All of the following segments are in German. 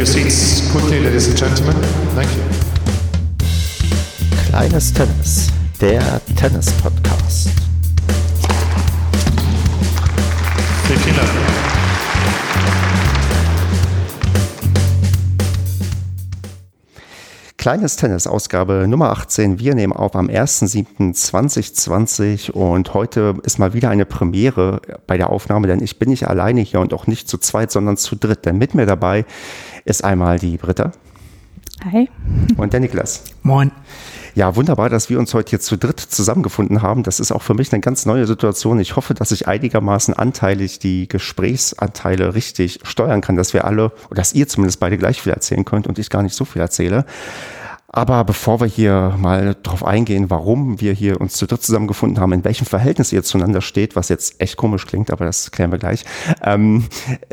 your seats quickly, ladies and gentlemen. Thank you. Kleines Tennis, der Tennis-Podcast. Vielen Dank. Kleines Tennis, Ausgabe Nummer 18. Wir nehmen auf am 1.7.2020 und heute ist mal wieder eine Premiere bei der Aufnahme, denn ich bin nicht alleine hier und auch nicht zu zweit, sondern zu dritt. Denn mit mir dabei ist einmal die Britta. Hi. Und der Niklas. Moin. Ja, wunderbar, dass wir uns heute hier zu dritt zusammengefunden haben. Das ist auch für mich eine ganz neue Situation. Ich hoffe, dass ich einigermaßen anteilig die Gesprächsanteile richtig steuern kann, dass wir alle, oder dass ihr zumindest beide gleich viel erzählen könnt und ich gar nicht so viel erzähle. Aber bevor wir hier mal drauf eingehen, warum wir hier uns zu dritt zusammengefunden haben, in welchem Verhältnis ihr zueinander steht, was jetzt echt komisch klingt, aber das klären wir gleich. Ähm,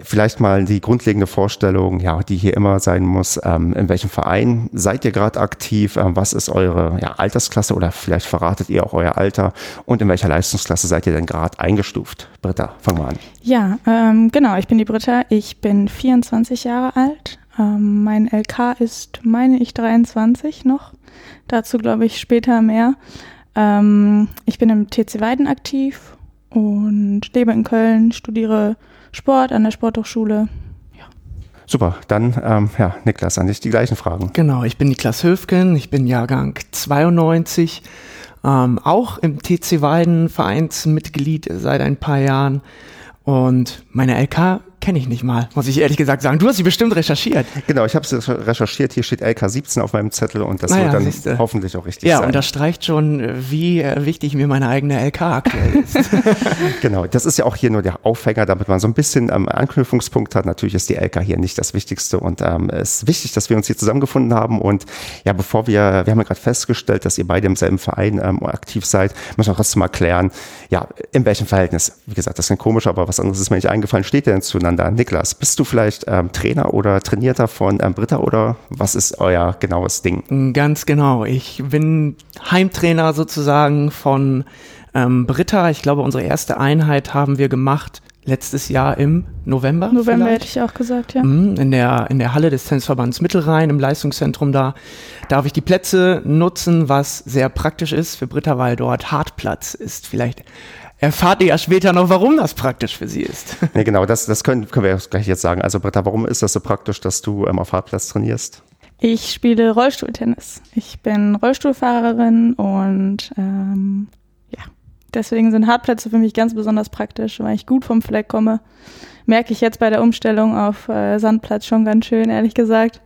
vielleicht mal die grundlegende Vorstellung, ja, die hier immer sein muss. Ähm, in welchem Verein seid ihr gerade aktiv? Ähm, was ist eure ja, Altersklasse oder vielleicht verratet ihr auch euer Alter? Und in welcher Leistungsklasse seid ihr denn gerade eingestuft? Britta, fangen wir an. Ja, ähm, genau, ich bin die Britta. Ich bin 24 Jahre alt, ähm, mein LK ist, meine ich, 23 noch. Dazu glaube ich später mehr. Ähm, ich bin im TC Weiden aktiv und lebe in Köln, studiere Sport an der Sporthochschule. Ja. Super, dann ähm, ja, Niklas, an dich die gleichen Fragen. Genau, ich bin Niklas Höfgen, ich bin Jahrgang 92, ähm, auch im TC Weiden Vereinsmitglied seit ein paar Jahren und meine LK kenne ich nicht mal, muss ich ehrlich gesagt sagen. Du hast sie bestimmt recherchiert. Genau, ich habe sie recherchiert. Hier steht LK17 auf meinem Zettel und das naja, wird dann siehste. hoffentlich auch richtig ja, sein. Ja, und das streicht schon, wie wichtig mir meine eigene LK aktuell ist. genau, das ist ja auch hier nur der Aufhänger, damit man so ein bisschen ähm, Anknüpfungspunkt hat. Natürlich ist die LK hier nicht das Wichtigste und ähm, es ist wichtig, dass wir uns hier zusammengefunden haben. Und ja, bevor wir, wir haben ja gerade festgestellt, dass ihr beide im selben Verein ähm, aktiv seid, müssen wir trotzdem mal klären, ja, in welchem Verhältnis. Wie gesagt, das ist komisch, aber was anderes ist mir nicht eingefallen. Steht ihr denn zueinander? Miteinander. Niklas, bist du vielleicht ähm, Trainer oder Trainierter von ähm, Britta oder was ist euer genaues Ding? Ganz genau. Ich bin Heimtrainer sozusagen von ähm, Britta. Ich glaube, unsere erste Einheit haben wir gemacht letztes Jahr im November. November vielleicht. hätte ich auch gesagt, ja. Mhm, in der, in der Halle des Tennisverbands Mittelrhein im Leistungszentrum da darf ich die Plätze nutzen, was sehr praktisch ist für Britta, weil dort Hartplatz ist. Vielleicht erfahrt ihr ja später noch, warum das praktisch für sie ist. Nee, genau, das, das können, können wir gleich jetzt sagen. Also Britta, warum ist das so praktisch, dass du ähm, auf Hartplatz trainierst? Ich spiele Rollstuhltennis. Ich bin Rollstuhlfahrerin und ähm, ja, deswegen sind Hartplätze für mich ganz besonders praktisch, weil ich gut vom Fleck komme. Merke ich jetzt bei der Umstellung auf äh, Sandplatz schon ganz schön, ehrlich gesagt.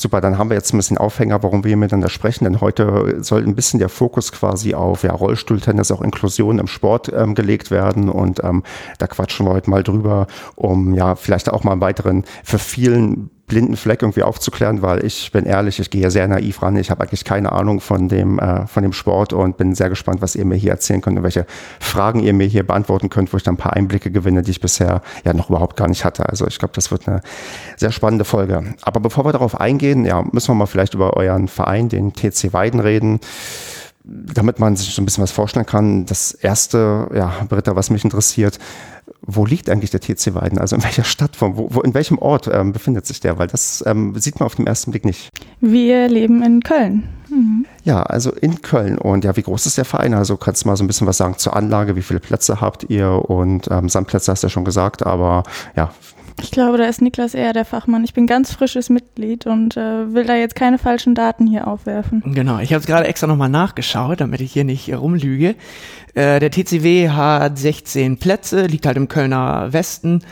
Super, dann haben wir jetzt ein bisschen Aufhänger, warum wir miteinander sprechen, denn heute soll ein bisschen der Fokus quasi auf ja, Rollstuhltennis, auch Inklusion im Sport ähm, gelegt werden und ähm, da quatschen wir heute mal drüber, um ja vielleicht auch mal einen weiteren, für vielen blinden Fleck irgendwie aufzuklären, weil ich bin ehrlich, ich gehe sehr naiv ran. Ich habe eigentlich keine Ahnung von dem, äh, von dem Sport und bin sehr gespannt, was ihr mir hier erzählen könnt und welche Fragen ihr mir hier beantworten könnt, wo ich dann ein paar Einblicke gewinne, die ich bisher ja noch überhaupt gar nicht hatte. Also ich glaube, das wird eine sehr spannende Folge. Aber bevor wir darauf eingehen, ja, müssen wir mal vielleicht über euren Verein, den TC Weiden, reden damit man sich so ein bisschen was vorstellen kann, das erste, ja, Britta, was mich interessiert, wo liegt eigentlich der TC Weiden? Also in welcher Stadt, wo, wo in welchem Ort ähm, befindet sich der? Weil das ähm, sieht man auf den ersten Blick nicht. Wir leben in Köln. Mhm. Ja, also in Köln. Und ja, wie groß ist der Verein? Also kannst du mal so ein bisschen was sagen zur Anlage? Wie viele Plätze habt ihr? Und ähm, Sandplätze hast du ja schon gesagt, aber ja, ich glaube, da ist Niklas eher der Fachmann. Ich bin ganz frisches Mitglied und äh, will da jetzt keine falschen Daten hier aufwerfen. Genau, ich habe es gerade extra nochmal nachgeschaut, damit ich hier nicht rumlüge. Äh, der TCW hat 16 Plätze, liegt halt im Kölner Westen.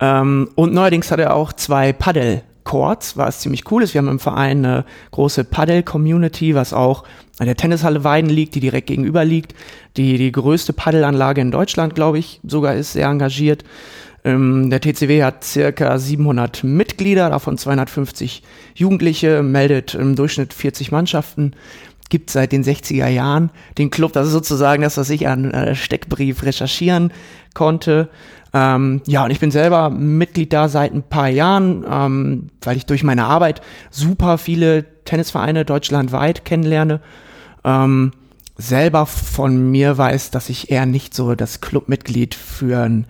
Ähm, und neuerdings hat er auch zwei Paddel. Courts, was ziemlich cool ist. Wir haben im Verein eine große Paddle-Community, was auch an der Tennishalle Weiden liegt, die direkt gegenüber liegt. Die, die größte Paddelanlage in Deutschland, glaube ich, sogar ist sehr engagiert. Ähm, der TCW hat circa 700 Mitglieder, davon 250 Jugendliche, meldet im Durchschnitt 40 Mannschaften, gibt seit den 60er Jahren den Club, das ist sozusagen das, was ich an äh, Steckbrief recherchieren konnte. Ähm, ja, und ich bin selber Mitglied da seit ein paar Jahren, ähm, weil ich durch meine Arbeit super viele Tennisvereine deutschlandweit kennenlerne. Ähm, selber von mir weiß, dass ich eher nicht so das Clubmitglied für ein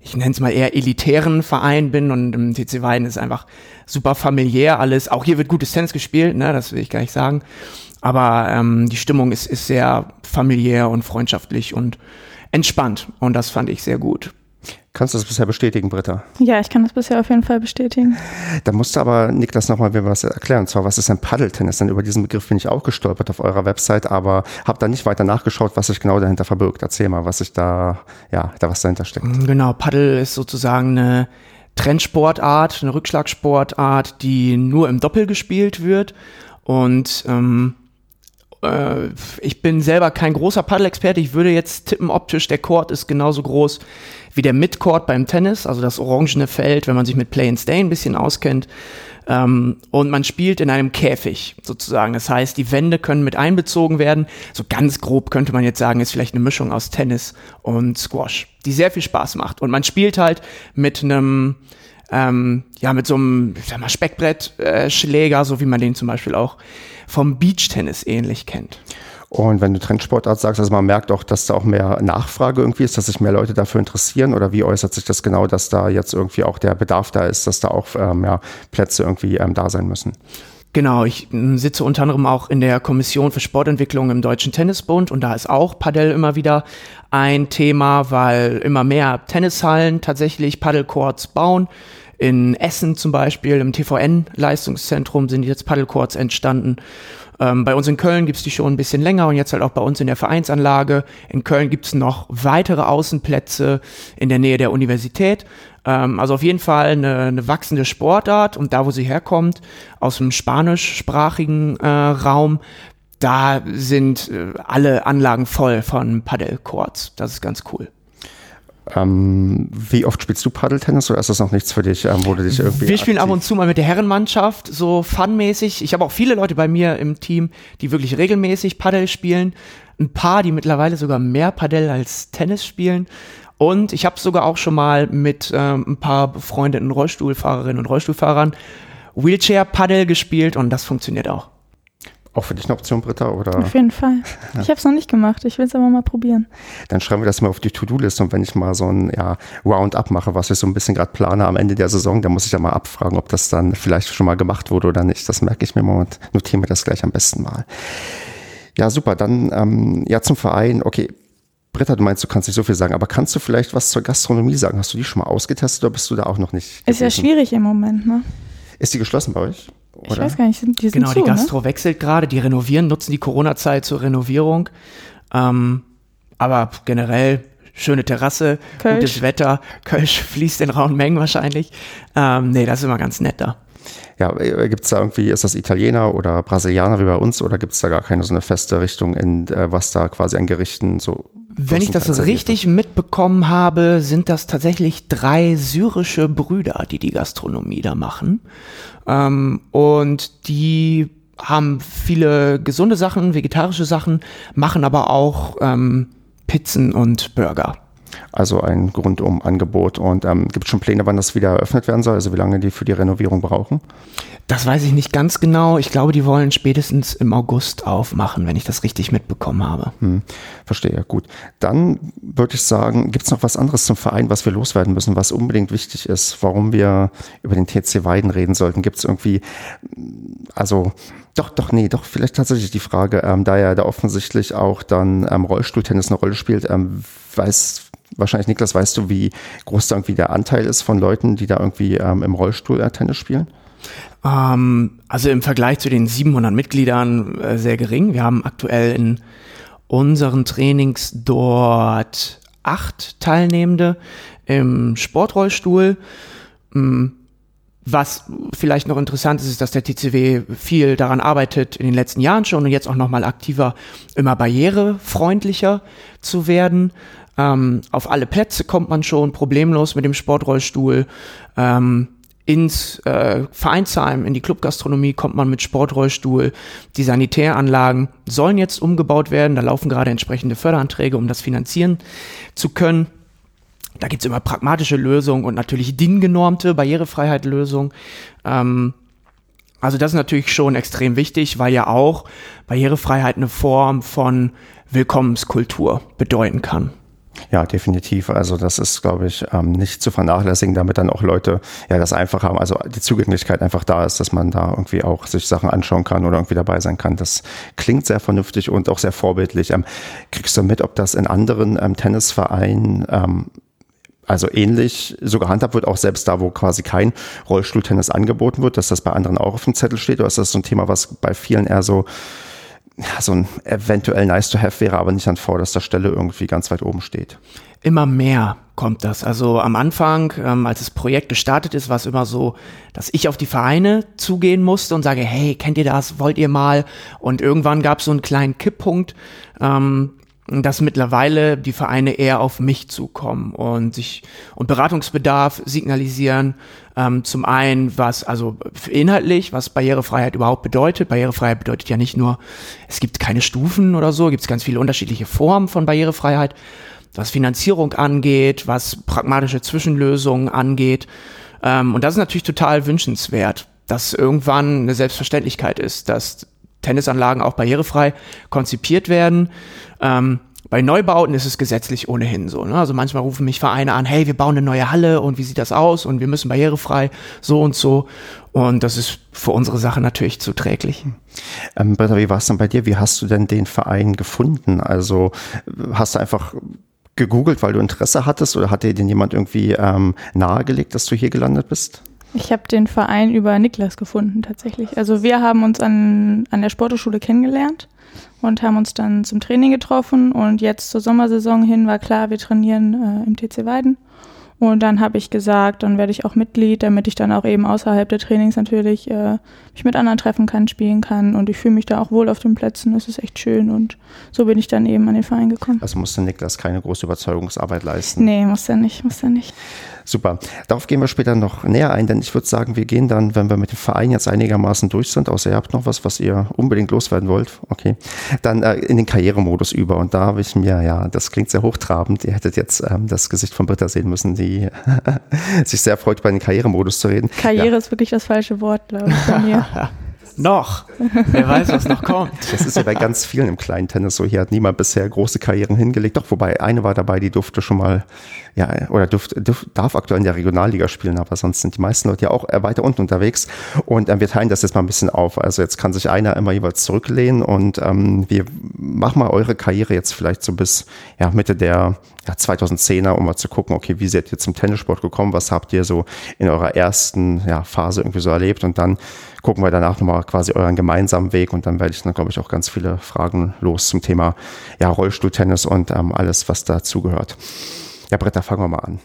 ich nenne es mal eher elitären Verein bin und im TC Weiden ist einfach super familiär alles. Auch hier wird gutes Tennis gespielt, ne, das will ich gar nicht sagen. Aber ähm, die Stimmung ist, ist sehr familiär und freundschaftlich und entspannt und das fand ich sehr gut. Kannst du das bisher bestätigen, Britta? Ja, ich kann das bisher auf jeden Fall bestätigen. Da musste aber Niklas nochmal mir was erklären. Und zwar, was ist ein Paddeltennis? Denn über diesen Begriff bin ich auch gestolpert auf eurer Website, aber habe da nicht weiter nachgeschaut, was sich genau dahinter verbirgt. Erzähl mal, was sich da, ja, da was dahinter steckt. Genau, Paddel ist sozusagen eine Trendsportart, eine Rückschlagsportart, die nur im Doppel gespielt wird. Und ähm, äh, ich bin selber kein großer Paddelexperte. Ich würde jetzt tippen, optisch, der Court ist genauso groß wie der Midcourt beim Tennis, also das orangene Feld, wenn man sich mit Play and Stay ein bisschen auskennt. Ähm, und man spielt in einem Käfig sozusagen. Das heißt, die Wände können mit einbezogen werden. So ganz grob könnte man jetzt sagen, ist vielleicht eine Mischung aus Tennis und Squash, die sehr viel Spaß macht. Und man spielt halt mit einem ähm, ja, mit so einem, Speckbrettschläger, äh, so wie man den zum Beispiel auch vom Beachtennis ähnlich kennt. Und wenn du Trendsportart sagst, also man merkt auch, dass da auch mehr Nachfrage irgendwie ist, dass sich mehr Leute dafür interessieren oder wie äußert sich das genau, dass da jetzt irgendwie auch der Bedarf da ist, dass da auch ähm, ja, Plätze irgendwie ähm, da sein müssen? Genau, ich sitze unter anderem auch in der Kommission für Sportentwicklung im Deutschen Tennisbund und da ist auch Padel immer wieder ein Thema, weil immer mehr Tennishallen tatsächlich Paddelcourts bauen. In Essen zum Beispiel, im TVN-Leistungszentrum sind jetzt Paddelcourts entstanden. Ähm, bei uns in Köln gibt's die schon ein bisschen länger und jetzt halt auch bei uns in der Vereinsanlage. In Köln gibt's noch weitere Außenplätze in der Nähe der Universität. Ähm, also auf jeden Fall eine, eine, wachsende Sportart und da, wo sie herkommt, aus dem spanischsprachigen äh, Raum, da sind äh, alle Anlagen voll von Paddelcourts. Das ist ganz cool. Ähm, wie oft spielst du Paddeltennis oder ist das noch nichts für dich, ähm, wo du dich irgendwie. Wir spielen ab und zu mal mit der Herrenmannschaft, so funmäßig. Ich habe auch viele Leute bei mir im Team, die wirklich regelmäßig Paddel spielen. Ein paar, die mittlerweile sogar mehr Paddel als Tennis spielen. Und ich habe sogar auch schon mal mit ähm, ein paar befreundeten Rollstuhlfahrerinnen und Rollstuhlfahrern Wheelchair-Paddel gespielt und das funktioniert auch. Auch für dich eine Option, Britta? Oder? Auf jeden Fall. Ich habe es noch nicht gemacht. Ich will es aber mal probieren. Dann schreiben wir das mal auf die To-Do-Liste und wenn ich mal so ein ja, Roundup mache, was ich so ein bisschen gerade plane am Ende der Saison, dann muss ich ja mal abfragen, ob das dann vielleicht schon mal gemacht wurde oder nicht. Das merke ich mir mal und notiere mir das gleich am besten mal. Ja, super. Dann ähm, ja zum Verein. Okay, Britta, du meinst, du kannst nicht so viel sagen, aber kannst du vielleicht was zur Gastronomie sagen? Hast du die schon mal ausgetestet oder bist du da auch noch nicht? Ist ja schwierig im Moment, ne? Ist die geschlossen bei euch? Oder? Ich weiß gar nicht, die sind Genau, zu, die Gastro ne? wechselt gerade, die renovieren, nutzen die Corona-Zeit zur Renovierung. Ähm, aber generell schöne Terrasse, Kölsch. gutes Wetter, Kölsch fließt in rauen Mengen wahrscheinlich. Ähm, nee, das ist immer ganz nett da. Ja, äh, gibt es da irgendwie, ist das Italiener oder Brasilianer wie bei uns oder gibt es da gar keine so eine feste Richtung, in äh, was da quasi an Gerichten so wenn ich das richtig mitbekommen habe, sind das tatsächlich drei syrische Brüder, die die Gastronomie da machen. Ähm, und die haben viele gesunde Sachen, vegetarische Sachen, machen aber auch ähm, Pizzen und Burger. Also ein Rundum-Angebot. Und ähm, gibt es schon Pläne, wann das wieder eröffnet werden soll? Also wie lange die für die Renovierung brauchen? Das weiß ich nicht ganz genau. Ich glaube, die wollen spätestens im August aufmachen, wenn ich das richtig mitbekommen habe. Hm, verstehe, gut. Dann würde ich sagen, gibt es noch was anderes zum Verein, was wir loswerden müssen, was unbedingt wichtig ist, warum wir über den TC Weiden reden sollten? Gibt es irgendwie, also doch, doch, nee, doch, vielleicht tatsächlich die Frage, ähm, da ja da offensichtlich auch dann ähm, Rollstuhltennis eine Rolle spielt, ähm, weiß wahrscheinlich, Niklas, weißt du, wie groß da irgendwie der Anteil ist von Leuten, die da irgendwie ähm, im Rollstuhl äh, Tennis spielen? Ähm, also im Vergleich zu den 700 Mitgliedern äh, sehr gering. Wir haben aktuell in unseren Trainings dort acht Teilnehmende im Sportrollstuhl. Ähm, was vielleicht noch interessant ist, ist, dass der TCW viel daran arbeitet, in den letzten Jahren schon und jetzt auch nochmal aktiver, immer barrierefreundlicher zu werden. Ähm, auf alle Plätze kommt man schon problemlos mit dem Sportrollstuhl. Ähm, ins äh, Vereinsheim, in die Clubgastronomie kommt man mit Sportrollstuhl. Die Sanitäranlagen sollen jetzt umgebaut werden. Da laufen gerade entsprechende Förderanträge, um das finanzieren zu können. Da gibt's immer pragmatische Lösungen und natürlich DIN-genormte Barrierefreiheit-Lösungen. Ähm, also das ist natürlich schon extrem wichtig, weil ja auch Barrierefreiheit eine Form von Willkommenskultur bedeuten kann. Ja, definitiv. Also das ist, glaube ich, ähm, nicht zu vernachlässigen, damit dann auch Leute ja das einfach haben. Also die Zugänglichkeit einfach da ist, dass man da irgendwie auch sich Sachen anschauen kann oder irgendwie dabei sein kann. Das klingt sehr vernünftig und auch sehr vorbildlich. Ähm, kriegst du mit, ob das in anderen ähm, Tennisvereinen also ähnlich so gehandhabt wird, auch selbst da, wo quasi kein Rollstuhltennis angeboten wird, dass das bei anderen auch auf dem Zettel steht? Oder ist das so ein Thema, was bei vielen eher so so ein eventuell nice to have wäre, aber nicht an vorderster Stelle irgendwie ganz weit oben steht. Immer mehr kommt das. Also am Anfang, ähm, als das Projekt gestartet ist, war es immer so, dass ich auf die Vereine zugehen musste und sage, hey, kennt ihr das? Wollt ihr mal? Und irgendwann gab es so einen kleinen Kipppunkt, ähm, dass mittlerweile die Vereine eher auf mich zukommen und sich und Beratungsbedarf signalisieren. Ähm, zum einen, was also inhaltlich, was Barrierefreiheit überhaupt bedeutet. Barrierefreiheit bedeutet ja nicht nur, es gibt keine Stufen oder so, gibt es ganz viele unterschiedliche Formen von Barrierefreiheit, was Finanzierung angeht, was pragmatische Zwischenlösungen angeht. Ähm, und das ist natürlich total wünschenswert, dass irgendwann eine Selbstverständlichkeit ist, dass Tennisanlagen auch barrierefrei konzipiert werden. Ähm, bei Neubauten ist es gesetzlich ohnehin so. Ne? Also manchmal rufen mich Vereine an, hey, wir bauen eine neue Halle und wie sieht das aus und wir müssen barrierefrei so und so. Und das ist für unsere Sache natürlich zuträglich. Ähm, Britta, wie war es denn bei dir? Wie hast du denn den Verein gefunden? Also hast du einfach gegoogelt, weil du Interesse hattest oder hat dir den jemand irgendwie ähm, nahegelegt, dass du hier gelandet bist? Ich habe den Verein über Niklas gefunden tatsächlich. Also wir haben uns an, an der Sporteschule kennengelernt und haben uns dann zum Training getroffen und jetzt zur Sommersaison hin war klar, wir trainieren äh, im TC Weiden. Und dann habe ich gesagt, dann werde ich auch Mitglied, damit ich dann auch eben außerhalb der Trainings natürlich äh, mich mit anderen treffen kann, spielen kann. Und ich fühle mich da auch wohl auf den Plätzen. Das ist echt schön. Und so bin ich dann eben an den Verein gekommen. Also musste Niklas keine große Überzeugungsarbeit leisten? Nee, muss er nicht, muss er nicht. Super. Darauf gehen wir später noch näher ein, denn ich würde sagen, wir gehen dann, wenn wir mit dem Verein jetzt einigermaßen durch sind, außer ihr habt noch was, was ihr unbedingt loswerden wollt, okay, dann äh, in den Karrieremodus über. Und da habe ich mir, ja, das klingt sehr hochtrabend, ihr hättet jetzt ähm, das Gesicht von Britta sehen müssen, die sich sehr freut, bei den Karrieremodus zu reden. Karriere ja. ist wirklich das falsche Wort, glaube ich, von mir. noch. Wer weiß, was noch kommt. Das ist ja bei ganz vielen im kleinen Tennis so. Hier hat niemand bisher große Karrieren hingelegt. Doch, wobei eine war dabei, die durfte schon mal, ja, oder dürft, dürf, darf aktuell in der Regionalliga spielen, aber sonst sind die meisten Leute ja auch weiter unten unterwegs. Und ähm, wir teilen das jetzt mal ein bisschen auf. Also jetzt kann sich einer immer jeweils zurücklehnen und ähm, wir machen mal eure Karriere jetzt vielleicht so bis ja, Mitte der ja, 2010er, um mal zu gucken, okay, wie seid ihr zum Tennissport gekommen? Was habt ihr so in eurer ersten ja, Phase irgendwie so erlebt? Und dann gucken wir danach nochmal quasi euren gemeinsamen Weg und dann werde ich dann, glaube ich, auch ganz viele Fragen los zum Thema ja, Rollstuhltennis und ähm, alles, was dazugehört. Ja, Britta, fangen wir mal an.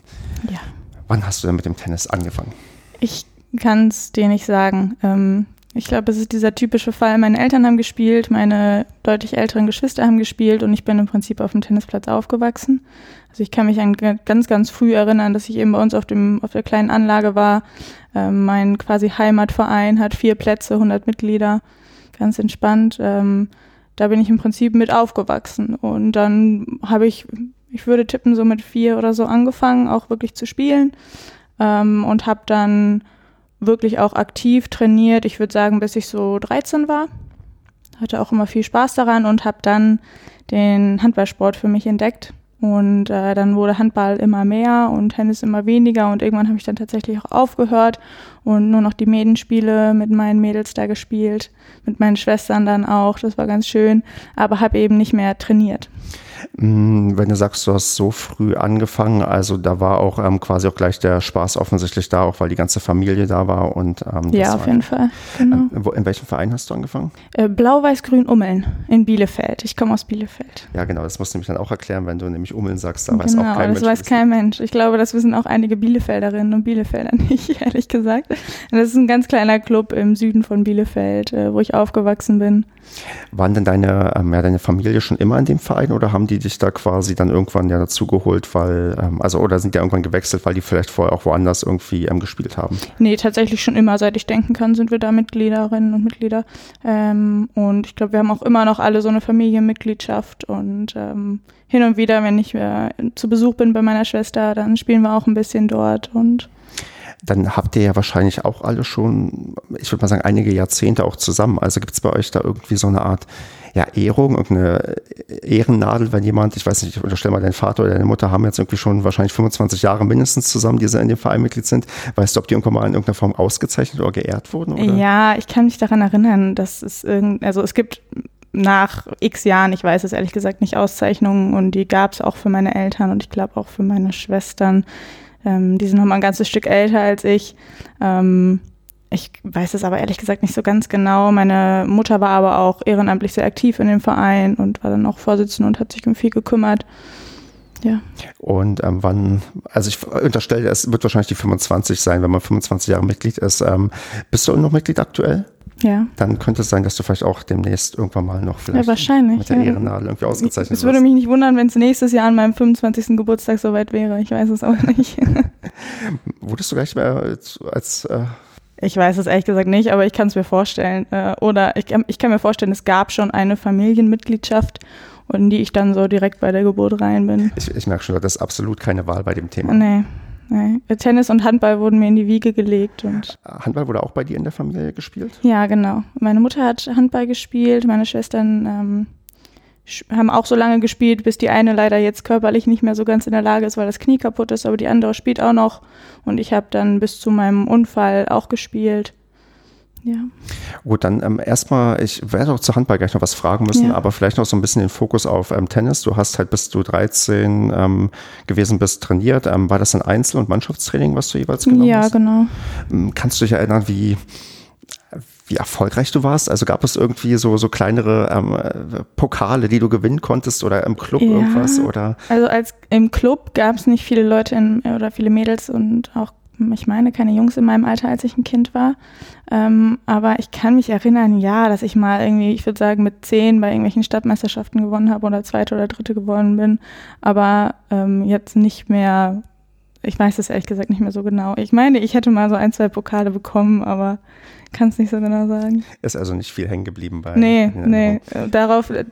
Ja. Wann hast du denn mit dem Tennis angefangen? Ich kann es dir nicht sagen. Ähm, ich glaube, es ist dieser typische Fall, meine Eltern haben gespielt, meine deutlich älteren Geschwister haben gespielt und ich bin im Prinzip auf dem Tennisplatz aufgewachsen. Also ich kann mich an ganz, ganz früh erinnern, dass ich eben bei uns auf, dem, auf der kleinen Anlage war. Ähm, mein quasi Heimatverein hat vier Plätze, 100 Mitglieder, ganz entspannt. Ähm, da bin ich im Prinzip mit aufgewachsen und dann habe ich, ich würde tippen, so mit vier oder so angefangen, auch wirklich zu spielen ähm, und habe dann wirklich auch aktiv trainiert. Ich würde sagen, bis ich so 13 war. Hatte auch immer viel Spaß daran und habe dann den Handballsport für mich entdeckt. Und äh, dann wurde Handball immer mehr und Tennis immer weniger und irgendwann habe ich dann tatsächlich auch aufgehört und nur noch die Medenspiele mit meinen Mädels da gespielt, mit meinen Schwestern dann auch, das war ganz schön, aber habe eben nicht mehr trainiert. Mm, wenn du sagst, du hast so früh angefangen, also da war auch ähm, quasi auch gleich der Spaß offensichtlich da, auch weil die ganze Familie da war und ähm, ja, auf jeden Fall. Genau. Ähm, wo, in welchem Verein hast du angefangen? Äh, Blau-Weiß-Grün Ummeln in Bielefeld. Ich komme aus Bielefeld. Ja, genau. Das musst du nämlich dann auch erklären, wenn du nämlich Ummeln sagst. Da genau, weiß auch kein das Mensch. weiß kein Mensch. Ich glaube, das wissen auch einige Bielefelderinnen und Bielefelder nicht, ehrlich gesagt. Das ist ein ganz kleiner Club im Süden von Bielefeld, äh, wo ich aufgewachsen bin. Waren denn deine, ähm, ja, deine Familie schon immer in dem Verein oder haben die dich da quasi dann irgendwann ja dazugeholt, weil, ähm, also oder sind die irgendwann gewechselt, weil die vielleicht vorher auch woanders irgendwie ähm, gespielt haben? Nee, tatsächlich schon immer, seit ich denken kann, sind wir da Mitgliederinnen und Mitglieder. Ähm, und ich glaube, wir haben auch immer noch alle so eine Familienmitgliedschaft und ähm, hin und wieder, wenn ich äh, zu Besuch bin bei meiner Schwester, dann spielen wir auch ein bisschen dort und dann habt ihr ja wahrscheinlich auch alle schon, ich würde mal sagen, einige Jahrzehnte auch zusammen. Also gibt es bei euch da irgendwie so eine Art ja, Ehrung, irgendeine Ehrennadel, wenn jemand, ich weiß nicht, ich unterstelle mal, dein Vater oder deine Mutter haben jetzt irgendwie schon wahrscheinlich 25 Jahre mindestens zusammen, die sie in dem Verein Mitglied sind. Weißt du, ob die irgendwann mal in irgendeiner Form ausgezeichnet oder geehrt wurden? Oder? Ja, ich kann mich daran erinnern, dass es irgend, also es gibt nach x Jahren, ich weiß es ehrlich gesagt nicht, Auszeichnungen und die gab es auch für meine Eltern und ich glaube auch für meine Schwestern. Ähm, die sind noch mal ein ganzes Stück älter als ich. Ähm, ich weiß es aber ehrlich gesagt nicht so ganz genau. Meine Mutter war aber auch ehrenamtlich sehr aktiv in dem Verein und war dann auch Vorsitzende und hat sich um viel gekümmert. Ja. Und ähm, wann, also ich unterstelle, es wird wahrscheinlich die 25 sein, wenn man 25 Jahre Mitglied ist. Ähm, bist du noch Mitglied aktuell? Ja. Dann könnte es sein, dass du vielleicht auch demnächst irgendwann mal noch vielleicht ja, mit der ja. Ehrennadel irgendwie ausgezeichnet Es würde mich nicht wundern, wenn es nächstes Jahr an meinem 25. Geburtstag soweit wäre. Ich weiß es auch nicht. Wurdest du gleich mehr als, als äh, ich weiß es ehrlich gesagt nicht, aber ich kann es mir vorstellen. Äh, oder ich, ich kann mir vorstellen, es gab schon eine Familienmitgliedschaft und in die ich dann so direkt bei der Geburt rein bin. Ich, ich merke schon, das ist absolut keine Wahl bei dem Thema. Nee, nee. Tennis und Handball wurden mir in die Wiege gelegt. Und Handball wurde auch bei dir in der Familie gespielt? ja, genau. Meine Mutter hat Handball gespielt, meine Schwestern ähm, haben auch so lange gespielt, bis die eine leider jetzt körperlich nicht mehr so ganz in der Lage ist, weil das Knie kaputt ist, aber die andere spielt auch noch. Und ich habe dann bis zu meinem Unfall auch gespielt. Ja. Gut, dann ähm, erstmal, ich werde auch zu Handball gleich noch was fragen müssen, Ja. aber vielleicht noch so ein bisschen den Fokus auf ähm, Tennis. Du hast halt, bis du 13 ähm, gewesen bist, trainiert. Ähm, war das ein Einzel- und Mannschaftstraining, was du jeweils genommen Ja, hast? genau. Ähm, Kannst du dich erinnern, wie, wie erfolgreich du warst? Also gab es irgendwie so, so kleinere ähm, äh, Pokale, die du gewinnen konntest oder im Club Ja. irgendwas? Oder Also als im Club gab es nicht viele Leute in, oder viele Mädels und auch, ich meine, keine Jungs in meinem Alter, als ich ein Kind war. Ähm, aber ich kann mich erinnern, ja, dass ich mal irgendwie, ich würde sagen, mit zehn bei irgendwelchen Stadtmeisterschaften gewonnen habe oder zweite oder dritte geworden bin. Aber ähm, jetzt nicht mehr, ich weiß es ehrlich gesagt nicht mehr so genau. Ich meine, ich hätte mal so ein, zwei Pokale bekommen, aber kann es nicht so genau sagen. ist also nicht viel hängen geblieben bei Nee, in nee, äh, äh,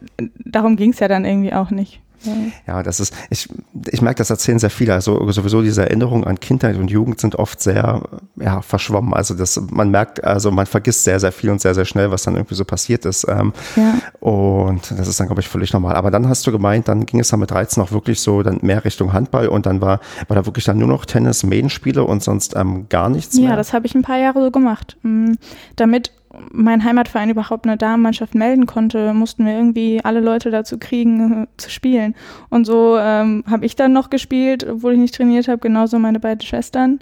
darum ging es ja dann irgendwie auch nicht. Ja. Ja, das ist, ich, ich merke, das erzählen sehr viele. Also sowieso diese Erinnerungen an Kindheit und Jugend sind oft sehr ja, verschwommen. Also das, man merkt, also man vergisst sehr, sehr viel und sehr, sehr schnell, was dann irgendwie so passiert ist. Ähm, Ja. Und das ist dann, glaube ich, völlig normal. Aber dann hast du gemeint, dann ging es dann mit 13 auch wirklich so dann mehr Richtung Handball und dann war, war da wirklich dann nur noch Tennis, Medenspiele und sonst ähm, gar nichts mehr. Ja, das habe ich ein paar Jahre so gemacht. Mm, Damit mein Heimatverein überhaupt eine Damenmannschaft melden konnte, mussten wir irgendwie alle Leute dazu kriegen, äh, zu spielen. Und so ähm, habe ich dann noch gespielt, obwohl ich nicht trainiert habe, genauso meine beiden Schwestern.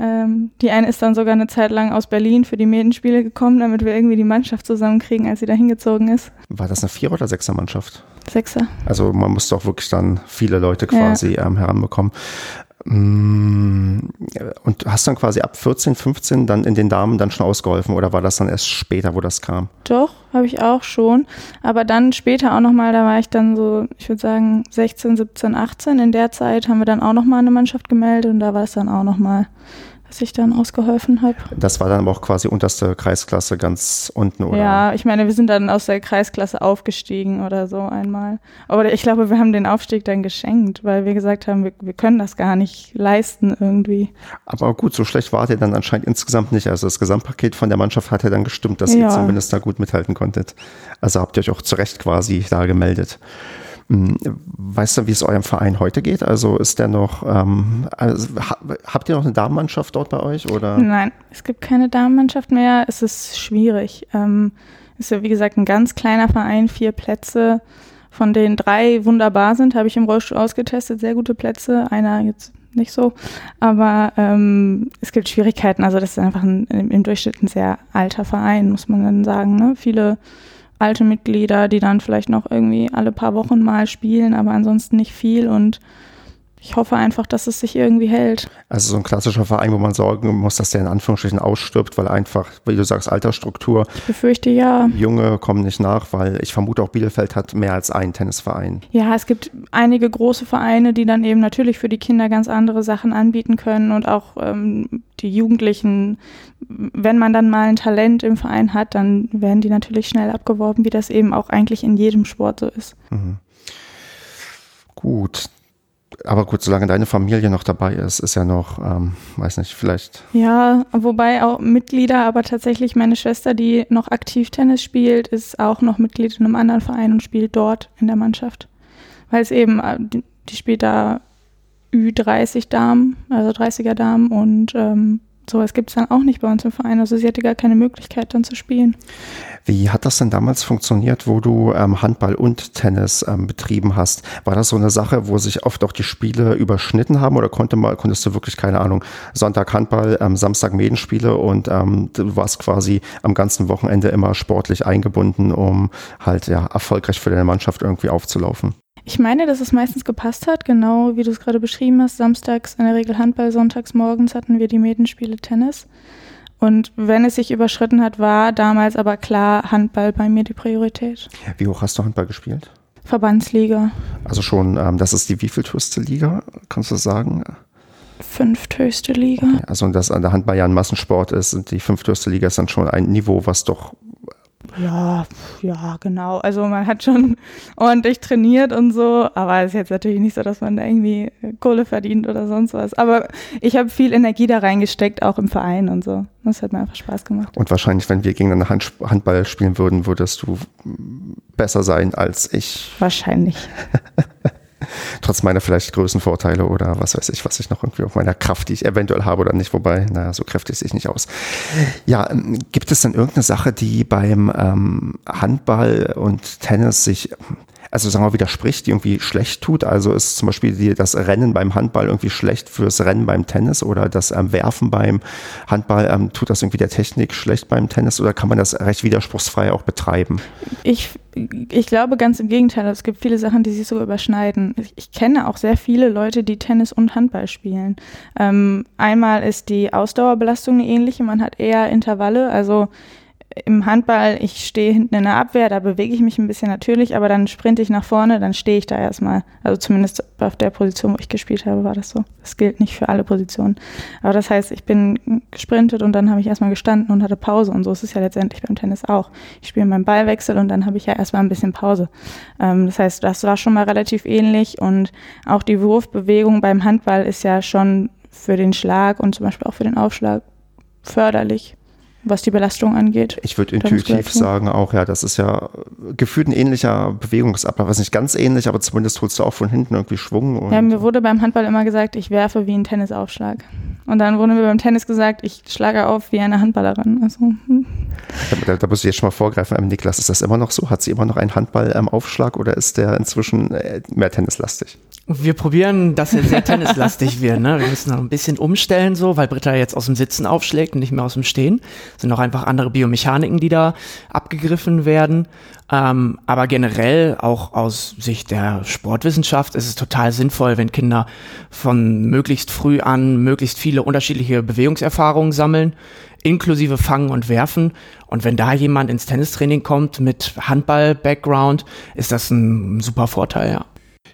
Ähm, die eine ist dann sogar eine Zeit lang aus Berlin für die Medenspiele gekommen, damit wir irgendwie die Mannschaft zusammenkriegen, als sie da hingezogen ist. War das eine Vierer- oder Sechser-Mannschaft? Sechser. Also man musste auch wirklich dann viele Leute quasi ähm, heranbekommen. Mm, Und hast dann quasi ab 14, 15 dann in den Damen dann schon ausgeholfen oder war das dann erst später, wo das kam? Doch, habe ich auch schon. Aber dann später auch nochmal, da war ich dann so, ich würde sagen 16, 17, 18. In der Zeit haben wir dann auch nochmal eine Mannschaft gemeldet und da war es dann auch nochmal, dass ich dann ausgeholfen habe. Das war dann aber auch quasi unterste Kreisklasse ganz unten, oder? Ja, ich meine, wir sind dann aus der Kreisklasse aufgestiegen oder so einmal. Aber ich glaube, wir haben den Aufstieg dann geschenkt, weil wir gesagt haben, wir, wir können das gar nicht leisten irgendwie. Aber gut, so schlecht war der dann anscheinend insgesamt nicht. Also das Gesamtpaket von der Mannschaft hat ja dann gestimmt, dass ihr Ja. zumindest da gut mithalten konntet. Also habt ihr euch auch zu Recht quasi da gemeldet. Hm, Weißt du, wie es eurem Verein heute geht? Also ist der noch, ähm, also, ha, habt ihr noch eine Damenmannschaft dort bei euch? Oder? Nein, es gibt keine Damenmannschaft mehr. Es ist schwierig. Ähm, ist ja wie gesagt ein ganz kleiner Verein, vier Plätze, von denen drei wunderbar sind, habe ich im Rollstuhl ausgetestet, sehr gute Plätze. Einer jetzt nicht so, aber ähm, es gibt Schwierigkeiten. Also das ist einfach ein, im Durchschnitt ein sehr alter Verein, muss man dann sagen. Ne? Viele alte Mitglieder, die dann vielleicht noch irgendwie alle paar Wochen mal spielen, aber ansonsten nicht viel. Und ich hoffe einfach, dass es sich irgendwie hält. Also so ein klassischer Verein, wo man sorgen muss, dass der in Anführungsstrichen ausstirbt, weil einfach, wie du sagst, Altersstruktur, Ich befürchte ja. Junge kommen nicht nach, weil ich vermute auch Bielefeld hat mehr als einen Tennisverein. Ja, es gibt einige große Vereine, die dann eben natürlich für die Kinder ganz andere Sachen anbieten können und auch ähm, die Jugendlichen, wenn man dann mal ein Talent im Verein hat, dann werden die natürlich schnell abgeworben, wie das eben auch eigentlich in jedem Sport so ist. Gut. Aber gut, solange deine Familie noch dabei ist, ist ja noch, ähm, weiß nicht, vielleicht. Ja, wobei auch Mitglieder, aber tatsächlich meine Schwester, die noch aktiv Tennis spielt, ist auch noch Mitglied in einem anderen Verein und spielt dort in der Mannschaft. Weil es eben, äh, die, die spielt da Ü30 Damen, also 30er Damen und ähm, sowas gibt es dann auch nicht bei uns im Verein. Also sie hatte gar keine Möglichkeit dann zu spielen. Wie hat das denn damals funktioniert, wo du ähm, Handball und Tennis ähm, betrieben hast? War das so eine Sache, wo sich oft auch die Spiele überschnitten haben oder konnte mal, konntest du wirklich, keine Ahnung, Sonntag Handball, ähm, Samstag Medenspiele und ähm, du warst quasi am ganzen Wochenende immer sportlich eingebunden, um halt ja erfolgreich für deine Mannschaft irgendwie aufzulaufen? Ich meine, dass es meistens gepasst hat, genau wie du es gerade beschrieben hast. Samstags in der Regel Handball, sonntags morgens hatten wir die Medenspiele Tennis. Und wenn es sich überschritten hat, war damals aber klar Handball bei mir die Priorität. Wie hoch hast du Handball gespielt? Verbandsliga. Also schon, ähm, das ist die wievielthöchste Liga, kannst du sagen? Fünfthöchste Liga. Okay, also dass an der Handball ja ein Massensport ist, und die fünfthöchste Liga ist dann schon ein Niveau, was doch ja, ja, genau. Also man hat schon ordentlich trainiert und so, aber es ist jetzt natürlich nicht so, dass man da irgendwie Kohle verdient oder sonst was. Aber ich habe viel Energie da reingesteckt, auch im Verein und so. Das hat mir einfach Spaß gemacht. Und wahrscheinlich, wenn wir gegeneinander Hand Handball spielen würden, würdest du besser sein als ich. Wahrscheinlich. trotz meiner vielleicht Größenvorteile oder was weiß ich, was ich noch irgendwie auf meiner Kraft, die ich eventuell habe oder nicht, wobei, naja, so kräftig sehe ich nicht aus. Ja, ähm, gibt es denn irgendeine Sache, die beim ähm, Handball und Tennis sich also sagen wir widerspricht, die irgendwie schlecht tut. Also ist zum Beispiel die, das Rennen beim Handball irgendwie schlecht fürs Rennen beim Tennis oder das ähm, Werfen beim Handball ähm, tut das irgendwie der Technik schlecht beim Tennis oder kann man das recht widerspruchsfrei auch betreiben? Ich, ich glaube ganz im Gegenteil. Es gibt viele Sachen, die sich so überschneiden. Ich, ich kenne auch sehr viele Leute, die Tennis und Handball spielen. Ähm, einmal ist die Ausdauerbelastung eine ähnliche. Man hat eher Intervalle, also im Handball, ich stehe hinten in der Abwehr, da bewege ich mich ein bisschen natürlich, aber dann sprinte ich nach vorne, dann stehe ich da erstmal. Also zumindest auf der Position, wo ich gespielt habe, war das so. Das gilt nicht für alle Positionen. Aber das heißt, ich bin gesprintet und dann habe ich erstmal gestanden und hatte Pause. Und so ist es ja letztendlich beim Tennis auch. Ich spiele meinen Ballwechsel und dann habe ich ja erstmal ein bisschen Pause. Ähm, das heißt, das war schon mal relativ ähnlich und auch die Wurfbewegung beim Handball ist ja schon für den Schlag und zum Beispiel auch für den Aufschlag förderlich was die Belastung angeht. Ich würde intuitiv sagen auch, ja, das ist ja gefühlt ein ähnlicher Bewegungsablauf. Was nicht ganz ähnlich, aber zumindest holst du auch von hinten irgendwie Schwung. ja, mir wurde beim Handball immer gesagt, ich werfe wie ein Tennisaufschlag. Und dann wurde mir beim Tennis gesagt, ich schlage auf wie eine Handballerin. Also, hm. da, da, muss ich jetzt schon mal vorgreifen. Ähm, Niklas, ist das immer noch so? Hat sie immer noch einen Handballaufschlag ähm, oder ist der inzwischen äh, mehr tennislastig? Wir probieren, dass er sehr tennislastig wird. Ne? Wir müssen noch ein bisschen umstellen, so, weil Britta jetzt aus dem Sitzen aufschlägt und nicht mehr aus dem Stehen. Sind auch einfach andere Biomechaniken, die da abgegriffen werden. Ähm, aber generell auch aus Sicht der Sportwissenschaft ist es total sinnvoll, wenn Kinder von möglichst früh an möglichst viele unterschiedliche Bewegungserfahrungen sammeln, inklusive Fangen und Werfen. Und wenn da jemand ins Tennistraining kommt mit Handball-Background, ist das ein super Vorteil, ja.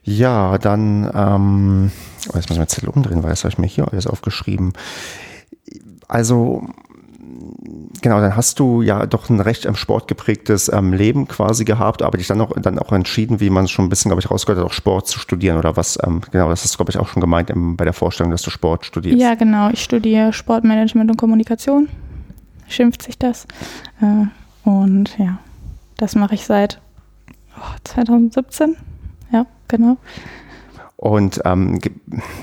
Ja, dann, ähm, oh, jetzt muss ich mal Zettel umdrehen, weil das habe ich mir hier alles aufgeschrieben. Also, genau, dann hast du ja doch ein recht ähm, sportgeprägtes ähm, Leben quasi gehabt, aber dich dann auch, dann auch entschieden, wie man schon ein bisschen, glaube ich, rausgehört hat, auch Sport zu studieren oder was, ähm, genau, das hast du, glaube ich, auch schon gemeint im, bei der Vorstellung, dass du Sport studierst. Ja, genau, ich studiere Sportmanagement und Kommunikation, schimpft sich das. Äh, und ja, das mache ich seit oh, 2017 ja, genau. Und ähm,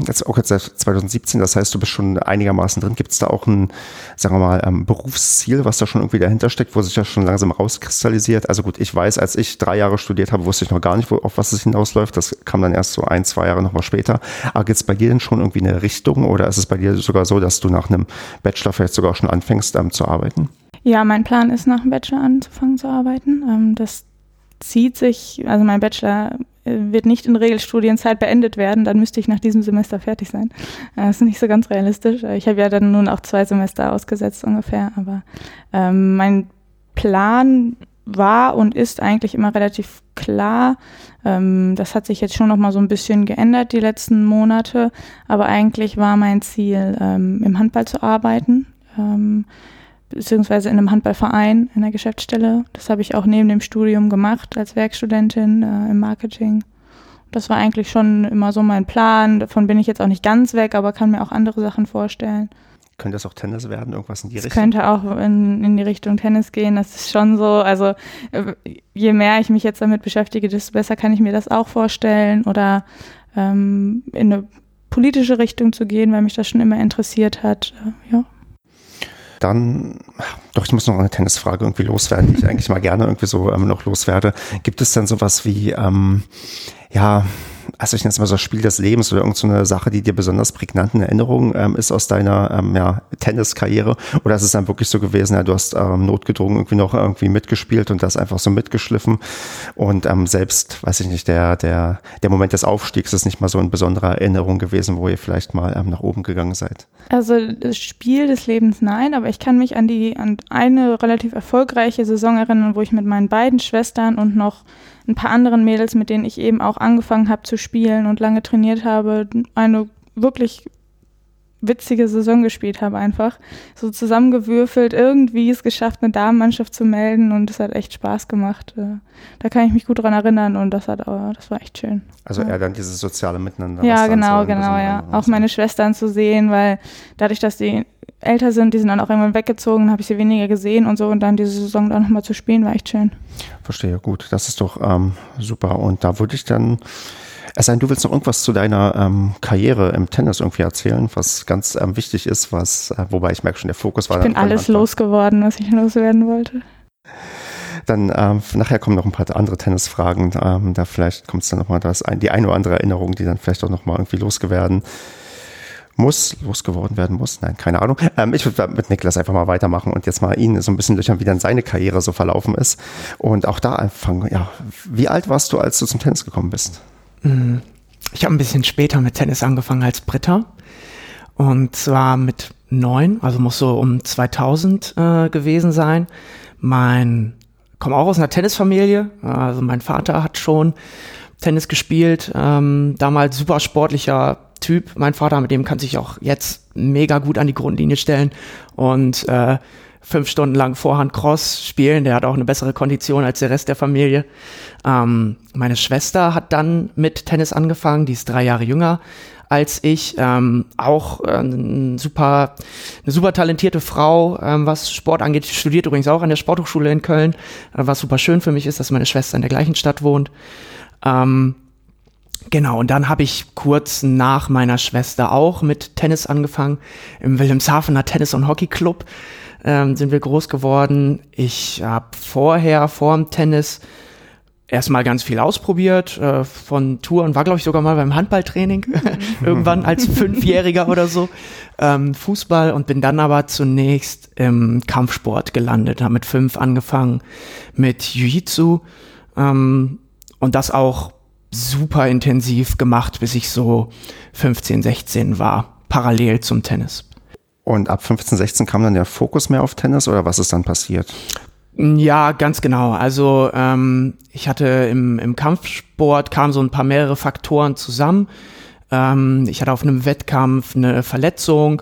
jetzt auch jetzt seit 2017, das heißt, du bist schon einigermaßen drin. Gibt es da auch ein, sagen wir mal, ähm, Berufsziel, was da schon irgendwie dahinter steckt, wo sich das schon langsam rauskristallisiert? Also gut, ich weiß, als ich drei Jahre studiert habe, wusste ich noch gar nicht, wo, auf was es hinausläuft. Das kam dann erst so ein, zwei Jahre nochmal später. Aber gibt es bei dir denn schon irgendwie eine Richtung oder ist es bei dir sogar so, dass du nach einem Bachelor vielleicht sogar schon anfängst ähm, zu arbeiten? Ja, mein Plan ist, nach dem Bachelor anzufangen zu arbeiten. Ähm, das zieht sich, also mein Bachelor wird nicht in Regelstudienzeit beendet werden, dann müsste ich nach diesem Semester fertig sein. Äh, das ist nicht so ganz realistisch. Ich habe ja dann nun auch zwei Semester ausgesetzt ungefähr, aber ähm, mein Plan war und ist eigentlich immer relativ klar. Ähm, das hat sich jetzt schon noch mal so ein bisschen geändert die letzten Monate, aber eigentlich war mein Ziel, ähm, im Handball zu arbeiten. Beziehungsweise in einem Handballverein in der Geschäftsstelle. Das habe ich auch neben dem Studium gemacht als Werkstudentin äh, im Marketing. das war eigentlich schon immer so mein Plan. Davon bin ich jetzt auch nicht ganz weg, aber kann mir auch andere Sachen vorstellen. Könnte das auch Tennis werden, irgendwas in die Es Richtung? könnte auch in, in die Richtung Tennis gehen. Das ist schon so. Also äh, je mehr ich mich jetzt damit beschäftige, desto besser kann ich mir das auch vorstellen. Oder ähm, in eine politische Richtung zu gehen, weil mich das schon immer interessiert hat. Äh, ja. Dann, doch, ich muss noch eine Tennisfrage irgendwie loswerden, die ich eigentlich mal gerne irgendwie so ähm, noch loswerde. Gibt es denn sowas wie, ähm, ja, also ich nenne es mal so Spiel des Lebens oder irgendeine so Sache, die dir besonders prägnant in Erinnerung ähm, ist aus deiner ähm, ja, Tenniskarriere? Oder ist es dann wirklich so gewesen, ja, du hast ähm, notgedrungen irgendwie noch irgendwie mitgespielt und das einfach so mitgeschliffen und ähm, selbst, weiß ich nicht, der, der, der Moment des Aufstiegs ist nicht mal so eine besondere Erinnerung gewesen, wo ihr vielleicht mal ähm, nach oben gegangen seid? Also das Spiel des Lebens nein, aber ich kann mich an die an eine relativ erfolgreiche Saison erinnern, wo ich mit meinen beiden Schwestern und noch ein paar anderen Mädels, mit denen ich eben auch angefangen habe zu spielen und lange trainiert habe, eine wirklich witzige Saison gespielt habe einfach. So zusammengewürfelt, irgendwie es geschafft, eine Damenmannschaft zu melden und es hat echt Spaß gemacht. Äh, Da kann ich mich gut dran erinnern und das hat aber, das war echt schön. Also Ja. eher dann dieses soziale Miteinander. Ja, genau, genau, ja. Auch meine Schwestern zu sehen, weil dadurch, dass die älter sind, die sind dann auch irgendwann weggezogen, habe ich sie weniger gesehen und so und dann diese Saison dann nochmal zu spielen, war echt schön. Verstehe, gut. Das ist doch ähm, super. Und da würde ich dann, es sei denn, du willst noch irgendwas zu deiner ähm, Karriere im Tennis irgendwie erzählen, was ganz ähm, wichtig ist, was, äh, wobei ich merke schon, der Fokus war Ich bin alles Anfang. losgeworden, was ich loswerden wollte. Dann ähm, nachher kommen noch ein paar andere Tennisfragen. Ähm, da vielleicht kommt es dann nochmal ein, die eine oder andere Erinnerung, die dann vielleicht auch nochmal irgendwie losgewerden muss, losgeworden werden muss. Nein, keine Ahnung. Ähm, ich würde mit Niklas einfach mal weitermachen und jetzt mal ihn so ein bisschen löchern, wie dann seine Karriere so verlaufen ist. Und auch da anfangen, ja, wie alt warst du, als du zum Tennis gekommen bist? Ich habe ein bisschen später mit Tennis angefangen als Britta. Und zwar mit neun, also muss so um 2000 äh, gewesen sein. Mein, komme auch aus einer Tennisfamilie. Also mein Vater hat schon Tennis gespielt. Ähm, damals super sportlicher Typ. Mein Vater, mit dem kann sich auch jetzt mega gut an die Grundlinie stellen und äh, fünf Stunden lang Vorhand Cross spielen. Der hat auch eine bessere Kondition als der Rest der Familie. Ähm, meine Schwester hat dann mit Tennis angefangen. Die ist drei Jahre jünger als ich. Ähm, auch äh, ein super, eine super talentierte Frau, ähm, was Sport angeht. Studiert übrigens auch an der Sporthochschule in Köln. Äh, was super schön für mich ist, dass meine Schwester in der gleichen Stadt wohnt. Ähm, Genau, und dann habe ich kurz nach meiner Schwester auch mit Tennis angefangen. Im Wilhelmshavener Tennis- und Hockeyclub ähm, sind wir groß geworden. Ich habe vorher, vor dem Tennis, erstmal ganz viel ausprobiert, äh, von Touren, war glaube ich sogar mal beim Handballtraining, irgendwann als Fünfjähriger oder so, ähm, Fußball und bin dann aber zunächst im Kampfsport gelandet, habe mit fünf angefangen mit Jiu-Jitsu ähm, und das auch super intensiv gemacht, bis ich so 15, 16 war, parallel zum Tennis. Und ab 15, 16 kam dann der Fokus mehr auf Tennis oder was ist dann passiert? Ja, ganz genau. Also ähm, ich hatte im, im Kampfsport kamen so ein paar mehrere Faktoren zusammen. Ähm, ich hatte auf einem Wettkampf eine Verletzung,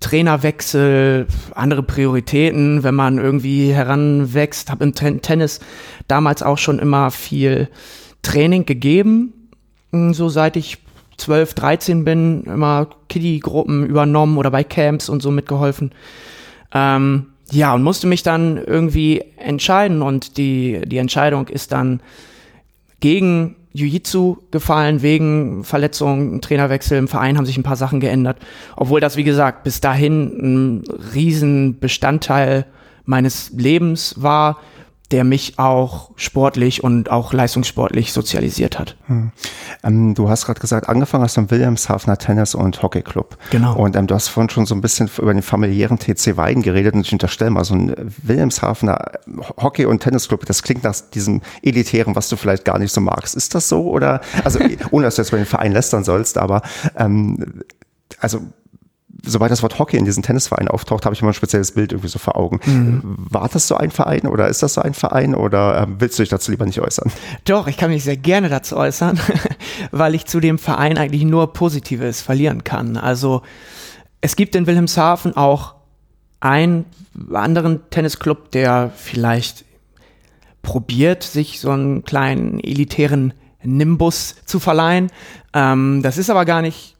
Trainerwechsel, andere Prioritäten, wenn man irgendwie heranwächst. Habe im Ten Tennis damals auch schon immer viel Training gegeben, mh, so seit ich 12, 13 bin, immer Kiddie-Gruppen übernommen oder bei Camps und so mitgeholfen. Ähm, ja, und musste mich dann irgendwie entscheiden und die, die Entscheidung ist dann gegen Jiu-Jitsu gefallen, wegen Verletzungen, Trainerwechsel im Verein haben sich ein paar Sachen geändert. Obwohl das, wie gesagt, bis dahin ein riesen Bestandteil meines Lebens war, der mich auch sportlich und auch leistungssportlich sozialisiert hat. Ähm, du hast gerade gesagt, angefangen hast du im Wilhelmshavener Tennis- und Hockeyclub. Genau. Und ähm, du hast vorhin schon so ein bisschen über den familiären TC Weiden geredet und ich unterstelle mal, so ein Wilhelmshavener Hockey- und Tennisclub, das klingt nach diesem Elitären, was du vielleicht gar nicht so magst. Ist das so? Oder, also ohne dass du jetzt bei den Verein lästern sollst, aber ähm, also sobald das Wort Hockey in diesen Tennisverein auftaucht, habe ich immer ein spezielles Bild irgendwie so vor Augen. War das so ein Verein oder ist das so ein Verein oder ähm, willst du dich dazu lieber nicht äußern? Doch, ich kann mich sehr gerne dazu äußern, weil ich zu dem Verein eigentlich nur Positives verlieren kann. Also es gibt in Wilhelmshaven auch einen anderen Tennisclub, der vielleicht probiert, sich so einen kleinen elitären Nimbus zu verleihen. Ähm, das ist aber gar nicht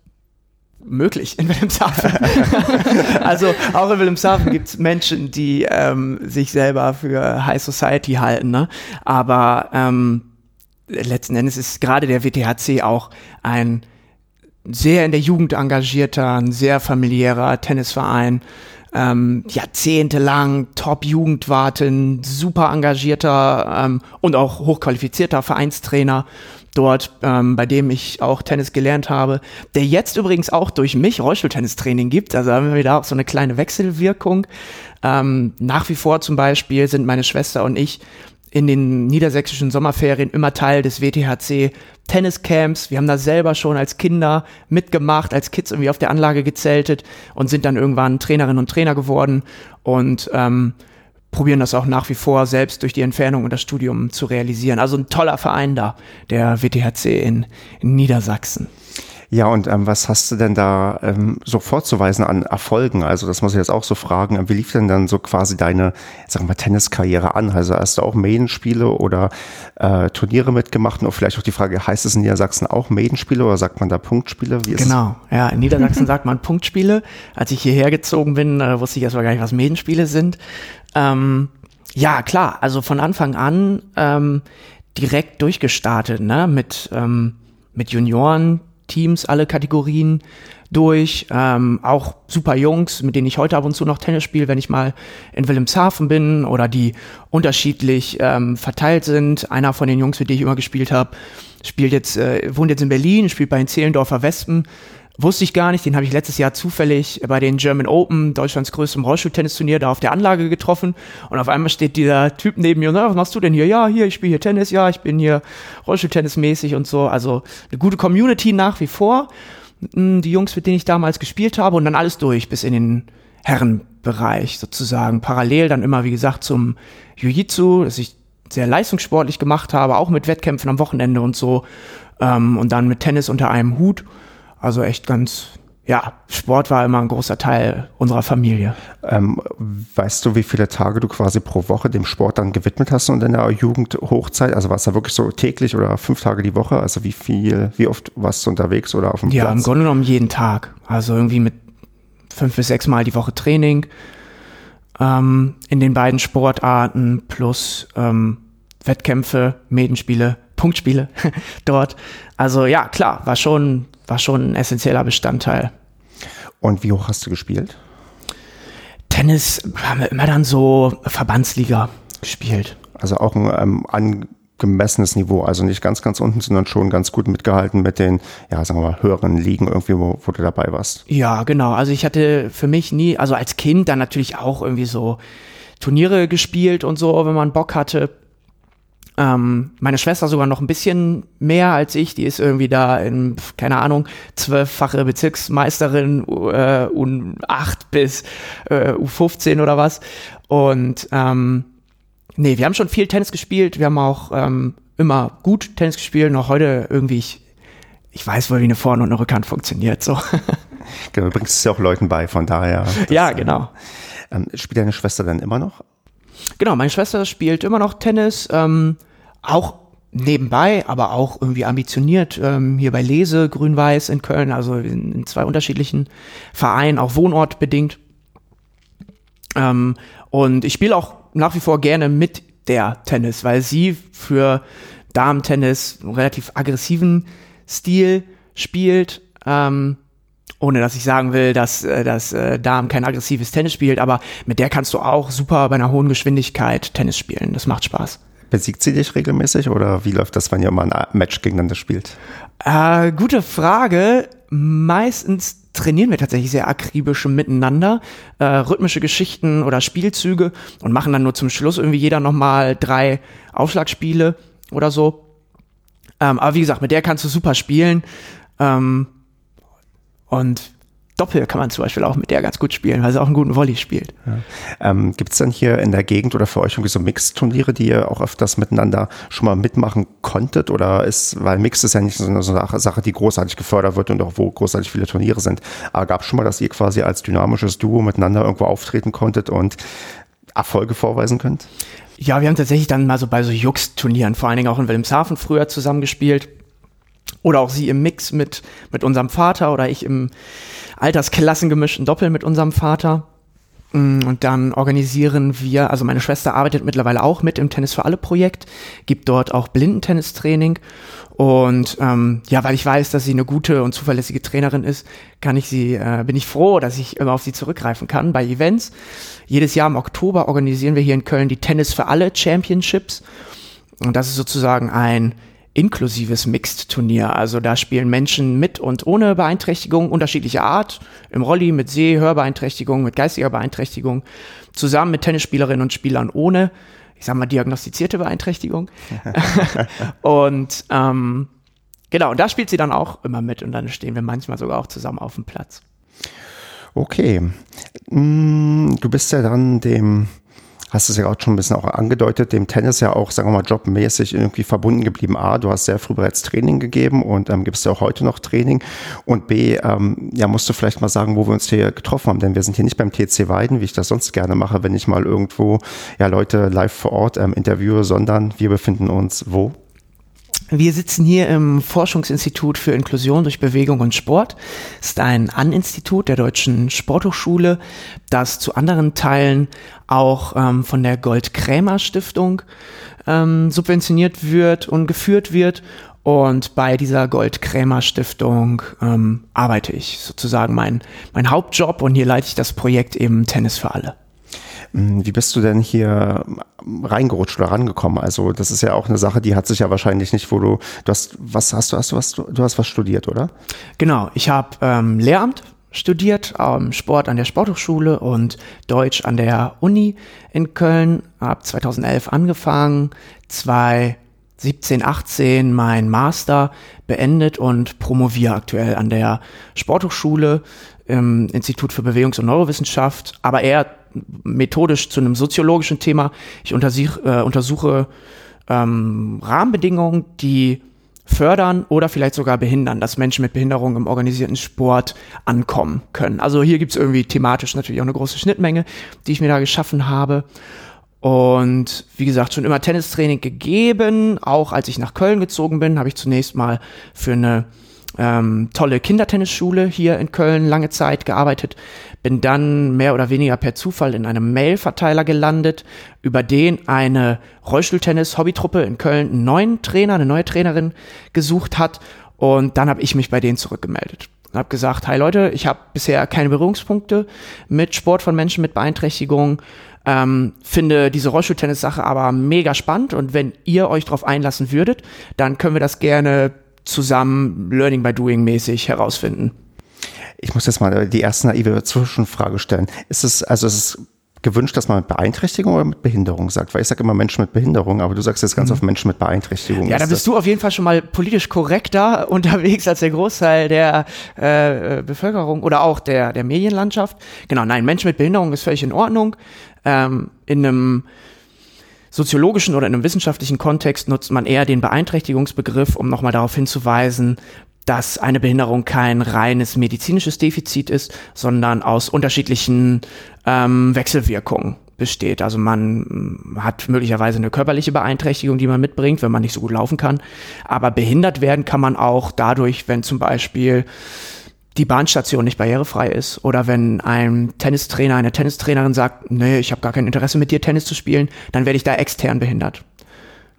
möglich in Wilhelmshaven. also auch in Wilhelmshaven gibt es Menschen, die ähm, sich selber für High Society halten. Ne? Aber ähm, letzten Endes ist gerade der WTHC auch ein sehr in der Jugend engagierter, ein sehr familiärer Tennisverein. Ähm, jahrzehntelang Top-Jugendwarten, super engagierter ähm, und auch hochqualifizierter Vereinstrainer dort, ähm, bei dem ich auch Tennis gelernt habe, der jetzt übrigens auch durch mich Rollstuhltennistraining gibt. Also haben wir da auch so eine kleine Wechselwirkung. Ähm, nach wie vor zum Beispiel sind meine Schwester und ich in den niedersächsischen Sommerferien immer Teil des WTHC Tenniscamps. Wir haben da selber schon als Kinder mitgemacht, als Kids irgendwie auf der Anlage gezeltet und sind dann irgendwann Trainerinnen und Trainer geworden und ähm, probieren das auch nach wie vor selbst durch die Entfernung und das Studium zu realisieren. Also ein toller Verein da, der WTHC in, in Niedersachsen. Ja, und ähm, was hast du denn da ähm, so vorzuweisen an Erfolgen? Also das muss ich jetzt auch so fragen. Wie lief denn dann so quasi deine, sagen wir, Tenniskarriere an? Also hast du auch Maidenspiele oder äh, Turniere mitgemacht? Und vielleicht auch die Frage, heißt es in Niedersachsen auch Maidenspiele oder sagt man da Punktspiele? Wie genau, ja, in Niedersachsen sagt man Punktspiele. Als ich hierher gezogen bin, äh, wusste ich erstmal gar nicht, was Maidenspiele sind. Ähm, ja, klar, also von Anfang an ähm, direkt durchgestartet, ne? Mit, ähm, mit Junioren, Teams, alle Kategorien durch. Ähm, auch super Jungs, mit denen ich heute ab und zu noch Tennis spiele, wenn ich mal in Wilhelmshaven bin oder die unterschiedlich ähm, verteilt sind. Einer von den Jungs, mit denen ich immer gespielt habe, spielt jetzt, äh, wohnt jetzt in Berlin, spielt bei den Zehlendorfer Wespen. Wusste ich gar nicht, den habe ich letztes Jahr zufällig bei den German Open, Deutschlands größtem Rollstuhltennisturnier, da auf der Anlage getroffen. Und auf einmal steht dieser Typ neben mir und sagt, was machst du denn hier? Ja, hier, ich spiele hier Tennis, ja, ich bin hier Rollstuhltennismäßig und so. Also eine gute Community nach wie vor. Hm, die Jungs, mit denen ich damals gespielt habe und dann alles durch bis in den Herrenbereich sozusagen. Parallel dann immer, wie gesagt, zum Jiu-Jitsu, das ich sehr leistungssportlich gemacht habe, auch mit Wettkämpfen am Wochenende und so. Ähm, und dann mit Tennis unter einem Hut. Also echt ganz, ja, Sport war immer ein großer Teil unserer Familie. Ähm, weißt du, wie viele Tage du quasi pro Woche dem Sport dann gewidmet hast und in der Jugendhochzeit? Also war es da wirklich so täglich oder fünf Tage die Woche? Also wie viel, wie oft warst du unterwegs oder auf dem ja, Platz? Ja, im Grunde genommen jeden Tag. Also irgendwie mit fünf bis sechs Mal die Woche Training ähm, in den beiden Sportarten plus ähm, Wettkämpfe, Medenspiele, Punktspiele dort. Also ja, klar, war schon war schon ein essentieller Bestandteil. Und wie hoch hast du gespielt? Tennis haben wir immer dann so Verbandsliga gespielt. Also auch ein ähm, angemessenes Niveau, also nicht ganz, ganz unten, sondern schon ganz gut mitgehalten mit den, ja, sagen wir mal, höheren Ligen irgendwie, wo, wo du dabei warst. Ja, genau. Also ich hatte für mich nie, also als Kind dann natürlich auch irgendwie so Turniere gespielt und so, wenn man Bock hatte. Ähm, meine Schwester sogar noch ein bisschen mehr als ich. Die ist irgendwie da in, keine Ahnung, zwölffache Bezirksmeisterin äh, U8 bis äh, U15 oder was. Und ähm, nee, wir haben schon viel Tennis gespielt. Wir haben auch ähm, immer gut Tennis gespielt. Noch heute irgendwie, ich, ich weiß wohl, wie eine Vorne- und eine Rückhand funktioniert. So. Genau, du bringst es ja auch Leuten bei, von daher. ja, genau. Ähm, spielt deine Schwester dann immer noch? Genau, meine Schwester spielt immer noch Tennis. Ähm, auch nebenbei, aber auch irgendwie ambitioniert ähm, hier bei Lese Grün-Weiß in Köln, also in, in, zwei unterschiedlichen Vereinen, auch wohnortbedingt. Ähm, und ich spiele auch nach wie vor gerne mit der Tennis, weil sie für Damen-Tennis relativ aggressiven Stil spielt. Ähm, ohne dass ich sagen will, dass, äh, dass äh, Damen kein aggressives Tennis spielt, aber mit der kannst du auch super bei einer hohen Geschwindigkeit Tennis spielen. Das macht Spaß. Besiegt sie dich regelmäßig oder wie läuft das, wenn ihr mal ein Match gegeneinander spielt? Äh, gute Frage. Meistens trainieren wir tatsächlich sehr akribisch miteinander, äh, rhythmische Geschichten oder Spielzüge und machen dann nur zum Schluss irgendwie jeder nochmal drei Aufschlagspiele oder so. Ähm, aber wie gesagt, mit der kannst du super spielen. Ähm, und Doppel kann man zum Beispiel auch mit der ganz gut spielen, weil sie auch einen guten Volley spielt. Ja. Ähm, Gibt es dann hier in der Gegend oder für euch irgendwie so Mix-Turniere, die ihr auch öfters miteinander schon mal mitmachen konntet? Oder ist, weil Mix ist ja nicht so eine Sache, die großartig gefördert wird und auch wo großartig viele Turniere sind. Aber gab es schon mal, dass ihr quasi als dynamisches Duo miteinander irgendwo auftreten konntet und Erfolge vorweisen könnt? Ja, wir haben tatsächlich dann mal so bei so Jux-Turnieren, vor allen Dingen auch in Wilhelmshaven früher zusammengespielt Oder auch sie im Mix mit, mit unserem Vater oder ich im altersklassengemischten Doppel mit unserem Vater. Mm, Und dann organisieren wir, also meine Schwester arbeitet mittlerweile auch mit im Tennis für alle Projekt, gibt dort auch Blindentennistraining. Und ähm, ja, weil ich weiß, dass sie eine gute und zuverlässige Trainerin ist, kann ich sie, äh, bin ich froh, dass ich immer auf sie zurückgreifen kann bei Events. Jedes Jahr im Oktober organisieren wir hier in Köln die Tennis für alle Championships. Und das ist sozusagen ein inklusives Mixed-Turnier. Also da spielen Menschen mit und ohne Beeinträchtigung unterschiedlicher Art, im Rolli mit Seh-, Hörbeeinträchtigung, mit geistiger Beeinträchtigung, zusammen mit Tennisspielerinnen und Spielern ohne, ich sag mal, diagnostizierte Beeinträchtigung. und ähm, genau, und da spielt sie dann auch immer mit und dann stehen wir manchmal sogar auch zusammen auf dem Platz. Okay. Mm, Du bist ja dann dem, hast es ja auch schon ein bisschen auch angedeutet, dem Tennis ja auch, sagen wir mal, jobmäßig irgendwie verbunden geblieben. A, du hast sehr früh bereits Training gegeben und ähm, gibst ja auch heute noch Training. Und B, ähm, ja, musst du vielleicht mal sagen, wo wir uns hier getroffen haben, denn wir sind hier nicht beim TC Weiden, wie ich das sonst gerne mache, wenn ich mal irgendwo ja Leute live vor Ort ähm, interviewe, sondern wir befinden uns wo? Wir sitzen hier im Forschungsinstitut für Inklusion durch Bewegung und Sport. Es ist ein An-Institut der Deutschen Sporthochschule, das zu anderen Teilen auch ähm, von der Gold-Krämer-Stiftung ähm, subventioniert wird und geführt wird. Und bei dieser Gold-Krämer-Stiftung ähm, arbeite ich sozusagen mein, mein Hauptjob und hier leite ich das Projekt eben Tennis für alle. Mm, Wie bist du denn hier reingerutscht oder rangekommen? Also das ist ja auch eine Sache, die hat sich ja wahrscheinlich nicht, wo du, du hast, was hast du, hast du was, du hast was studiert, oder? Genau, ich habe ähm, Lehramt studiert, ähm, Sport an der Sporthochschule und Deutsch an der Uni in Köln. Habe 2011 angefangen, 2017, 18 mein Master beendet und promoviere aktuell an der Sporthochschule im Institut für Bewegungs- und Neurowissenschaft, aber eher methodisch zu einem soziologischen Thema. Ich untersuch, äh, untersuche ähm, Rahmenbedingungen, die fördern oder vielleicht sogar behindern, dass Menschen mit Behinderung im organisierten Sport ankommen können. Also hier gibt's irgendwie thematisch natürlich auch eine große Schnittmenge, die ich mir da geschaffen habe. Und wie gesagt, schon immer Tennistraining gegeben. Auch als ich nach Köln gezogen bin, habe ich zunächst mal für eine ähm, tolle Kindertennisschule hier in Köln lange Zeit gearbeitet. Bin dann mehr oder weniger per Zufall in einem Mail-Verteiler gelandet, über den eine Rollstuhltennis-Hobbytruppe in Köln einen neuen Trainer, eine neue Trainerin gesucht hat. Und dann habe ich mich bei denen zurückgemeldet. Und habe gesagt, hi Leute, ich habe bisher keine Berührungspunkte mit Sport von Menschen mit Beeinträchtigung. Ähm, finde diese Rollstuhltennis-Sache aber mega spannend und wenn ihr euch darauf einlassen würdet, dann können wir das gerne zusammen Learning by Doing mäßig herausfinden. Ich muss jetzt mal die erste naive Zwischenfrage stellen. Ist es, also ist es gewünscht, dass man mit Beeinträchtigung oder mit Behinderung sagt? Weil ich sage immer Menschen mit Behinderung, aber du sagst jetzt ganz oft Menschen mit Beeinträchtigung. Mhm. Ja, da Ist bist du auf jeden Fall schon mal politisch korrekter unterwegs als der Großteil der äh, Bevölkerung oder auch der, der Medienlandschaft. Genau, nein, Menschen mit Behinderung ist völlig in Ordnung. Ähm, in einem soziologischen oder in einem wissenschaftlichen Kontext nutzt man eher den Beeinträchtigungsbegriff, um nochmal darauf hinzuweisen, dass eine Behinderung kein reines medizinisches Defizit ist, sondern aus unterschiedlichen ähm, Wechselwirkungen besteht. Also man mm, hat möglicherweise eine körperliche Beeinträchtigung, die man mitbringt, wenn man nicht so gut laufen kann. Aber behindert werden kann man auch dadurch, wenn zum Beispiel die Bahnstation nicht barrierefrei ist oder wenn ein Tennistrainer, eine Tennistrainerin sagt, nee, ich habe gar kein Interesse mit dir Tennis zu spielen, dann werde ich da extern behindert.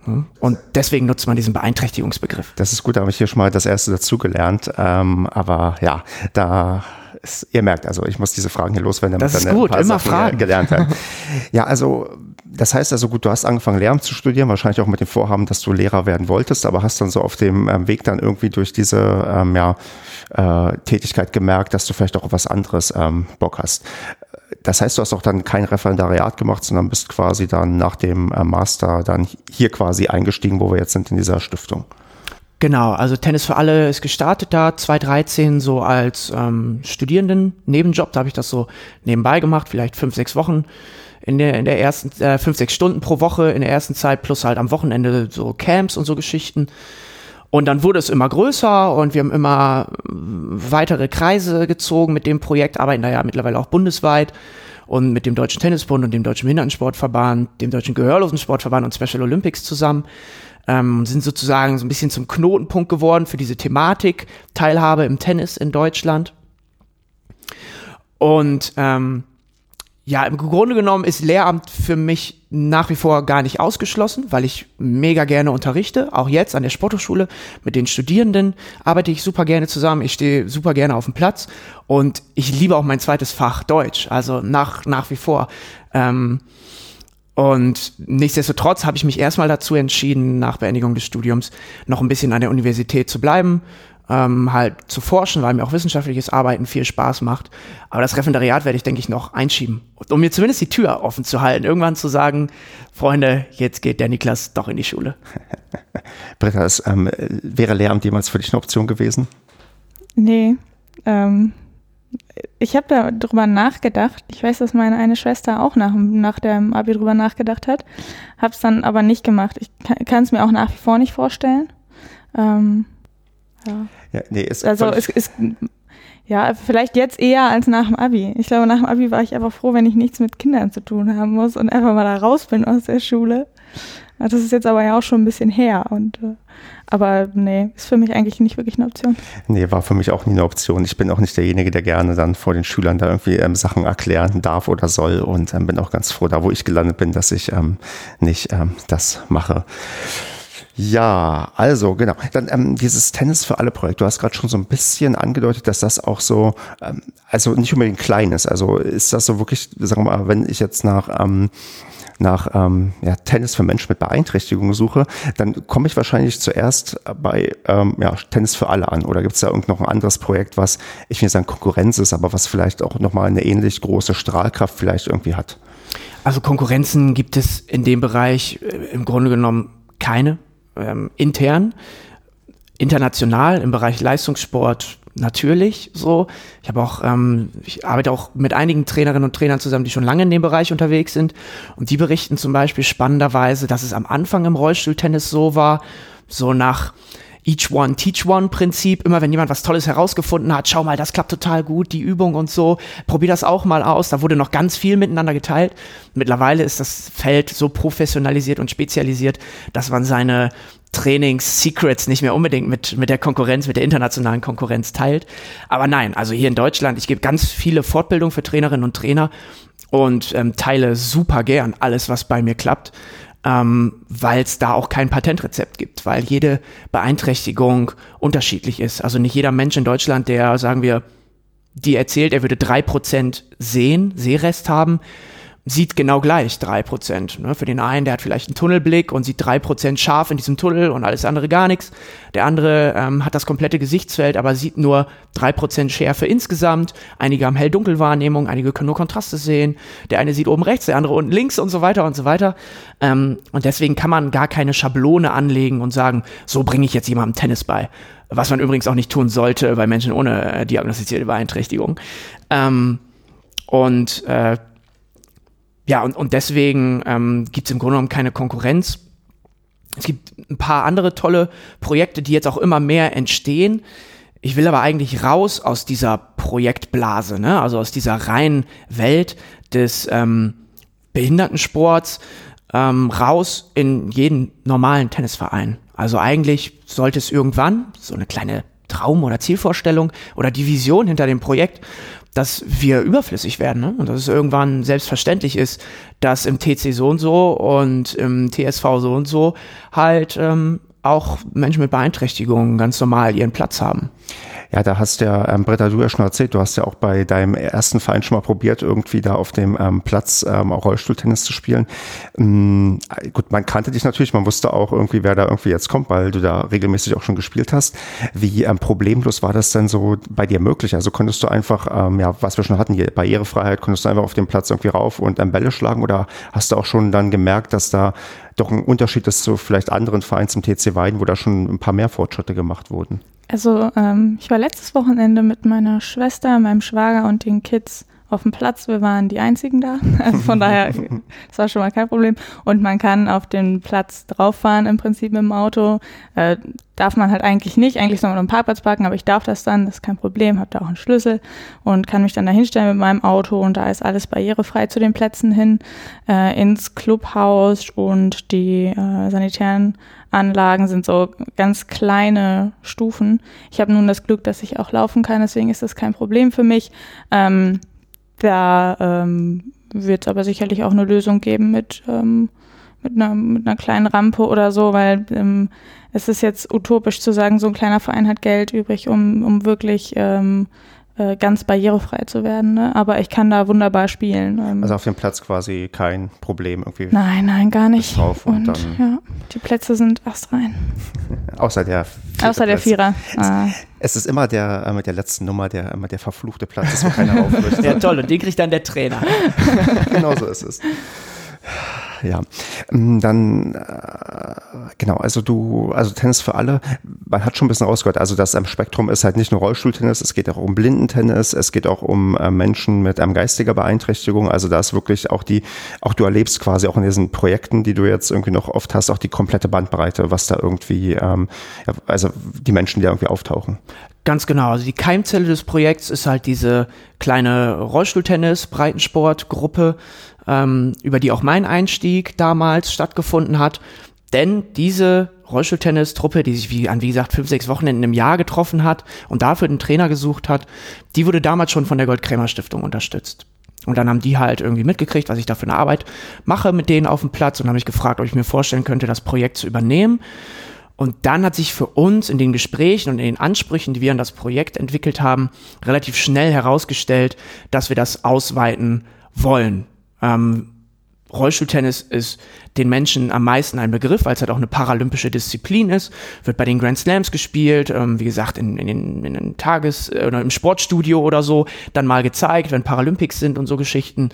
Hm? Und deswegen nutzt man diesen Beeinträchtigungsbegriff. Das ist gut, da habe ich hier schon mal das erste dazugelernt. Ähm, aber ja, da ist, ihr merkt, also ich muss diese Fragen hier loswerden, damit Das ist dann ein gut, paar immer Sachen Fragen. gelernt haben. ja, also das heißt also gut, du hast angefangen Lehramt zu studieren, wahrscheinlich auch mit dem Vorhaben, dass du Lehrer werden wolltest, aber hast dann so auf dem ähm, Weg dann irgendwie durch diese ähm, ja, äh, Tätigkeit gemerkt, dass du vielleicht auch auf was anderes ähm, Bock hast. Das heißt, du hast auch dann kein Referendariat gemacht, sondern bist quasi dann nach dem äh, Master dann hier quasi eingestiegen, wo wir jetzt sind in dieser Stiftung. Genau, also Tennis für alle ist gestartet da 2013 so als ähm, Studierenden-Nebenjob. Da habe ich das so nebenbei gemacht, vielleicht fünf, sechs Wochen in der, in der ersten, äh, fünf, sechs Stunden pro Woche in der ersten Zeit, plus halt am Wochenende so Camps und so Geschichten. Und dann wurde es immer größer und wir haben immer äh, weitere Kreise gezogen mit dem Projekt, arbeiten da ja mittlerweile auch bundesweit. und mit dem Deutschen Tennisbund und dem Deutschen Behindertensportverband, dem Deutschen Gehörlosensportverband und Special Olympics zusammen. Ähm, sind sozusagen so ein bisschen zum Knotenpunkt geworden für diese Thematik Teilhabe im Tennis in Deutschland. Und ähm, ja, im Grunde genommen ist Lehramt für mich nach wie vor gar nicht ausgeschlossen, weil ich mega gerne unterrichte. Auch jetzt an der Sporthochschule mit den Studierenden arbeite ich super gerne zusammen. Ich stehe super gerne auf dem Platz und ich liebe auch mein zweites Fach Deutsch. Also nach, nach wie vor. Ähm, und nichtsdestotrotz habe ich mich erstmal dazu entschieden, nach Beendigung des Studiums noch ein bisschen an der Universität zu bleiben ähm, halt zu forschen, weil mir auch wissenschaftliches Arbeiten viel Spaß macht. Aber das Referendariat werde ich, denke ich, noch einschieben, um mir zumindest die Tür offen zu halten. Irgendwann zu sagen, Freunde, jetzt geht der Niklas doch in die Schule. Britta, es, ähm, wäre Lehramt jemals für dich eine Option gewesen? Nee. Ähm, ich habe da drüber nachgedacht. Ich weiß, dass meine eine Schwester auch nach, nach dem Abi drüber nachgedacht hat. Habe es dann aber nicht gemacht. Ich kann es mir auch nach wie vor nicht vorstellen. Ähm, ja. ja nee, ist also es ist ja vielleicht jetzt eher als nach dem Abi. Ich glaube, nach dem Abi war ich einfach froh, wenn ich nichts mit Kindern zu tun haben muss und einfach mal da raus bin aus der Schule. Das ist jetzt aber ja auch schon ein bisschen her und äh, aber nee, ist für mich eigentlich nicht wirklich eine Option. Nee, war für mich auch nie eine Option. Ich bin auch nicht derjenige, der gerne dann vor den Schülern da irgendwie ähm, Sachen erklären darf oder soll und ähm, bin auch ganz froh, da wo ich gelandet bin, dass ich ähm, nicht ähm, das mache. Ja, also genau. Dann ähm, dieses Tennis für alle Projekt. Du hast gerade schon so ein bisschen angedeutet, dass das auch so, ähm, also nicht unbedingt klein ist. Also ist das so wirklich, sagen wir mal, wenn ich jetzt nach ähm, nach ähm, ja, Tennis für Menschen mit Beeinträchtigungen suche, dann komme ich wahrscheinlich zuerst bei ähm, ja, Tennis für alle an. Oder gibt es da irgend noch ein anderes Projekt, was ich will sagen Konkurrenz ist, aber was vielleicht auch nochmal eine ähnlich große Strahlkraft vielleicht irgendwie hat? Also Konkurrenzen gibt es in dem Bereich äh, im Grunde genommen keine ähm, intern, international im Bereich Leistungssport natürlich so. Ich habe auch, ähm, ich arbeite auch mit einigen Trainerinnen und Trainern zusammen, die schon lange in dem Bereich unterwegs sind. Und die berichten zum Beispiel spannenderweise, dass es am Anfang im Rollstuhltennis so war, so nach Each One, Teach One Prinzip. Immer wenn jemand was Tolles herausgefunden hat, schau mal, das klappt total gut, die Übung und so. Probier das auch mal aus. Da wurde noch ganz viel miteinander geteilt. Mittlerweile ist das Feld so professionalisiert und spezialisiert, dass man seine Trainings-Secrets nicht mehr unbedingt mit, mit der Konkurrenz, mit der internationalen Konkurrenz teilt. Aber nein, also hier in Deutschland, ich gebe ganz viele Fortbildungen für Trainerinnen und Trainer und ähm, teile super gern alles, was bei mir klappt ähm, weil es da auch kein Patentrezept gibt, weil jede Beeinträchtigung unterschiedlich ist. Also nicht jeder Mensch in Deutschland, der, sagen wir, die erzählt, er würde drei Prozent sehen, Sehrest haben, sieht genau gleich drei Prozent. Ne? Für den einen, der hat vielleicht einen Tunnelblick und sieht drei Prozent scharf in diesem Tunnel und alles andere gar nichts. Der andere ähm, hat das komplette Gesichtsfeld, aber sieht nur drei Prozent Schärfe insgesamt. Einige haben Hell-Dunkel-Wahrnehmung, einige können nur Kontraste sehen. Der eine sieht oben rechts, der andere unten links und so weiter und so weiter. Ähm, und deswegen kann man gar keine Schablone anlegen und sagen, so bringe ich jetzt jemandem Tennis bei. Was man übrigens auch nicht tun sollte bei Menschen ohne äh, diagnostizierte Beeinträchtigung. Ähm, und äh, ja, und, und deswegen ähm, gibt es im Grunde genommen keine Konkurrenz. Es gibt ein paar andere tolle Projekte, die jetzt auch immer mehr entstehen. Ich will aber eigentlich raus aus dieser Projektblase, ne? also aus dieser reinen Welt des ähm, Behindertensports, ähm, raus in jeden normalen Tennisverein. Also eigentlich sollte es irgendwann so eine kleine Traum- oder Zielvorstellung oder die Vision hinter dem Projekt dass wir überflüssig werden ne? und dass es irgendwann selbstverständlich ist, dass im TC so und so und im TSV so und so halt ähm, auch Menschen mit Beeinträchtigungen ganz normal ihren Platz haben. Ja, da hast ja, ähm, Britta, du ja schon erzählt, du hast ja auch bei deinem ersten Verein schon mal probiert, irgendwie da auf dem ähm, Platz ähm, auch Rollstuhltennis zu spielen. Ähm, gut, man kannte dich natürlich, man wusste auch irgendwie, wer da irgendwie jetzt kommt, weil du da regelmäßig auch schon gespielt hast. Wie ähm, problemlos war das denn so bei dir möglich? Also konntest du einfach, ähm, ja, was wir schon hatten, die Barrierefreiheit, konntest du einfach auf dem Platz irgendwie rauf und ähm, Bälle schlagen oder hast du auch schon dann gemerkt, dass da doch ein Unterschied ist zu vielleicht anderen Vereinen zum TC Weiden, wo da schon ein paar mehr Fortschritte gemacht wurden? Also ähm, ich war letztes Wochenende mit meiner Schwester, meinem Schwager und den Kids auf dem Platz. Wir waren die einzigen da. Also von daher, das war schon mal kein Problem. Und man kann auf den Platz drauf fahren, im Prinzip mit dem Auto. Äh, darf man halt eigentlich nicht. Eigentlich soll man am Parkplatz parken, aber ich darf das dann, das ist kein Problem, habe da auch einen Schlüssel und kann mich dann da hinstellen mit meinem Auto und da ist alles barrierefrei zu den Plätzen hin, äh, ins Clubhaus und die äh, sanitären Anlagen sind so ganz kleine Stufen. Ich habe nun das Glück, dass ich auch laufen kann, deswegen ist das kein Problem für mich. Ähm, da ähm, wird es aber sicherlich auch eine Lösung geben mit, ähm, mit, einer, mit einer kleinen Rampe oder so, weil ähm, es ist jetzt utopisch zu sagen, so ein kleiner Verein hat Geld übrig, um, um wirklich ähm, äh, ganz barrierefrei zu werden. Ne? Aber ich kann da wunderbar spielen. Ähm. Also auf dem Platz quasi kein Problem irgendwie. Nein, nein, gar nicht. Drauf und, und dann ja, die Plätze sind astrein. außer der Außer der Platz. Vierer. Ah. Es ist immer der äh, mit der letzten Nummer, der immer der verfluchte Platz ist, wo keiner auflöst. Ja, toll. Und den kriegt dann der Trainer. genau so ist es. Ja, ähm, dann äh, genau, also du, also Tennis für alle, man hat schon ein bisschen rausgehört, also das am Spektrum ist halt nicht nur Rollstuhltennis, es geht auch um Blindentennis, es geht auch um äh, Menschen mit ähm, geistiger Beeinträchtigung, also da ist wirklich auch die, auch du erlebst quasi auch in diesen Projekten, die du jetzt irgendwie noch oft hast, auch die komplette Bandbreite, was da irgendwie, ähm, also die Menschen, die da irgendwie auftauchen. Ganz genau. Also die Keimzelle des Projekts ist halt diese kleine Rollstuhltennis-Breitensport-Gruppe, ähm, über die auch mein Einstieg damals stattgefunden hat. Denn diese Rollstuhltennis-Truppe, die sich wie an wie gesagt fünf, sechs Wochenenden im Jahr getroffen hat und dafür einen Trainer gesucht hat, die wurde damals schon von der Gold-Krämer-Stiftung unterstützt. Und dann haben die halt irgendwie mitgekriegt, was ich da für eine Arbeit mache mit denen auf dem Platz und haben mich gefragt, ob ich mir vorstellen könnte, das Projekt zu übernehmen. Und dann hat sich für uns in den Gesprächen und in den Ansprüchen, die wir an das Projekt entwickelt haben, relativ schnell herausgestellt, dass wir das ausweiten wollen. Ähm, Rollstuhltennis ist den Menschen am meisten ein Begriff, weil es halt auch eine paralympische Disziplin ist. Wird bei den Grand Slams gespielt, ähm, wie gesagt, in, in den, in den Tages- oder im Sportstudio oder so, dann mal gezeigt, wenn Paralympics sind und so Geschichten.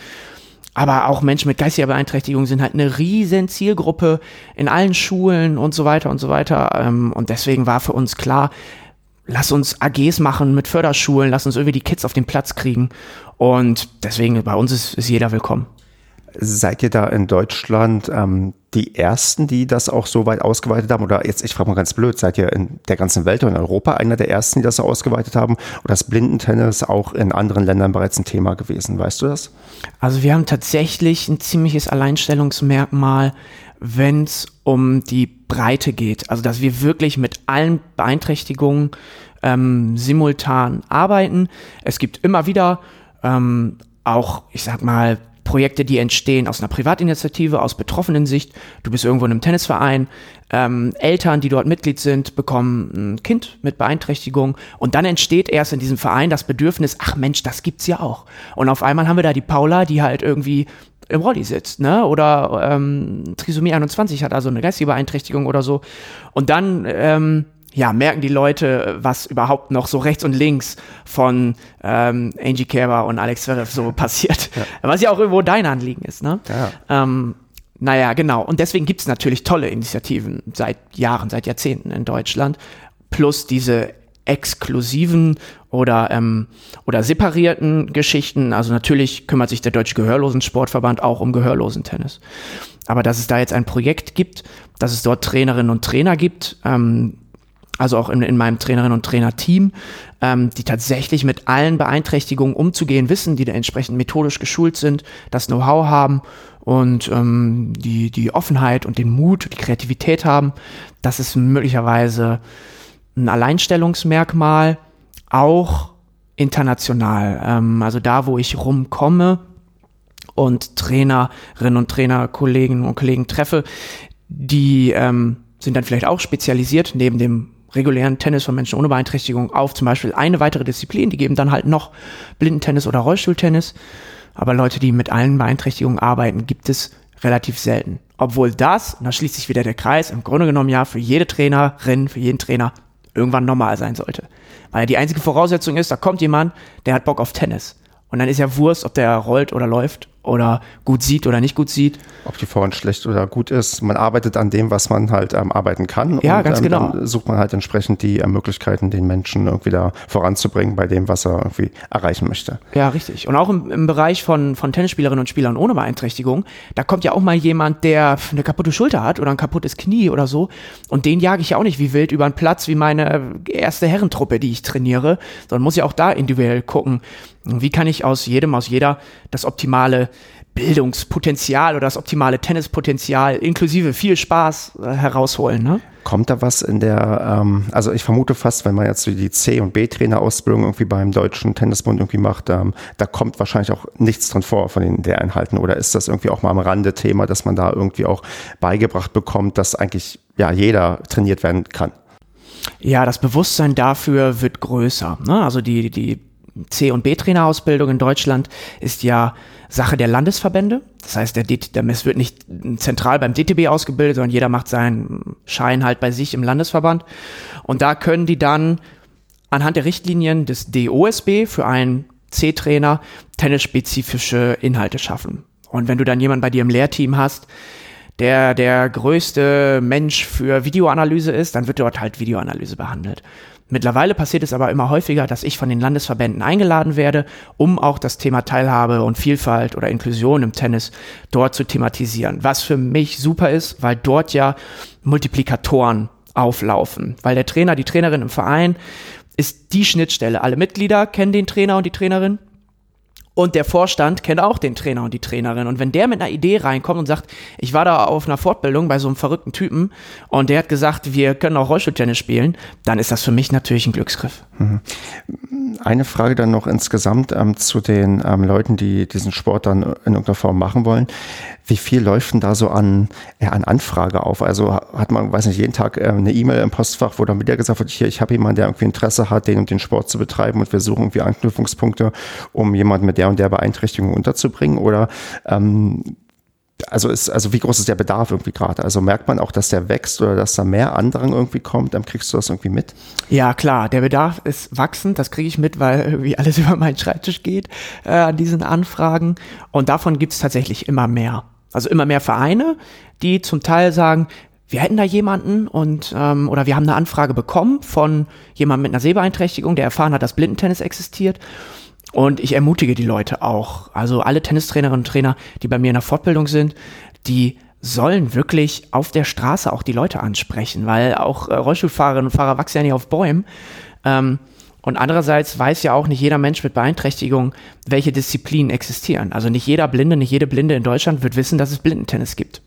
Aber auch Menschen mit geistiger Beeinträchtigung sind halt eine riesen Zielgruppe in allen Schulen und so weiter und so weiter. Ähm, und deswegen war für uns klar, lass uns AGs machen mit Förderschulen, lass uns irgendwie die Kids auf den Platz kriegen. Und deswegen bei uns ist, ist jeder willkommen. Seid ihr da in Deutschland ähm, die Ersten, die das auch so weit ausgeweitet haben? Oder jetzt, ich frage mal ganz blöd, seid ihr in der ganzen Welt oder in Europa einer der Ersten, die das so ausgeweitet haben? Oder ist Blindentennis auch in anderen Ländern bereits ein Thema gewesen? Weißt du das? Also wir haben tatsächlich ein ziemliches Alleinstellungsmerkmal, wenn es um die Breite geht. Also dass wir wirklich mit allen Beeinträchtigungen ähm, simultan arbeiten. Es gibt immer wieder ähm, auch, ich sag mal, Projekte, die entstehen aus einer Privatinitiative, aus betroffenen Sicht. Du bist irgendwo in einem Tennisverein, ähm, Eltern, die dort Mitglied sind, bekommen ein Kind mit Beeinträchtigung und dann entsteht erst in diesem Verein das Bedürfnis, ach Mensch, das gibt's ja auch. Und auf einmal haben wir da die Paula, die halt irgendwie im Rolli sitzt, ne? Oder ähm, Trisomie 21 hat also eine geistige Beeinträchtigung oder so. Und dann ähm, ja, merken die Leute, was überhaupt noch so rechts und links von ähm, Angie Kerber und Alex Zverev so passiert. Ja. Was ja auch irgendwo dein Anliegen ist, ne? Ja. Ähm, naja, genau. Und deswegen gibt's natürlich tolle Initiativen seit Jahren, seit Jahrzehnten in Deutschland. Plus diese exklusiven oder, ähm, oder separierten Geschichten. Also natürlich kümmert sich der Deutsche Gehörlosensportverband auch um Gehörlosentennis. Aber dass es da jetzt ein Projekt gibt, dass es dort Trainerinnen und Trainer gibt, ähm, also auch in, in meinem Trainerinnen und Trainerteam, ähm, die tatsächlich mit allen Beeinträchtigungen umzugehen wissen, die da entsprechend methodisch geschult sind, das Know-how haben und ähm, die, die Offenheit und den Mut, die Kreativität haben, das ist möglicherweise ein Alleinstellungsmerkmal, auch international. Ähm, also da, wo ich rumkomme und Trainerinnen und Trainer, Kolleginnen und Kollegen treffe, die ähm, sind dann vielleicht auch spezialisiert neben dem regulären Tennis von Menschen ohne Beeinträchtigung auf zum Beispiel eine weitere Disziplin. Die geben dann halt noch Blindentennis oder Rollstuhltennis. Aber Leute, die mit allen Beeinträchtigungen arbeiten, gibt es relativ selten. Obwohl das, und da schließt sich wieder der Kreis, im Grunde genommen ja für jede Trainerin, für jeden Trainer irgendwann normal sein sollte. Weil die einzige Voraussetzung ist, da kommt jemand, der hat Bock auf Tennis. Und dann ist ja Wurst, ob der rollt oder läuft oder gut sieht oder nicht gut sieht. Ob die Vorhand schlecht oder gut ist. Man arbeitet an dem, was man halt ähm, arbeiten kann. Ja, und, ganz ähm, genau. Dann sucht man halt entsprechend die äh, Möglichkeiten, den Menschen irgendwie da voranzubringen bei dem, was er irgendwie erreichen möchte. Ja, richtig. Und auch im, im Bereich von, von Tennisspielerinnen und Spielern ohne Beeinträchtigung, da kommt ja auch mal jemand, der eine kaputte Schulter hat oder ein kaputtes Knie oder so. Und den jage ich ja auch nicht wie wild über den Platz, wie meine erste Herrentruppe, die ich trainiere, sondern muss ja auch da individuell gucken, wie kann ich aus jedem, aus jeder das optimale Bildungspotenzial oder das optimale Tennispotenzial inklusive viel Spaß äh, herausholen. Ne? Kommt da was in der, ähm, also ich vermute fast, wenn man jetzt die C- und B-Trainer-Ausbildung irgendwie beim Deutschen Tennisbund irgendwie macht, ähm, da kommt wahrscheinlich auch nichts drin vor von den der Inhalten. Oder ist das irgendwie auch mal am Rande Thema, dass man da irgendwie auch beigebracht bekommt, dass eigentlich ja jeder trainiert werden kann? Ja, das Bewusstsein dafür wird größer. Ne? Also die, die C- und B-Trainerausbildung in Deutschland ist ja Sache der Landesverbände. Das heißt, der, der es wird nicht zentral beim DTB ausgebildet, sondern jeder macht seinen Schein halt bei sich im Landesverband. Und da können die dann anhand der Richtlinien des DOSB für einen C-Trainer tennisspezifische Inhalte schaffen. Und wenn du dann jemanden bei dir im Lehrteam hast, der der größte Mensch für Videoanalyse ist, dann wird dort halt Videoanalyse behandelt. Mittlerweile passiert es aber immer häufiger, dass ich von den Landesverbänden eingeladen werde, um auch das Thema Teilhabe und Vielfalt oder Inklusion im Tennis dort zu thematisieren. Was für mich super ist, weil dort ja Multiplikatoren auflaufen. Weil der Trainer, die Trainerin im Verein ist die Schnittstelle. Alle Mitglieder kennen den Trainer und die Trainerin. Und der Vorstand kennt auch den Trainer und die Trainerin. Und wenn der mit einer Idee reinkommt und sagt, ich war da auf einer Fortbildung bei so einem verrückten Typen und der hat gesagt, wir können auch Rollstuhltennis spielen, dann ist das für mich natürlich ein Glücksgriff. Mhm. Eine Frage dann noch insgesamt ähm, zu den ähm, Leuten, die diesen Sport dann in irgendeiner Form machen wollen. Wie viel läuft denn da so an, ja, an Anfrage auf? Also hat man, weiß nicht, jeden Tag äh, eine E-Mail im Postfach, wo dann wieder gesagt wird, hier, ich habe jemanden, der irgendwie Interesse hat, den und den Sport zu betreiben und wir suchen irgendwie Anknüpfungspunkte, um jemanden mit der und der Beeinträchtigung unterzubringen? Oder ähm, also ist, also wie groß ist der Bedarf irgendwie gerade? Also merkt man auch, dass der wächst oder dass da mehr Andrang irgendwie kommt? Dann kriegst du das irgendwie mit? Ja, klar, der Bedarf ist wachsend, das kriege ich mit, weil irgendwie alles über meinen Schreibtisch geht äh, an diesen Anfragen. Und davon gibt es tatsächlich immer mehr. Also immer mehr Vereine, die zum Teil sagen, wir hätten da jemanden und ähm, oder wir haben eine Anfrage bekommen von jemandem mit einer Sehbeeinträchtigung, der erfahren hat, dass Blindentennis existiert. Und ich ermutige die Leute auch. Also alle Tennistrainerinnen und Trainer, die bei mir in der Fortbildung sind, die sollen wirklich auf der Straße auch die Leute ansprechen, weil auch äh, Rollstuhlfahrerinnen und Fahrer wachsen ja nicht auf Bäumen. Ähm, und andererseits weiß ja auch nicht jeder Mensch mit Beeinträchtigung, welche Disziplinen existieren. Also nicht jeder Blinde, nicht jede Blinde in Deutschland wird wissen, dass es Blindentennis gibt.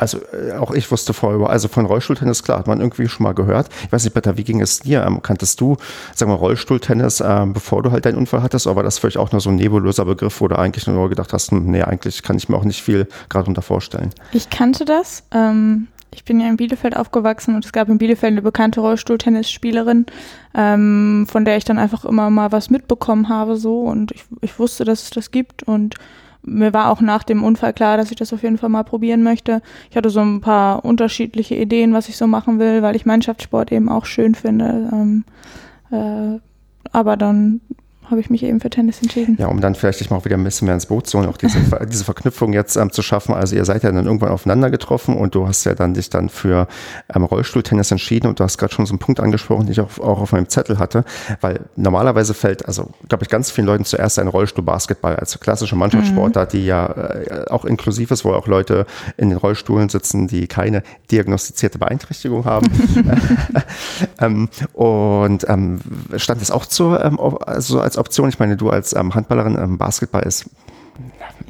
Also äh, auch ich wusste vorher also von Rollstuhltennis, klar, hat man irgendwie schon mal gehört. Ich weiß nicht, Peter, wie ging es dir? Ähm, kanntest du, sagen wir, Rollstuhltennis, ähm, bevor du halt deinen Unfall hattest, oder war das vielleicht auch nur so ein nebuloser Begriff, wo du eigentlich nur gedacht hast, hm, nee, eigentlich kann ich mir auch nicht viel gerade unter vorstellen? Ich kannte das. Ähm, ich bin ja in Bielefeld aufgewachsen und es gab in Bielefeld eine bekannte Rollstuhltennisspielerin, ähm, von der ich dann einfach immer mal was mitbekommen habe so und ich, ich wusste, dass es das gibt und mir war auch nach dem Unfall klar, dass ich das auf jeden Fall mal probieren möchte. Ich hatte so ein paar unterschiedliche Ideen, was ich so machen will, weil ich Mannschaftssport eben auch schön finde. Ähm, äh, aber dann habe ich mich eben für Tennis entschieden. Ja, um dann vielleicht dich mal auch wieder ein bisschen mehr ins Boot zu holen, auch diese, diese Verknüpfung jetzt ähm, zu schaffen. Also ihr seid ja dann irgendwann aufeinander getroffen und du hast ja dann dich dann für ähm, Rollstuhltennis entschieden und du hast gerade schon so einen Punkt angesprochen, den ich auch, auch auf meinem Zettel hatte, weil normalerweise fällt, also glaube ich, ganz vielen Leuten zuerst ein Rollstuhlbasketball als klassische Mannschaftssportart, mhm. die ja äh, auch inklusiv ist, wo auch Leute in den Rollstuhlen sitzen, die keine diagnostizierte Beeinträchtigung haben. ähm, und ähm, stand es auch zur, ähm, also als Option? Ich meine, du als ähm, Handballerin, ähm, Basketball ist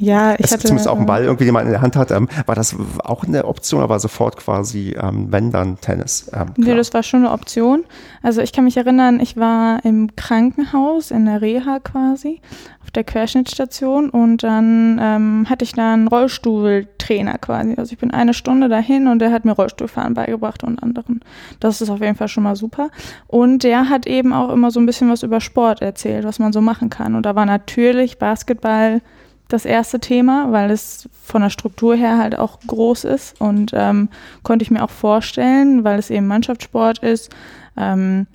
ja, ich es hatte zumindest auch einen äh, Ball irgendwie jemand in der Hand hat. Ähm, war das auch eine Option, aber sofort quasi, ähm, wenn dann Tennis? Ähm, Nee, klar. das war schon eine Option. Also ich kann mich erinnern, ich war im Krankenhaus in der Reha quasi auf der Querschnittstation und dann ähm, hatte ich da einen Rollstuhltrainer quasi. Also ich bin eine Stunde dahin und der hat mir Rollstuhlfahren beigebracht und anderen. Das ist auf jeden Fall schon mal super. Und der hat eben auch immer so ein bisschen was über Sport erzählt, was man so machen kann. Und da war natürlich Basketball das erste Thema, weil es von der Struktur her halt auch groß ist und ähm, konnte ich mir auch vorstellen, weil es eben Mannschaftssport ist. Ähm,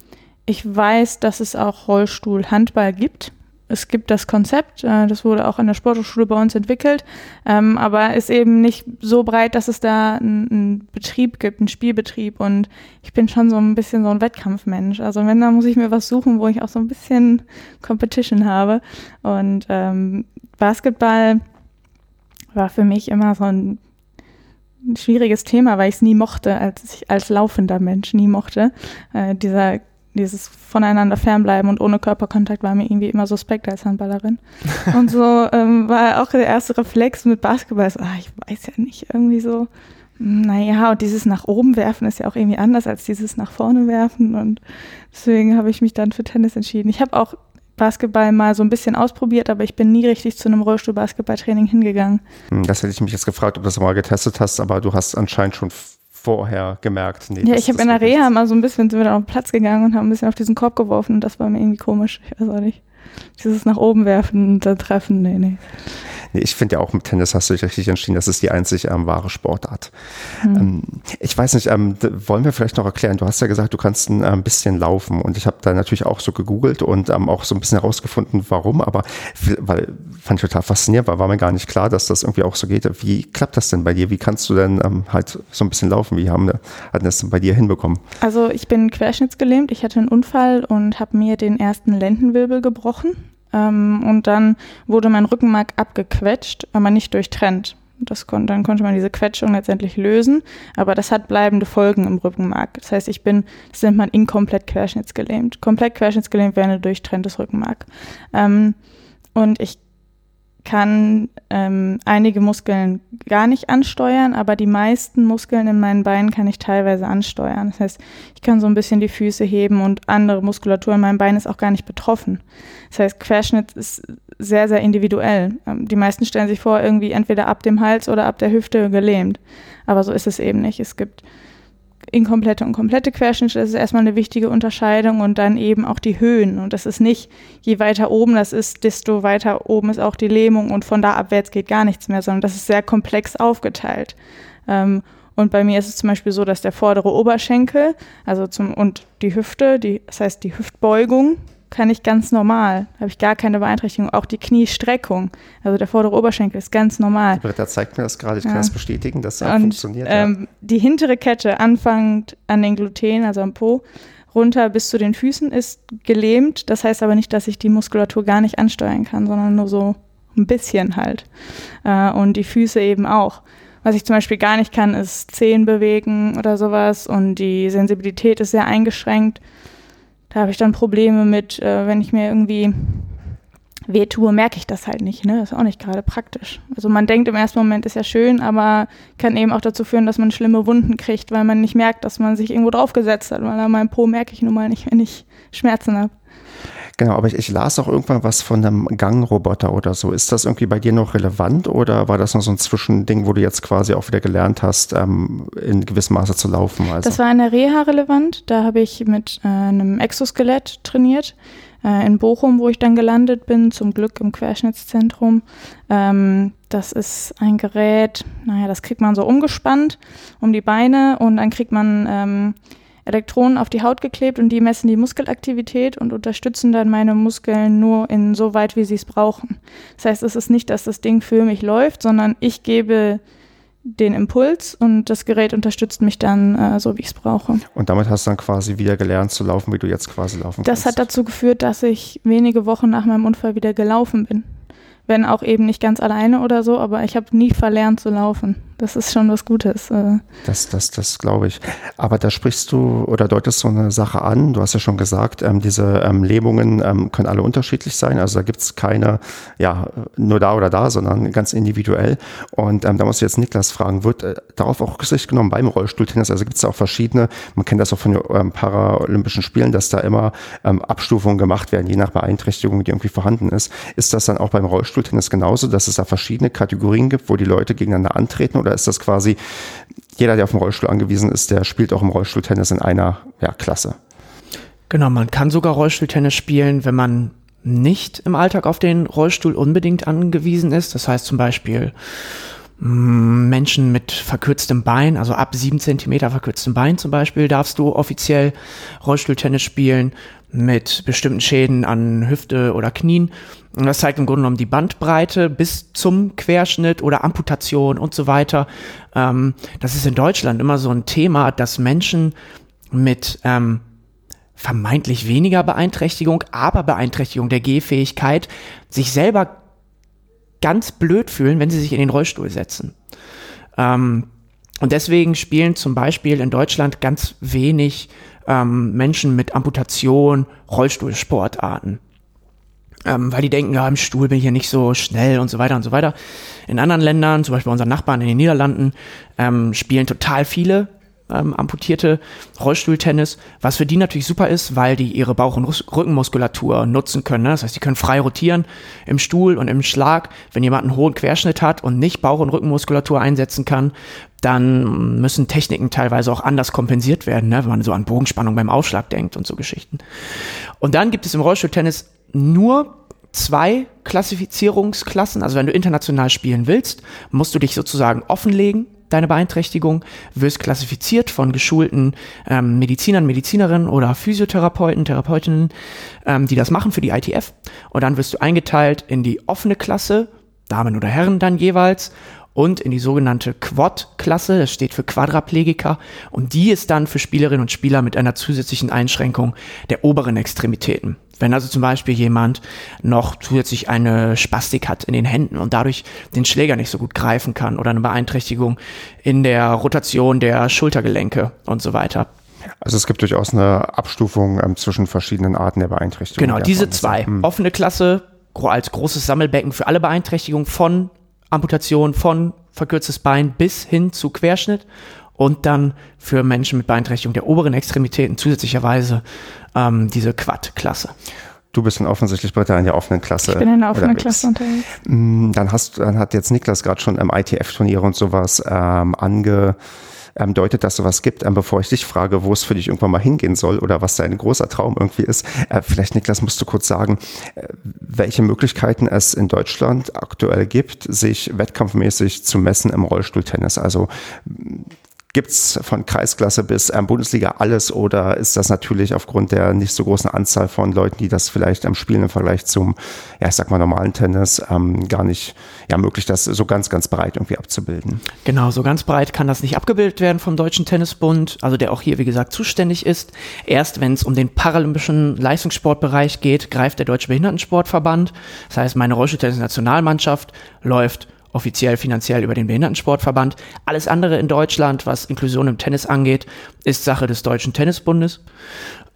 ich weiß, dass es auch Rollstuhl-Handball gibt. es gibt das Konzept, äh, das wurde auch an der Sporthochschule bei uns entwickelt, ähm, aber ist eben nicht so breit, dass es da einen Betrieb gibt, einen Spielbetrieb. Und ich bin schon so ein bisschen so ein Wettkampfmensch. Also wenn, dann muss ich mir was suchen, wo ich auch so ein bisschen Competition habe. Und ähm, Basketball war für mich immer so ein schwieriges Thema, weil ich es nie mochte, als ich als laufender Mensch nie mochte. Äh, dieser dieses voneinander fernbleiben und ohne Körperkontakt war mir irgendwie immer suspekt als Handballerin. und so ähm, war auch der erste Reflex mit Basketball, so, ach, ich weiß ja nicht, irgendwie so, hm, naja, und dieses nach oben werfen ist ja auch irgendwie anders als dieses nach vorne werfen und deswegen habe ich mich dann für Tennis entschieden. Ich habe auch Basketball mal so ein bisschen ausprobiert, aber ich bin nie richtig zu einem Rollstuhl-Basketballtraining hingegangen. Hm, das hätte ich mich jetzt gefragt, ob du das mal getestet hast, aber du hast anscheinend schon vorher gemerkt. Nee, ja, ich habe in der Reha mal so ein bisschen, sind wir dann auf den Platz gegangen und haben ein bisschen auf diesen Korb geworfen und das war mir irgendwie komisch. Ich weiß auch nicht. Dieses nach oben werfen und dann treffen, nee, nee. Nee, ich finde ja auch mit Tennis hast du dich richtig entschieden, das ist die einzig ähm, wahre Sportart. Mhm. Ähm, ich weiß nicht, ähm, wollen wir vielleicht noch erklären, du hast ja gesagt, du kannst ein ähm, bisschen laufen und ich habe da natürlich auch so gegoogelt und ähm, auch so ein bisschen herausgefunden, warum, aber weil fand ich total faszinierend, weil war mir gar nicht klar, dass das irgendwie auch so geht. Wie klappt das denn bei dir? Wie kannst du denn ähm, halt so ein bisschen laufen? Wie haben hat das bei dir hinbekommen? Also ich bin querschnittsgelähmt, ich hatte einen Unfall und habe mir den ersten Lendenwirbel gebrochen ähm, und dann wurde mein Rückenmark abgequetscht, aber nicht durchtrennt. Das kon dann konnte man diese Quetschung letztendlich lösen, aber das hat bleibende Folgen im Rückenmark. Das heißt, ich bin, das nennt man inkomplett querschnittsgelähmt. Komplett querschnittsgelähmt wäre ein durchtrenntes Rückenmark. Ähm, und ich kann ähm, einige Muskeln gar nicht ansteuern, aber die meisten Muskeln in meinen Beinen kann ich teilweise ansteuern. Das heißt, ich kann so ein bisschen die Füße heben und andere Muskulatur in meinem Bein ist auch gar nicht betroffen. Das heißt, Querschnitt ist sehr, sehr individuell. Ähm, die meisten stellen sich vor, irgendwie entweder ab dem Hals oder ab der Hüfte gelähmt. Aber so ist es eben nicht. Es gibt inkomplette und komplette Querschnitte, das ist erstmal eine wichtige Unterscheidung und dann eben auch die Höhen. Und das ist nicht, je weiter oben das ist, desto weiter oben ist auch die Lähmung und von da abwärts geht gar nichts mehr, sondern das ist sehr komplex aufgeteilt. Ähm, und bei mir ist es zum Beispiel so, dass der vordere Oberschenkel, also zum, und die Hüfte, die, das heißt die Hüftbeugung, kann ich ganz normal. Habe ich gar keine Beeinträchtigung. Auch die Kniestreckung, also der vordere Oberschenkel ist ganz normal. Da zeigt mir das gerade, ich ja. kann das bestätigen, dass das funktioniert. Ähm, ja. Die hintere Kette, anfangend an den Gluten, also am Po, runter bis zu den Füßen ist gelähmt. Das heißt aber nicht, dass ich die Muskulatur gar nicht ansteuern kann, sondern nur so ein bisschen halt. Äh, und die Füße eben auch. Was ich zum Beispiel gar nicht kann, ist Zehen bewegen oder sowas und die Sensibilität ist sehr eingeschränkt. Da habe ich dann Probleme mit, äh, wenn ich mir irgendwie wehtue, merke ich das halt nicht. Ne? Das ist auch nicht gerade praktisch. Also man denkt im ersten Moment, ist ja schön, aber kann eben auch dazu führen, dass man schlimme Wunden kriegt, weil man nicht merkt, dass man sich irgendwo draufgesetzt hat. Weil an meinem Po merke ich nun mal nicht, wenn ich Schmerzen habe. Genau, aber ich, ich, las auch irgendwann was von einem Gangroboter oder so. Ist das irgendwie bei dir noch relevant oder war das noch so ein Zwischending, wo du jetzt quasi auch wieder gelernt hast, ähm, in gewissem Maße zu laufen? Also? Das war in der Reha relevant. Da habe ich mit äh, einem Exoskelett trainiert äh, in Bochum, wo ich dann gelandet bin, zum Glück im Querschnittszentrum. Ähm, das ist ein Gerät, naja, das kriegt man so umgespannt um die Beine und dann kriegt man ähm, Elektronen auf die Haut geklebt und die messen die Muskelaktivität und unterstützen dann meine Muskeln nur insoweit, wie sie es brauchen. Das heißt, es ist nicht, dass das Ding für mich läuft, sondern ich gebe den Impuls und das Gerät unterstützt mich dann äh, so, wie ich es brauche. Und damit hast du dann quasi wieder gelernt zu laufen, wie du jetzt quasi laufen das kannst. Das hat dazu geführt, dass ich wenige Wochen nach meinem Unfall wieder gelaufen bin wenn auch eben nicht ganz alleine oder so, aber ich habe nie verlernt zu laufen. Das ist schon was Gutes. Äh. Das, das, das glaube ich. Aber da sprichst du oder deutest so eine Sache an. Du hast ja schon gesagt, ähm, diese ähm, Lähmungen ähm, können alle unterschiedlich sein. Also da gibt es keine, ja, nur da oder da, sondern ganz individuell. Und ähm, da muss ich jetzt Niklas fragen, wird äh, darauf auch Rücksicht genommen beim Rollstuhltennis? Also gibt es da auch verschiedene, man kennt das auch von den ähm, Paralympischen Spielen, dass da immer ähm, Abstufungen gemacht werden, je nach Beeinträchtigung, die irgendwie vorhanden ist. Ist das dann auch beim Rollstuhltennis genauso, dass es da verschiedene Kategorien gibt, wo die Leute gegeneinander antreten? Oder ist das quasi, jeder, der auf den Rollstuhl angewiesen ist, der spielt auch im Rollstuhltennis in einer ja, Klasse? Genau, man kann sogar Rollstuhltennis spielen, wenn man nicht im Alltag auf den Rollstuhl unbedingt angewiesen ist. Das heißt zum Beispiel, Mm, Menschen mit verkürztem Bein, also ab sieben Zentimeter verkürztem Bein zum Beispiel, darfst du offiziell Rollstuhltennis spielen mit bestimmten Schäden an Hüfte oder Knien. Und das zeigt im Grunde genommen die Bandbreite bis zum Querschnitt oder Amputation und so weiter. Ähm, das ist in Deutschland immer so ein Thema, dass Menschen mit ähm, vermeintlich weniger Beeinträchtigung, aber Beeinträchtigung der Gehfähigkeit sich selber ganz blöd fühlen, wenn sie sich in den Rollstuhl setzen. Ähm, und deswegen spielen zum Beispiel in Deutschland ganz wenig ähm, Menschen mit Amputation Rollstuhlsportarten. Ähm, weil die denken, ja, im Stuhl bin ich ja nicht so schnell und so weiter und so weiter. In anderen Ländern, zum Beispiel unseren Nachbarn in den Niederlanden, ähm, spielen total viele ähm, amputierte Rollstuhltennis, was für die natürlich super ist, weil die ihre Bauch- und Rückenmuskulatur nutzen können. Ne? Das heißt, die können frei rotieren im Stuhl und im Schlag. Wenn jemand einen hohen Querschnitt hat und nicht Bauch- und Rückenmuskulatur einsetzen kann, dann müssen Techniken teilweise auch anders kompensiert werden, ne? wenn man so an Bogenspannung beim Aufschlag denkt und so Geschichten. Und dann gibt es im Rollstuhltennis nur zwei Klassifizierungsklassen. Also wenn du international spielen willst, musst du dich sozusagen offenlegen deine Beeinträchtigung, wirst klassifiziert von geschulten ähm, Medizinern, Medizinerinnen oder Physiotherapeuten, Therapeutinnen, ähm, die das machen für die ITF. Und dann wirst du eingeteilt in die offene Klasse, Damen oder Herren dann jeweils, und in die sogenannte Quad-Klasse, das steht für Quadraplegiker, und die ist dann für Spielerinnen und Spieler mit einer zusätzlichen Einschränkung der oberen Extremitäten. Wenn also zum Beispiel jemand noch zusätzlich eine Spastik hat in den Händen und dadurch den Schläger nicht so gut greifen kann oder eine Beeinträchtigung in der Rotation der Schultergelenke und so weiter. Also es gibt durchaus eine Abstufung ähm, zwischen verschiedenen Arten der Beeinträchtigung. Genau, diese zwei. Hm. Offene Klasse als großes Sammelbecken für alle Beeinträchtigungen von Amputation, von verkürztes Bein bis hin zu Querschnitt und dann für Menschen mit Beeinträchtigung der oberen Extremitäten zusätzlicherweise ähm, diese Quad-Klasse. Du bist dann offensichtlich Britta in der offenen Klasse. Ich bin in der offenen unterwegs. Klasse unterwegs. Mm, dann hast, dann hat jetzt Niklas gerade schon im ITF-Turnier und sowas ähm, ange ähm, deutet, dass sowas gibt. Ähm, bevor ich dich frage, wo es für dich irgendwann mal hingehen soll oder was dein großer Traum irgendwie ist, äh, vielleicht Niklas, musst du kurz sagen, äh, welche Möglichkeiten es in Deutschland aktuell gibt, sich wettkampfmäßig zu messen im Rollstuhltennis. Also Gibt es von Kreisklasse bis ähm, Bundesliga alles oder ist das natürlich aufgrund der nicht so großen Anzahl von Leuten, die das vielleicht am Spielen im Vergleich zum, ja, ich sag mal, normalen Tennis ähm, gar nicht ja, möglich, das so ganz, ganz breit irgendwie abzubilden? Genau, so ganz breit kann das nicht abgebildet werden vom Deutschen Tennisbund, also der auch hier, wie gesagt, zuständig ist. Erst wenn es um den paralympischen Leistungssportbereich geht, greift der Deutsche Behindertensportverband. Das heißt, meine Rollstuhltennis-Nationalmannschaft läuft offiziell finanziell über den Behindertensportverband. Alles andere in Deutschland, was Inklusion im Tennis angeht, ist Sache des Deutschen Tennisbundes.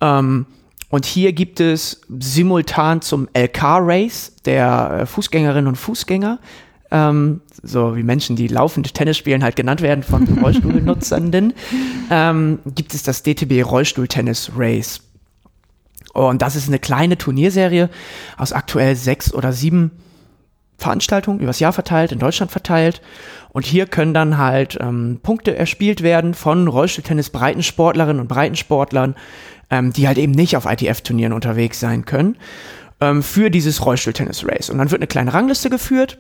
Ähm, und hier gibt es simultan zum LK-Race der äh, Fußgängerinnen und Fußgänger, ähm, so wie Menschen, die laufend Tennis spielen, halt genannt werden von Rollstuhlnutzenden, ähm, gibt es das DTB Rollstuhltennis Race. Und das ist eine kleine Turnierserie aus aktuell sechs oder sieben Veranstaltungen übers Jahr verteilt, in Deutschland verteilt. Und hier können dann halt ähm, Punkte erspielt werden von Rollstuhltennis-Breitensportlerinnen und Breitensportlern, ähm, die halt eben nicht auf ITF-Turnieren unterwegs sein können, ähm, für dieses Rollstuhltennis-Race. Und dann wird eine kleine Rangliste geführt.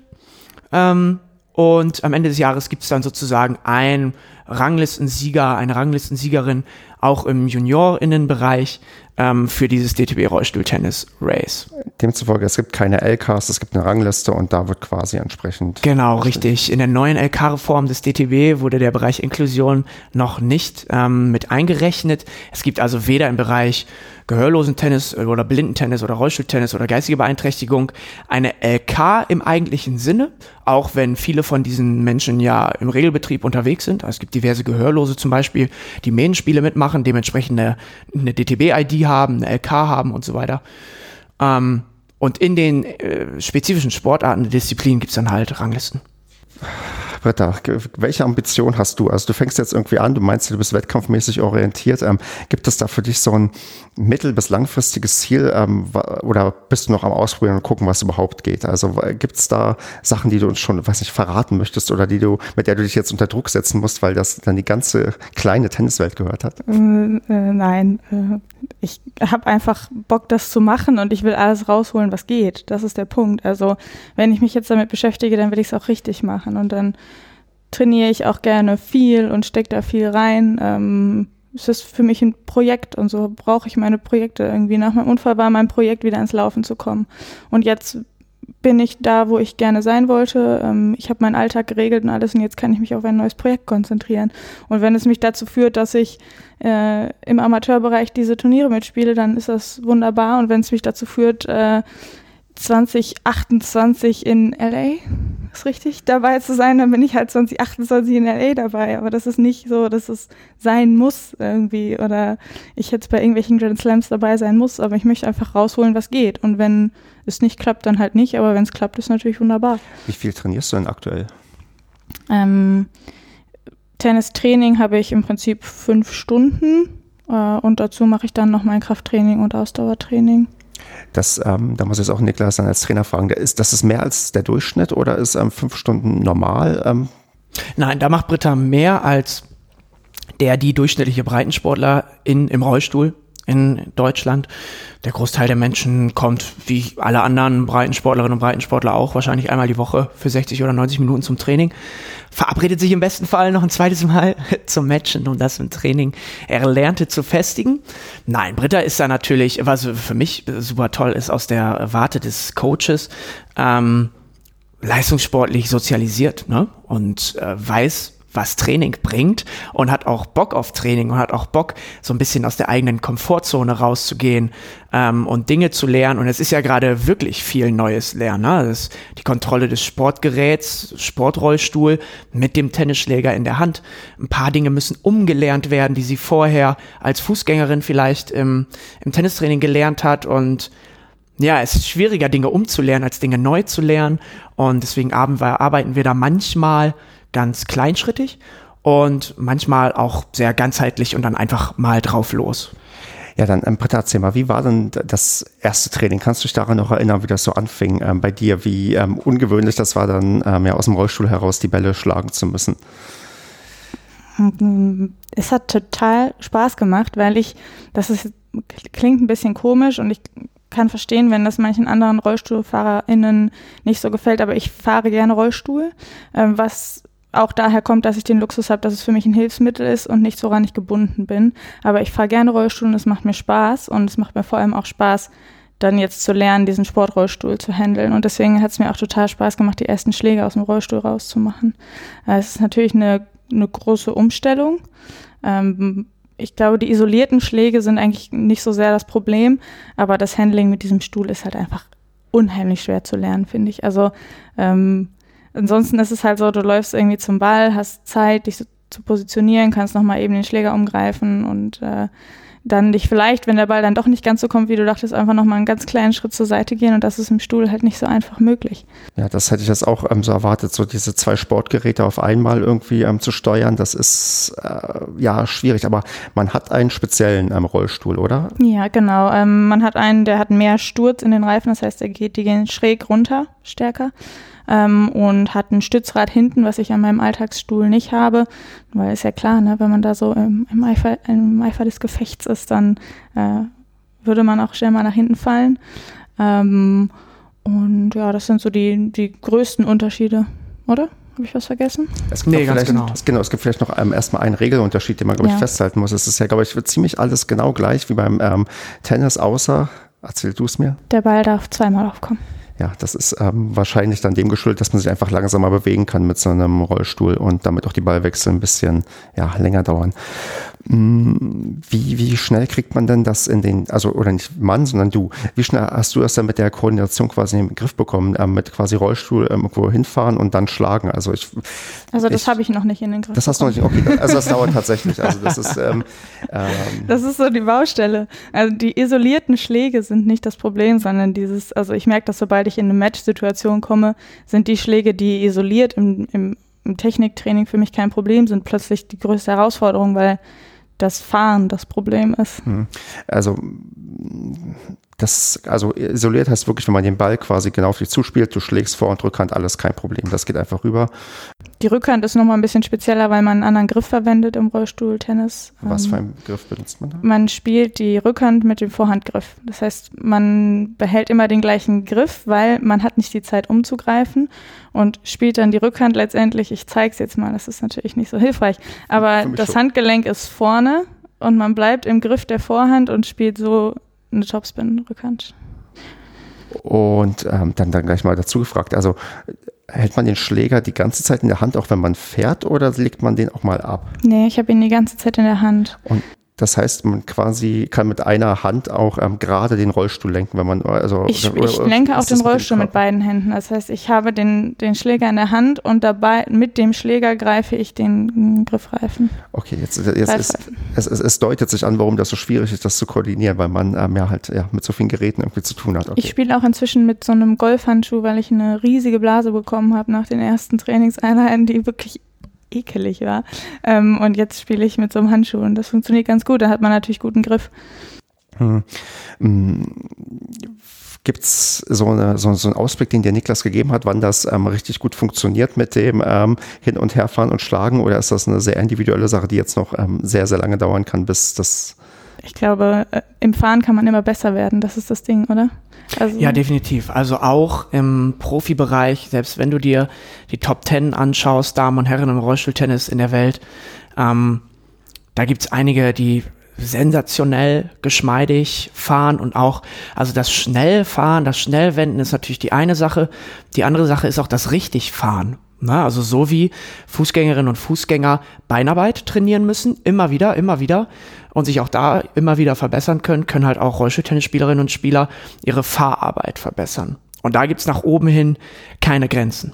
Ähm, und am Ende des Jahres gibt es dann sozusagen ein Ranglistensieger, eine Ranglistensiegerin, auch im Juniorinnenbereich ähm, für dieses DTB-Rollstuhl-Tennis-Race. Demzufolge, es gibt keine LKs, es gibt eine Rangliste und da wird quasi entsprechend. Genau, richtig. In der neuen LK-Reform des DTB wurde der Bereich Inklusion noch nicht ähm, mit eingerechnet. Es gibt also weder im Bereich Gehörlosen-Tennis oder Blindentennis oder Rollstuhltennis oder geistige Beeinträchtigung eine LK im eigentlichen Sinne, auch wenn viele von diesen Menschen ja im Regelbetrieb unterwegs sind. Also es gibt diverse Gehörlose zum Beispiel, die Mähenspiele mitmachen, dementsprechend eine, eine DTB-ID haben, eine LK haben und so weiter. Ähm, und in den äh, spezifischen Sportarten der Disziplin gibt es dann halt Ranglisten. Britta, welche Ambition hast du? Also du fängst jetzt irgendwie an, du meinst, du bist wettkampfmäßig orientiert. Ähm, gibt es da für dich so ein mittel- bis langfristiges Ziel ähm, oder bist du noch am Ausprobieren und gucken, was überhaupt geht? Also gibt es da Sachen, die du uns schon, weiß nicht, verraten möchtest oder die du, mit der du dich jetzt unter Druck setzen musst, weil das dann die ganze kleine Tenniswelt gehört hat? Äh, äh, nein, äh, ich habe einfach Bock, das zu machen und ich will alles rausholen, was geht. Das ist der Punkt. Also wenn ich mich jetzt damit beschäftige, dann will ich es auch richtig machen und dann trainiere ich auch gerne viel und stecke da viel rein. Ähm, es ist für mich ein Projekt und so brauche ich meine Projekte irgendwie. Nach meinem Unfall war mein Projekt wieder ins Laufen zu kommen. Und jetzt bin ich da, wo ich gerne sein wollte. Ähm, ich habe meinen Alltag geregelt und alles und jetzt kann ich mich auf ein neues Projekt konzentrieren. Und wenn es mich dazu führt, dass ich äh, im Amateurbereich diese Turniere mitspiele, dann ist das wunderbar. Und wenn es mich dazu führt, äh, 2028 in LA, ist richtig, dabei zu sein, dann bin ich halt 2028 in LA dabei. Aber das ist nicht so, dass es sein muss irgendwie oder ich jetzt bei irgendwelchen Grand Slams dabei sein muss, aber ich möchte einfach rausholen, was geht. Und wenn es nicht klappt, dann halt nicht, aber wenn es klappt, ist natürlich wunderbar. Wie viel trainierst du denn aktuell? Ähm, Tennistraining habe ich im Prinzip fünf Stunden äh, und dazu mache ich dann noch mein Krafttraining und Ausdauertraining. Das, ähm, da muss ich jetzt auch Niklas dann als Trainer fragen, ist das ist mehr als der Durchschnitt oder ist ähm, fünf Stunden normal? Ähm? Nein, da macht Britta mehr als der die durchschnittliche Breitensportler in, im Rollstuhl in Deutschland. Der Großteil der Menschen kommt, wie alle anderen Breitensportlerinnen und Breitensportler auch, wahrscheinlich einmal die Woche für 60 oder 90 Minuten zum Training. Verabredet sich im besten Fall noch ein zweites Mal zum Matchen, um das im Training Erlernte zu festigen. Nein, Britta ist da natürlich, was für mich super toll ist aus der Warte des Coaches, ähm, leistungssportlich sozialisiert ne? und äh, weiß, was Training bringt und hat auch Bock auf Training und hat auch Bock, so ein bisschen aus der eigenen Komfortzone rauszugehen ähm, und Dinge zu lernen. Und es ist ja gerade wirklich viel neues Lernen. Ne? Das ist die Kontrolle des Sportgeräts, Sportrollstuhl mit dem Tennisschläger in der Hand. Ein paar Dinge müssen umgelernt werden, die sie vorher als Fußgängerin vielleicht im, im Tennistraining gelernt hat und ja, es ist schwieriger, Dinge umzulernen, als Dinge neu zu lernen. Und deswegen arbeiten wir da manchmal ganz kleinschrittig und manchmal auch sehr ganzheitlich und dann einfach mal drauf los. Ja, dann ähm, Britta, erzähl mal, wie war denn das erste Training? Kannst du dich daran noch erinnern, wie das so anfing ähm, bei dir? Wie ähm, ungewöhnlich das war, dann ähm, ja aus dem Rollstuhl heraus die Bälle schlagen zu müssen? Es hat total Spaß gemacht, weil ich, das ist, klingt ein bisschen komisch und ich kann verstehen, wenn das manchen anderen RollstuhlfahrerInnen nicht so gefällt, aber ich fahre gerne Rollstuhl, ähm, was auch daher kommt, dass ich den Luxus habe, dass es für mich ein Hilfsmittel ist und nicht so ran ich gebunden bin. Aber ich fahre gerne Rollstuhl und es macht mir Spaß und es macht mir vor allem auch Spaß, dann jetzt zu lernen, diesen Sportrollstuhl zu handeln. Und deswegen hat es mir auch total Spaß gemacht, die ersten Schläge aus dem Rollstuhl rauszumachen. Äh, es ist natürlich eine, eine große Umstellung. Ähm, ich glaube, die isolierten Schläge sind eigentlich nicht so sehr das Problem, aber das Handling mit diesem Stuhl ist halt einfach unheimlich schwer zu lernen, finde ich. Also ähm, Ansonsten ist es halt so, du läufst irgendwie zum Ball, hast Zeit, dich so zu positionieren, kannst nochmal eben den Schläger umgreifen und äh, dann dich vielleicht, wenn der Ball dann doch nicht ganz so kommt, wie du dachtest, einfach nochmal einen ganz kleinen Schritt zur Seite gehen und das ist im Stuhl halt nicht so einfach möglich. Ja, das hätte ich jetzt auch ähm, so erwartet, so diese zwei Sportgeräte auf einmal irgendwie ähm, zu steuern, das ist äh, ja schwierig, aber man hat einen speziellen ähm, Rollstuhl, oder? Ja, genau. Ähm, man hat einen, der hat mehr Sturz in den Reifen, das heißt, der geht, die gehen schräg runter, stärker ähm, und hat ein Stützrad hinten, was ich an meinem Alltagsstuhl nicht habe, weil ist ja klar, ne, wenn man da so im, im, Eifer, im Eifer des Gefechts ist, dann äh, würde man auch schnell mal nach hinten fallen. Ähm, und ja, das sind so die, die größten Unterschiede, oder? Habe ich was vergessen? Es gibt nee, ganz genau. Es, genau. Es gibt vielleicht noch ähm, erstmal einen Regelunterschied, den man, glaube ich, festhalten muss. Es ist ja, glaube ich, ziemlich alles genau gleich wie beim ähm, Tennis, außer, erzähl du es mir. Der Ball darf zweimal aufkommen ja, das ist ähm, wahrscheinlich dann dem geschuldet, dass man sich einfach langsamer bewegen kann mit so einem Rollstuhl und damit auch die Ballwechsel ein bisschen ja, länger dauern. Wie, wie schnell kriegt man denn das in den, also oder nicht Mann, sondern du, wie schnell hast du das dann mit der Koordination quasi in den Griff bekommen, ähm, mit quasi Rollstuhl ähm, irgendwo hinfahren und dann schlagen? Also ich Also das habe ich noch nicht in den Griff. Das hast du noch nicht, okay, also das dauert tatsächlich. Also das ist ähm, ähm, Das ist so die Baustelle. Also die isolierten Schläge sind nicht das Problem, sondern dieses, also ich merke, dass sobald ich in eine Match-Situation komme, sind die Schläge, die isoliert im, im, im Techniktraining für mich kein Problem sind, plötzlich die größte Herausforderung, weil das Fahren das Problem ist. Hm. Also Das, also isoliert heißt wirklich, wenn man den Ball quasi genau auf dich zuspielt, du schlägst Vor- und Rückhand, alles kein Problem. Das geht einfach rüber. Die Rückhand ist nochmal ein bisschen spezieller, weil man einen anderen Griff verwendet im Rollstuhltennis. Was für Ähm, einen Griff benutzt man da? Man spielt die Rückhand mit dem Vorhandgriff. Das heißt, man behält immer den gleichen Griff, weil man hat nicht die Zeit umzugreifen und spielt dann die Rückhand letztendlich. Ich zeige es jetzt mal, das ist natürlich nicht so hilfreich, aber das schon. Handgelenk ist vorne und man bleibt im Griff der Vorhand und spielt so eine Topspin-Rückhand. Und ähm, dann, dann gleich mal dazu gefragt, also hält man den Schläger die ganze Zeit in der Hand, auch wenn man fährt, oder legt man den auch mal ab? Nee, ich habe ihn die ganze Zeit in der Hand. Und das heißt, man quasi kann mit einer Hand auch ähm, gerade den Rollstuhl lenken, wenn man also Ich, oder- ich lenke auch den Rollstuhl mit Körper? beiden Händen. Das heißt, ich habe den, den Schläger in der Hand und dabei mit dem Schläger greife ich den Griffreifen. Okay, jetzt, jetzt ist, es, es, es deutet sich an, warum das so schwierig ist, das zu koordinieren, weil man ähm, ja halt ja, mit so vielen Geräten irgendwie zu tun hat. Okay. Ich spiele auch inzwischen mit so einem Golfhandschuh, weil ich eine riesige Blase bekommen habe nach den ersten Trainingseinheiten, die wirklich ekelig war. Ähm, und jetzt spiele ich mit so einem Handschuh und das funktioniert ganz gut. Da hat man natürlich guten Griff. Hm. Gibt es so, eine, so, so einen Ausblick, den dir Niklas gegeben hat, wann das ähm, richtig gut funktioniert mit dem ähm, Hin- und Herfahren und Schlagen? Oder ist das eine sehr individuelle Sache, die jetzt noch ähm, sehr, sehr lange dauern kann, bis das. Ich glaube, äh, im Fahren kann man immer besser werden. Das ist das Ding, oder? Also, Ja, definitiv. Also auch im Profibereich, selbst wenn du dir die Top Ten anschaust, Damen und Herren im Rollstuhltennis in der Welt, ähm, da gibt's einige, die sensationell geschmeidig fahren und auch, also das Schnellfahren, das Schnellwenden ist natürlich die eine Sache. Die andere Sache ist auch das Richtigfahren. Na, also so wie Fußgängerinnen und Fußgänger Beinarbeit trainieren müssen, immer wieder, immer wieder und sich auch da immer wieder verbessern können, können halt auch Rollstuhltennisspielerinnen und Spieler ihre Fahrarbeit verbessern. Und da gibt's nach oben hin keine Grenzen.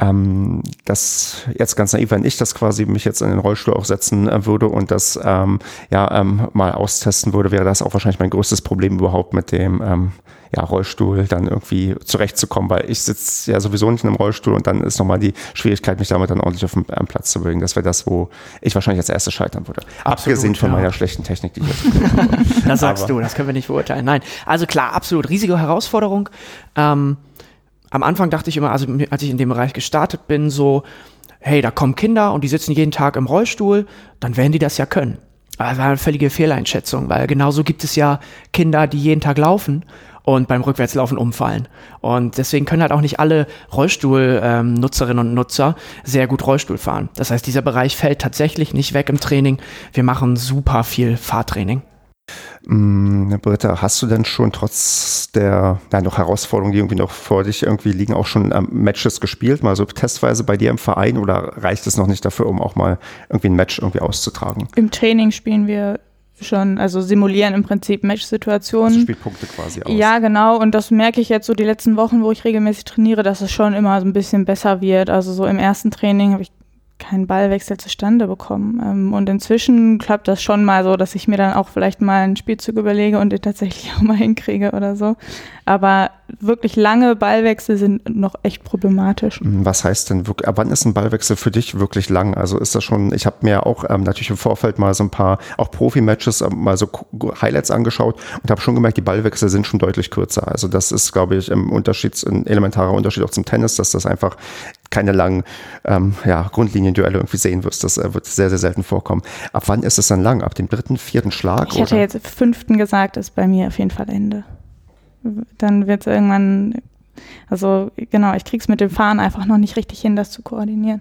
Ähm, das jetzt ganz naiv, wenn ich das quasi mich jetzt in den Rollstuhl auch setzen äh, würde und das ähm, ja ähm, mal austesten würde, wäre das auch wahrscheinlich mein größtes Problem überhaupt mit dem ähm, ja, Rollstuhl dann irgendwie zurechtzukommen, weil ich sitze ja sowieso nicht in einem Rollstuhl und dann ist nochmal die Schwierigkeit, mich damit dann ordentlich auf den Platz zu bewegen. Das wäre das, wo ich wahrscheinlich als erstes scheitern würde. Absolut, Abgesehen von ja. meiner schlechten Technik, die ich jetzt Das sagst Aber- du, das können wir nicht beurteilen. Nein, also klar, absolut riesige Herausforderung. Ähm, am Anfang dachte ich immer, also als ich in dem Bereich gestartet bin, so, hey, da kommen Kinder und die sitzen jeden Tag im Rollstuhl, dann werden die das ja können. Aber das war eine völlige Fehleinschätzung, weil genauso gibt es ja Kinder, die jeden Tag laufen und beim Rückwärtslaufen umfallen. Und deswegen können halt auch nicht alle Rollstuhl-Nutzerinnen und Nutzer sehr gut Rollstuhl fahren. Das heißt, dieser Bereich fällt tatsächlich nicht weg im Training. Wir machen super viel Fahrtraining. Mm, Britta, hast du denn schon trotz der ja, noch Herausforderungen, die irgendwie noch vor dich irgendwie liegen, auch schon ähm, Matches gespielt, mal so testweise bei dir im Verein oder reicht es noch nicht dafür, um auch mal irgendwie ein Match irgendwie auszutragen? Im Training spielen wir schon, also simulieren im Prinzip Also Matchsituationen. Spielpunkte quasi aus. Ja, genau. Und das merke ich jetzt so die letzten Wochen, wo ich regelmäßig trainiere, dass es schon immer so ein bisschen besser wird. Also so im ersten Training habe ich keinen Ballwechsel zustande bekommen. Ähm, Und inzwischen klappt das schon mal so, dass ich mir dann auch vielleicht mal einen Spielzug überlege und den tatsächlich auch mal hinkriege oder so. Aber wirklich lange Ballwechsel sind noch echt problematisch. Mm, Was heißt denn, wann ist ein Ballwechsel für dich wirklich lang? Also ist das schon, ich habe mir auch ähm, natürlich im Vorfeld mal so ein paar, auch Profi-Matches, ähm, mal so Highlights angeschaut und habe schon gemerkt, die Ballwechsel sind schon deutlich kürzer. Also das ist, glaube ich, im Unterschied, ein elementarer Unterschied auch zum Tennis, dass das einfach keine langen ähm, ja, Grundlinienduelle irgendwie sehen wirst. Das äh, wird sehr, sehr selten vorkommen. Ab wann ist es dann lang? Ab dem dritten, vierten Schlag? Ich hätte oder? jetzt fünften gesagt, ist bei mir auf jeden Fall Ende. Dann wird es irgendwann, also genau, ich krieg's mit dem Fahren einfach noch nicht richtig hin, das zu koordinieren.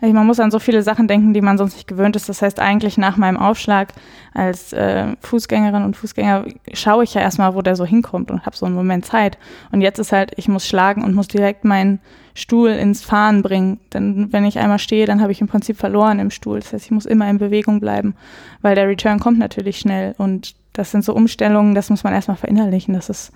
Also man muss an so viele Sachen denken, die man sonst nicht gewöhnt ist. Das heißt, eigentlich nach meinem Aufschlag als äh, Fußgängerin und Fußgänger schaue ich ja erstmal, wo der so hinkommt und habe so einen Moment Zeit. Und jetzt ist halt, ich muss schlagen und muss direkt meinen Stuhl ins Fahren bringen. Denn wenn ich einmal stehe, dann habe ich im Prinzip verloren im Stuhl. Das heißt, ich muss immer in Bewegung bleiben, weil der Return kommt natürlich schnell. Und das sind so Umstellungen, das muss man erstmal verinnerlichen. Das ist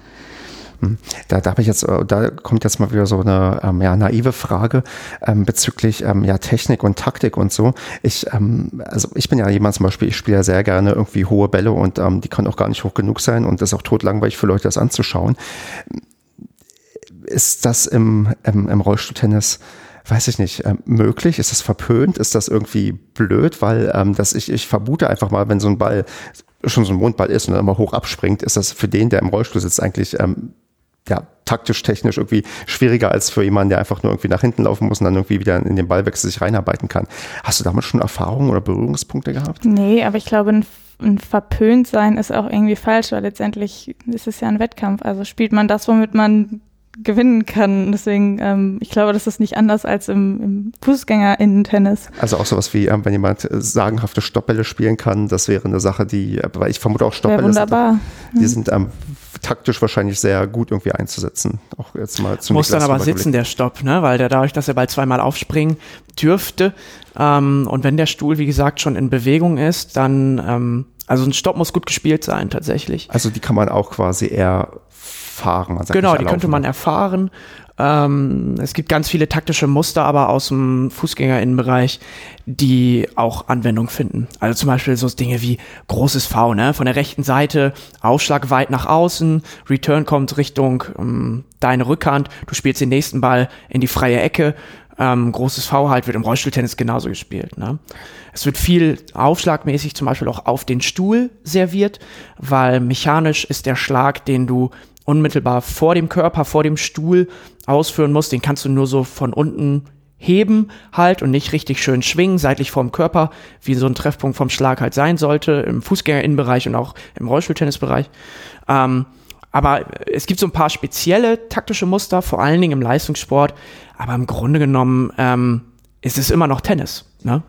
Da, da, hab ich jetzt, äh, da kommt jetzt mal wieder so eine ähm, ja, naive Frage ähm, bezüglich ähm, ja, Technik und Taktik und so. Ich, ähm, also ich bin ja jemand zum Beispiel, ich spiele ja sehr gerne irgendwie hohe Bälle und ähm, die können auch gar nicht hoch genug sein und das ist auch totlangweilig für Leute, das anzuschauen. Ist das im, im, im Rollstuhltennis weiß ich nicht, ähm, möglich? Ist das verpönt? Ist das irgendwie blöd? Weil ähm, das ich, ich vermute einfach mal, wenn so ein Ball schon so ein Mondball ist und dann immer hoch abspringt, ist das für den, der im Rollstuhl sitzt, eigentlich ähm, ja, taktisch, technisch irgendwie schwieriger als für jemanden, der einfach nur irgendwie nach hinten laufen muss und dann irgendwie wieder in den Ballwechsel sich reinarbeiten kann. Hast du damit schon Erfahrungen oder Berührungspunkte gehabt? Nee, aber ich glaube, ein, ein verpönt sein ist auch irgendwie falsch, weil letztendlich ist es ja ein Wettkampf. Also spielt man das, womit man gewinnen kann. Deswegen, ähm, ich glaube, das ist nicht anders als im, im Fußgänger-Innen-Tennis. Also auch sowas wie, ähm, wenn jemand äh, sagenhafte Stoppbälle spielen kann, das wäre eine Sache, die, äh, weil ich vermute auch Stoppbälle wunderbar. Sind, die sind ähm, taktisch wahrscheinlich sehr gut irgendwie einzusetzen. Auch jetzt mal zum Muss dann aber sitzen, der Stopp, ne? Weil der dadurch, dass er bald zweimal aufspringen dürfte, ähm, und wenn der Stuhl, wie gesagt, schon in Bewegung ist, dann, ähm, also ein Stopp muss gut gespielt sein, tatsächlich. Also die kann man auch quasi eher erfahren. Man genau, die könnte man erfahren. Ähm, es gibt ganz viele taktische Muster, aber aus dem Fußgängerinnenbereich, die auch Anwendung finden. Also zum Beispiel so Dinge wie großes V, ne? Von der rechten Seite, Aufschlag weit nach außen, Return kommt Richtung ähm, deine Rückhand, du spielst den nächsten Ball in die freie Ecke. Ähm, großes V halt wird im Rollstuhltennis genauso gespielt. Ne? Es wird viel aufschlagmäßig zum Beispiel auch auf den Stuhl serviert, weil mechanisch ist der Schlag, den du unmittelbar vor dem Körper, vor dem Stuhl ausführen musst. Den kannst du nur so von unten heben halt und nicht richtig schön schwingen, seitlich vorm Körper, wie so ein Treffpunkt vom Schlag halt sein sollte, im Fußgängerinnenbereich und auch im Rollstuhltennisbereich. Ähm, aber es gibt so ein paar spezielle taktische Muster, vor allen Dingen im Leistungssport. Aber im Grunde genommen ähm, ist es immer noch Tennis. Ne?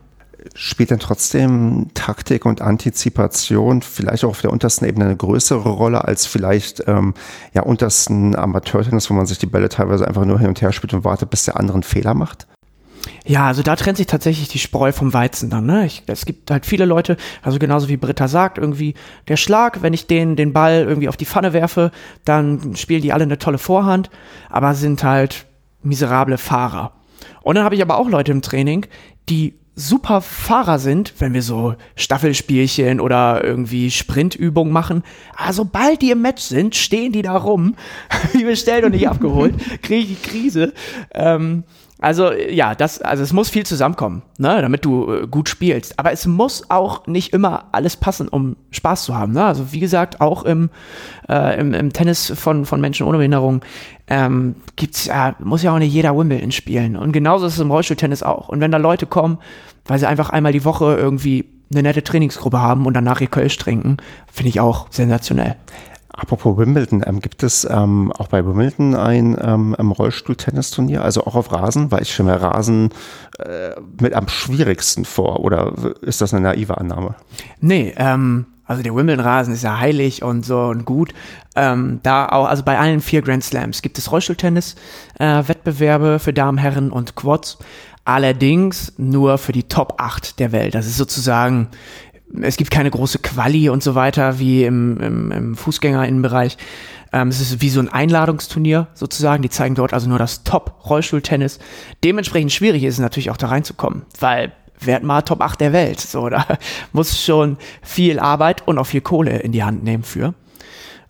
Spielt denn trotzdem Taktik und Antizipation vielleicht auch auf der untersten Ebene eine größere Rolle als vielleicht ähm, ja untersten Amateurtennis, wo man sich die Bälle teilweise einfach nur hin und her spielt und wartet, bis der andere einen Fehler macht? Ja, also da trennt sich tatsächlich die Spreu vom Weizen dann. Ne? Ich, es gibt halt viele Leute, also genauso wie Britta sagt, irgendwie der Schlag, wenn ich den, den Ball irgendwie auf die Pfanne werfe, dann spielen die alle eine tolle Vorhand, aber sind halt miserable Fahrer. Und dann habe ich aber auch Leute im Training, die super Fahrer sind, wenn wir so Staffelspielchen oder irgendwie Sprintübungen machen. Aber sobald die im Match sind, stehen die da rum, wie bestellt und nicht abgeholt, kriege ich die Krise. Ähm, also ja, das, also es muss viel zusammenkommen, ne, damit du äh, gut spielst. Aber es muss auch nicht immer alles passen, um Spaß zu haben. Ne? Also wie gesagt, auch im, äh, im, im Tennis von, von Menschen ohne Behinderung ähm, gibt's ja, muss ja auch nicht jeder Wimbledon spielen. Und genauso ist es im Rollstuhltennis auch. Und wenn da Leute kommen, weil sie einfach einmal die Woche irgendwie eine nette Trainingsgruppe haben und danach ihr Kölsch trinken, finde ich auch sensationell. Apropos Wimbledon, ähm, gibt es ähm, auch bei Wimbledon ein ähm, Rollstuhl-Tennisturnier, also auch auf Rasen? Weil ich stelle mir Rasen äh, mit am schwierigsten vor, oder ist das eine naive Annahme? Nee, ähm, also der Wimbledon-Rasen ist ja heilig und so und gut. Ähm, da auch, also bei allen vier Grand Slams gibt es Rollstuhltennis-Wettbewerbe äh, für Damen, Herren und Quads. Allerdings nur für die Top 8 der Welt. Das ist sozusagen es gibt keine große Quali und so weiter wie im, im, im Fußgängerinnenbereich. Ähm, es ist wie so ein Einladungsturnier sozusagen. Die zeigen dort also nur das Top-Rollstuhltennis. Dementsprechend schwierig ist es natürlich auch da reinzukommen, weil werd mal Top 8 der Welt. So, da muss schon viel Arbeit und auch viel Kohle in die Hand nehmen für.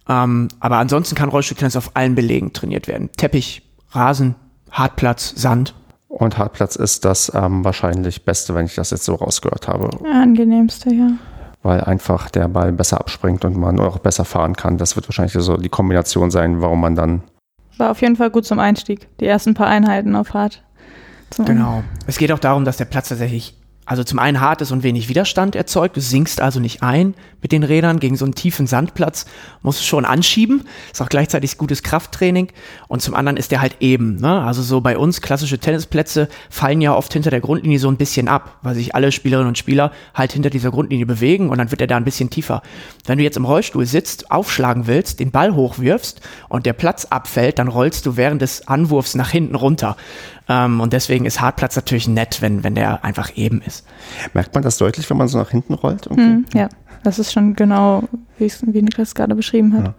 Ähm, aber ansonsten kann Rollstuhltennis auf allen Belegen trainiert werden. Teppich, Rasen, Hartplatz, Sand und Hartplatz ist das ähm, wahrscheinlich Beste, wenn ich das jetzt so rausgehört habe. Angenehmste, ja. Weil einfach der Ball besser abspringt und man auch besser fahren kann. Das wird wahrscheinlich so die Kombination sein, warum man dann. War auf jeden Fall gut zum Einstieg. Die ersten paar Einheiten auf Hart. Genau. Es geht auch darum, dass der Platz tatsächlich also zum einen hart ist und wenig Widerstand erzeugt. Du sinkst also nicht ein mit den Rädern gegen so einen tiefen Sandplatz, musst du schon anschieben. Ist auch gleichzeitig gutes Krafttraining. Und zum anderen ist der halt eben. Ne? Also so bei uns klassische Tennisplätze fallen ja oft hinter der Grundlinie so ein bisschen ab, weil sich alle Spielerinnen und Spieler halt hinter dieser Grundlinie bewegen und dann wird er da ein bisschen tiefer. Wenn du jetzt im Rollstuhl sitzt, aufschlagen willst, den Ball hochwirfst und der Platz abfällt, dann rollst du während des Anwurfs nach hinten runter. Ähm, und deswegen ist Hartplatz natürlich nett, wenn, wenn der einfach eben ist. Merkt man das deutlich, wenn man so nach hinten rollt? Mhm, ja, das ist schon genau, wie, wie Niklas gerade beschrieben hat. Ja.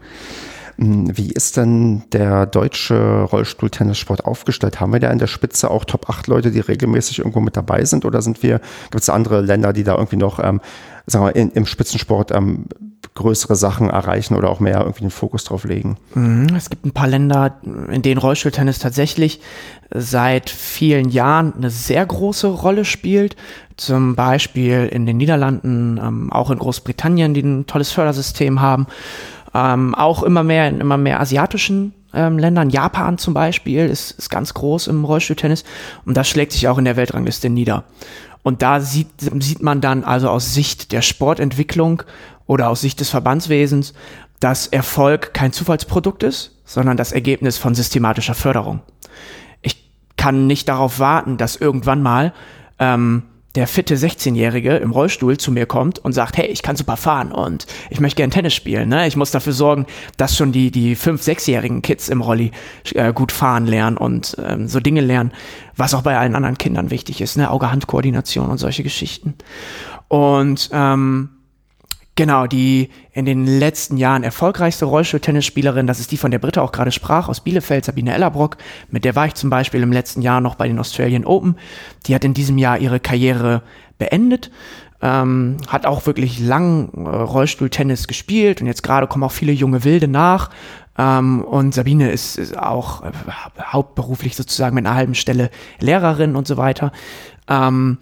Hm, wie ist denn der deutsche Rollstuhltennissport aufgestellt? Haben wir da in der Spitze auch Top 8 Leute, die regelmäßig irgendwo mit dabei sind? Oder sind wir, gibt es andere Länder, die da irgendwie noch, ähm, sagen wir, in, im Spitzensport ähm, größere Sachen erreichen oder auch mehr irgendwie den Fokus drauf legen. Mhm. Es gibt ein paar Länder, in denen Rollstuhltennis tatsächlich seit vielen Jahren eine sehr große Rolle spielt. Zum Beispiel in den Niederlanden, ähm, auch in Großbritannien, die ein tolles Fördersystem haben. Ähm, auch immer mehr in immer mehr asiatischen ähm, Ländern. Japan zum Beispiel ist, ist ganz groß im Rollstuhltennis und das schlägt sich auch in der Weltrangliste nieder. Und da sieht, sieht man dann also aus Sicht der Sportentwicklung oder aus Sicht des Verbandswesens, dass Erfolg kein Zufallsprodukt ist, sondern das Ergebnis von systematischer Förderung. Ich kann nicht darauf warten, dass irgendwann mal ähm, der fitte 16-Jährige im Rollstuhl zu mir kommt und sagt, hey, ich kann super fahren und ich möchte gern Tennis spielen. Ne? Ich muss dafür sorgen, dass schon die, die 5-, 6-jährigen Kids im Rolli äh, gut fahren lernen und ähm, so Dinge lernen, was auch bei allen anderen Kindern wichtig ist, ne? Auge-Hand-Koordination und solche Geschichten. Und ähm, Genau, die in den letzten Jahren erfolgreichste Rollstuhl-Tennisspielerin, das ist die, von der Britta auch gerade sprach, aus Bielefeld, Sabine Ellerbrock. Mit der war ich zum Beispiel im letzten Jahr noch bei den Australian Open. Die hat in diesem Jahr ihre Karriere beendet, ähm, hat auch wirklich lang äh, Rollstuhl-Tennis gespielt und jetzt gerade kommen auch viele junge Wilde nach. Ähm, und Sabine ist, ist auch äh, hauptberuflich sozusagen mit einer halben Stelle Lehrerin und so weiter. Ähm,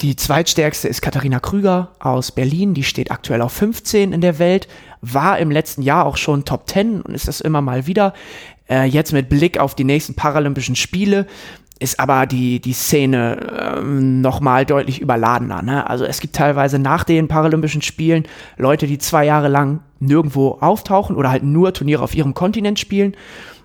die zweitstärkste ist Katharina Krüger aus Berlin. Die steht aktuell auf 15 in der Welt, war im letzten Jahr auch schon Top 10 und ist das immer mal wieder. Äh, jetzt mit Blick auf die nächsten Paralympischen Spiele ist aber die, die Szene ähm, nochmal deutlich überladener. Ne? Also es gibt teilweise nach den Paralympischen Spielen Leute, die zwei Jahre lang nirgendwo auftauchen oder halt nur Turniere auf ihrem Kontinent spielen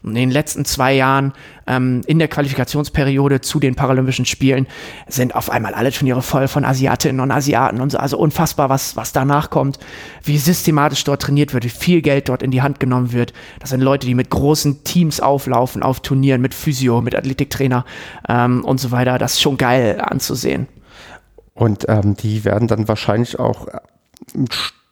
in den letzten zwei Jahren ähm, in der Qualifikationsperiode zu den Paralympischen Spielen sind auf einmal alle Turniere voll von Asiatinnen und Asiaten und so. Also unfassbar, was, was danach kommt, wie systematisch dort trainiert wird, wie viel Geld dort in die Hand genommen wird. Das sind Leute, die mit großen Teams auflaufen auf Turnieren, mit Physio, mit Athletiktrainer ähm, und so weiter. Das ist schon geil anzusehen. Und ähm, die werden dann wahrscheinlich auch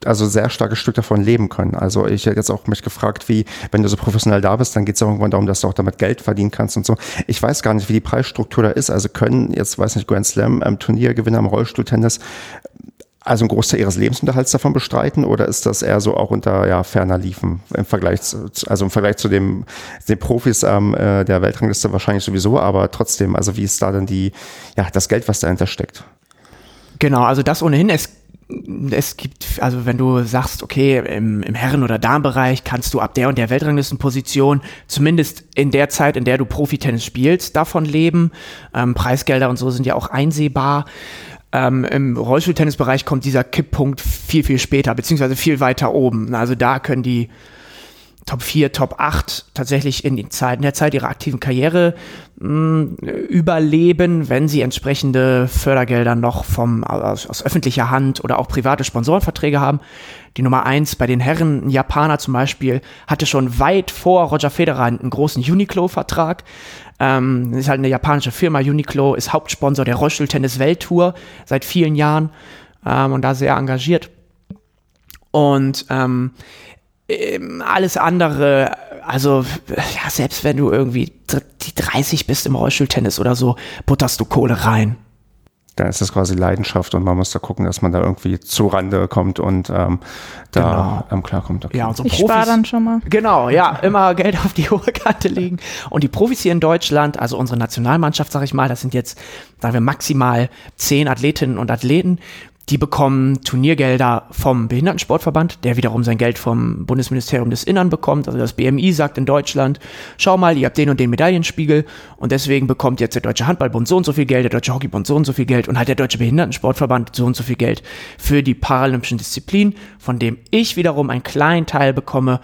also sehr starkes Stück davon leben können. Also ich hätte jetzt auch mich gefragt, wie, wenn du so professionell da bist, dann geht es ja irgendwann darum, dass du auch damit Geld verdienen kannst und so. Ich weiß gar nicht, wie die Preisstruktur da ist. Also können jetzt, weiß nicht, Grand Slam, ähm, Turniergewinner im Rollstuhltennis also einen Großteil ihres Lebensunterhalts davon bestreiten oder ist das eher so auch unter ja, ferner Liefen im Vergleich zu, also im Vergleich zu dem, den Profis ähm, äh, der Weltrangliste wahrscheinlich sowieso, aber trotzdem, also wie ist da denn die, ja, das Geld, was dahinter steckt? Genau, also das ohnehin. Es es gibt, also wenn du sagst, okay, im, im Herren- oder Darmbereich kannst du ab der und der Weltranglistenposition zumindest in der Zeit, in der du Profitennis spielst, davon leben. Ähm, Preisgelder und so sind ja auch einsehbar. Ähm, Im Rollstuhltennisbereich kommt dieser Kipppunkt viel, viel später, beziehungsweise viel weiter oben. Also da können die Top 4, Top 8 tatsächlich in, die Zeit, in der Zeit ihrer aktiven Karriere mh, hm, überleben, wenn sie entsprechende Fördergelder noch vom, aus, aus, öffentlicher Hand oder auch private Sponsorenverträge haben. Die Nummer 1 bei den Herren, ein Japaner zum Beispiel, hatte schon weit vor Roger Federer einen großen Uniqlo-Vertrag. Ähm, ist halt eine japanische Firma. Uniqlo ist Hauptsponsor der Rollstuhltennis-Welttour seit vielen Jahren ähm, und da sehr engagiert. Und ähm, ähm, alles andere, also ja, selbst wenn du irgendwie die 30 bist im Rollstuhltennis oder so, butterst du Kohle rein. Da ist es quasi Leidenschaft und man muss da gucken, dass man da irgendwie zu Rande kommt und ähm, da genau. ähm, klarkommt. Okay. Ja, und so ich spare dann schon mal. Genau, ja, immer Geld auf die hohe Kante legen. Und die Profis hier in Deutschland, also unsere Nationalmannschaft, sag ich mal, das sind jetzt, sagen wir, maximal zehn Athletinnen und Athleten, die bekommen Turniergelder vom Behindertensportverband, der wiederum sein Geld vom Bundesministerium des Innern bekommt. Also das BMI sagt in Deutschland, schau mal, ihr habt den und den Medaillenspiegel und deswegen bekommt jetzt der Deutsche Handballbund so und so viel Geld, der Deutsche Hockeybund so und so viel Geld und halt der Deutsche Behindertensportverband so und so viel Geld für die paralympischen Disziplinen, von dem ich wiederum einen kleinen Teil bekomme,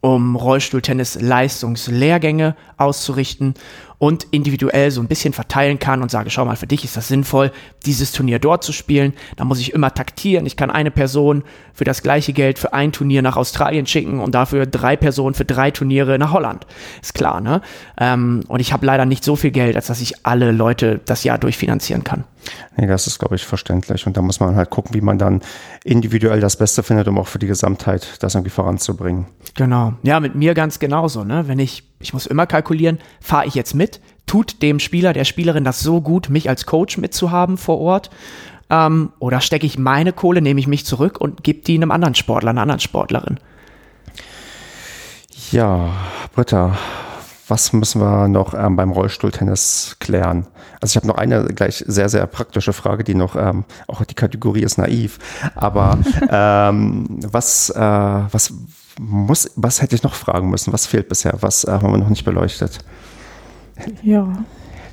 um Rollstuhltennis Leistungslehrgänge auszurichten und individuell so ein bisschen verteilen kann und sage, schau mal, für dich ist das sinnvoll, dieses Turnier dort zu spielen. Da muss ich immer taktieren. Ich kann eine Person für das gleiche Geld für ein Turnier nach Australien schicken und dafür drei Personen für drei Turniere nach Holland. Ist klar, ne? Ähm, und ich habe leider nicht so viel Geld, als dass ich alle Leute das Jahr durchfinanzieren kann. Nee, das ist, glaube ich, verständlich. Und da muss man halt gucken, wie man dann individuell das Beste findet, um auch für die Gesamtheit das irgendwie voranzubringen. Genau. Ja, mit mir ganz genauso, ne? Wenn ich ich muss immer kalkulieren, fahre ich jetzt mit? Tut dem Spieler, der Spielerin das so gut, mich als Coach mitzuhaben vor Ort? Ähm, oder stecke ich meine Kohle, nehme ich mich zurück und gebe die einem anderen Sportler, einer anderen Sportlerin? Ja, Britta, was müssen wir noch ähm, beim Rollstuhltennis klären? Also ich habe noch eine gleich sehr, sehr praktische Frage, die noch, ähm, auch die Kategorie ist naiv, aber ähm, was, äh, was muss, was hätte ich noch fragen müssen? Was fehlt bisher? Was äh, haben wir noch nicht beleuchtet? Ja.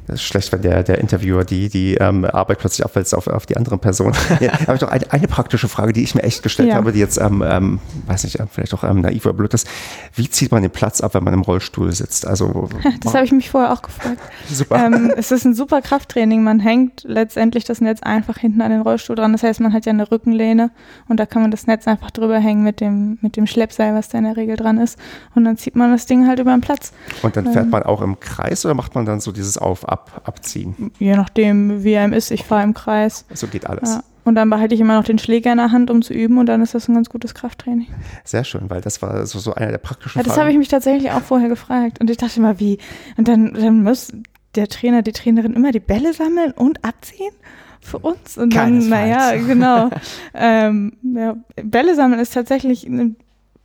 Das ist schlecht, wenn der, der Interviewer die, die ähm, Arbeit plötzlich abwälzt auf, auf die andere Person. ja, habe ich noch eine, eine praktische Frage, die ich mir echt gestellt Ja. habe, die jetzt, ähm, ähm, weiß nicht, ähm, vielleicht auch ähm, naiv oder blöd ist. Wie zieht man den Platz ab, wenn man im Rollstuhl sitzt? Also, Das habe ich mich vorher auch gefragt. super. ähm, es ist ein super Krafttraining. Man hängt letztendlich das Netz einfach hinten an den Rollstuhl dran. Das heißt, man hat ja eine Rückenlehne und da kann man das Netz einfach drüber hängen mit dem, mit dem Schleppseil, was da in der Regel dran ist. Und dann zieht man das Ding halt über den Platz. Und dann fährt man auch im Kreis oder macht man dann so dieses Auf-Ab-Abziehen? Je nachdem, wie einem ist. Ich fahre im Kreis. So geht alles. Ja. Und dann behalte ich immer noch den Schläger in der Hand, um zu üben. Und dann ist das ein ganz gutes Krafttraining. Sehr schön, weil das war so, so einer der praktischen Ja, das habe ich mich tatsächlich auch vorher gefragt. Und ich dachte immer, wie? Und dann, dann muss der Trainer, die Trainerin immer die Bälle sammeln und abziehen für uns. Und dann, naja, genau. ähm, ja, Bälle sammeln ist tatsächlich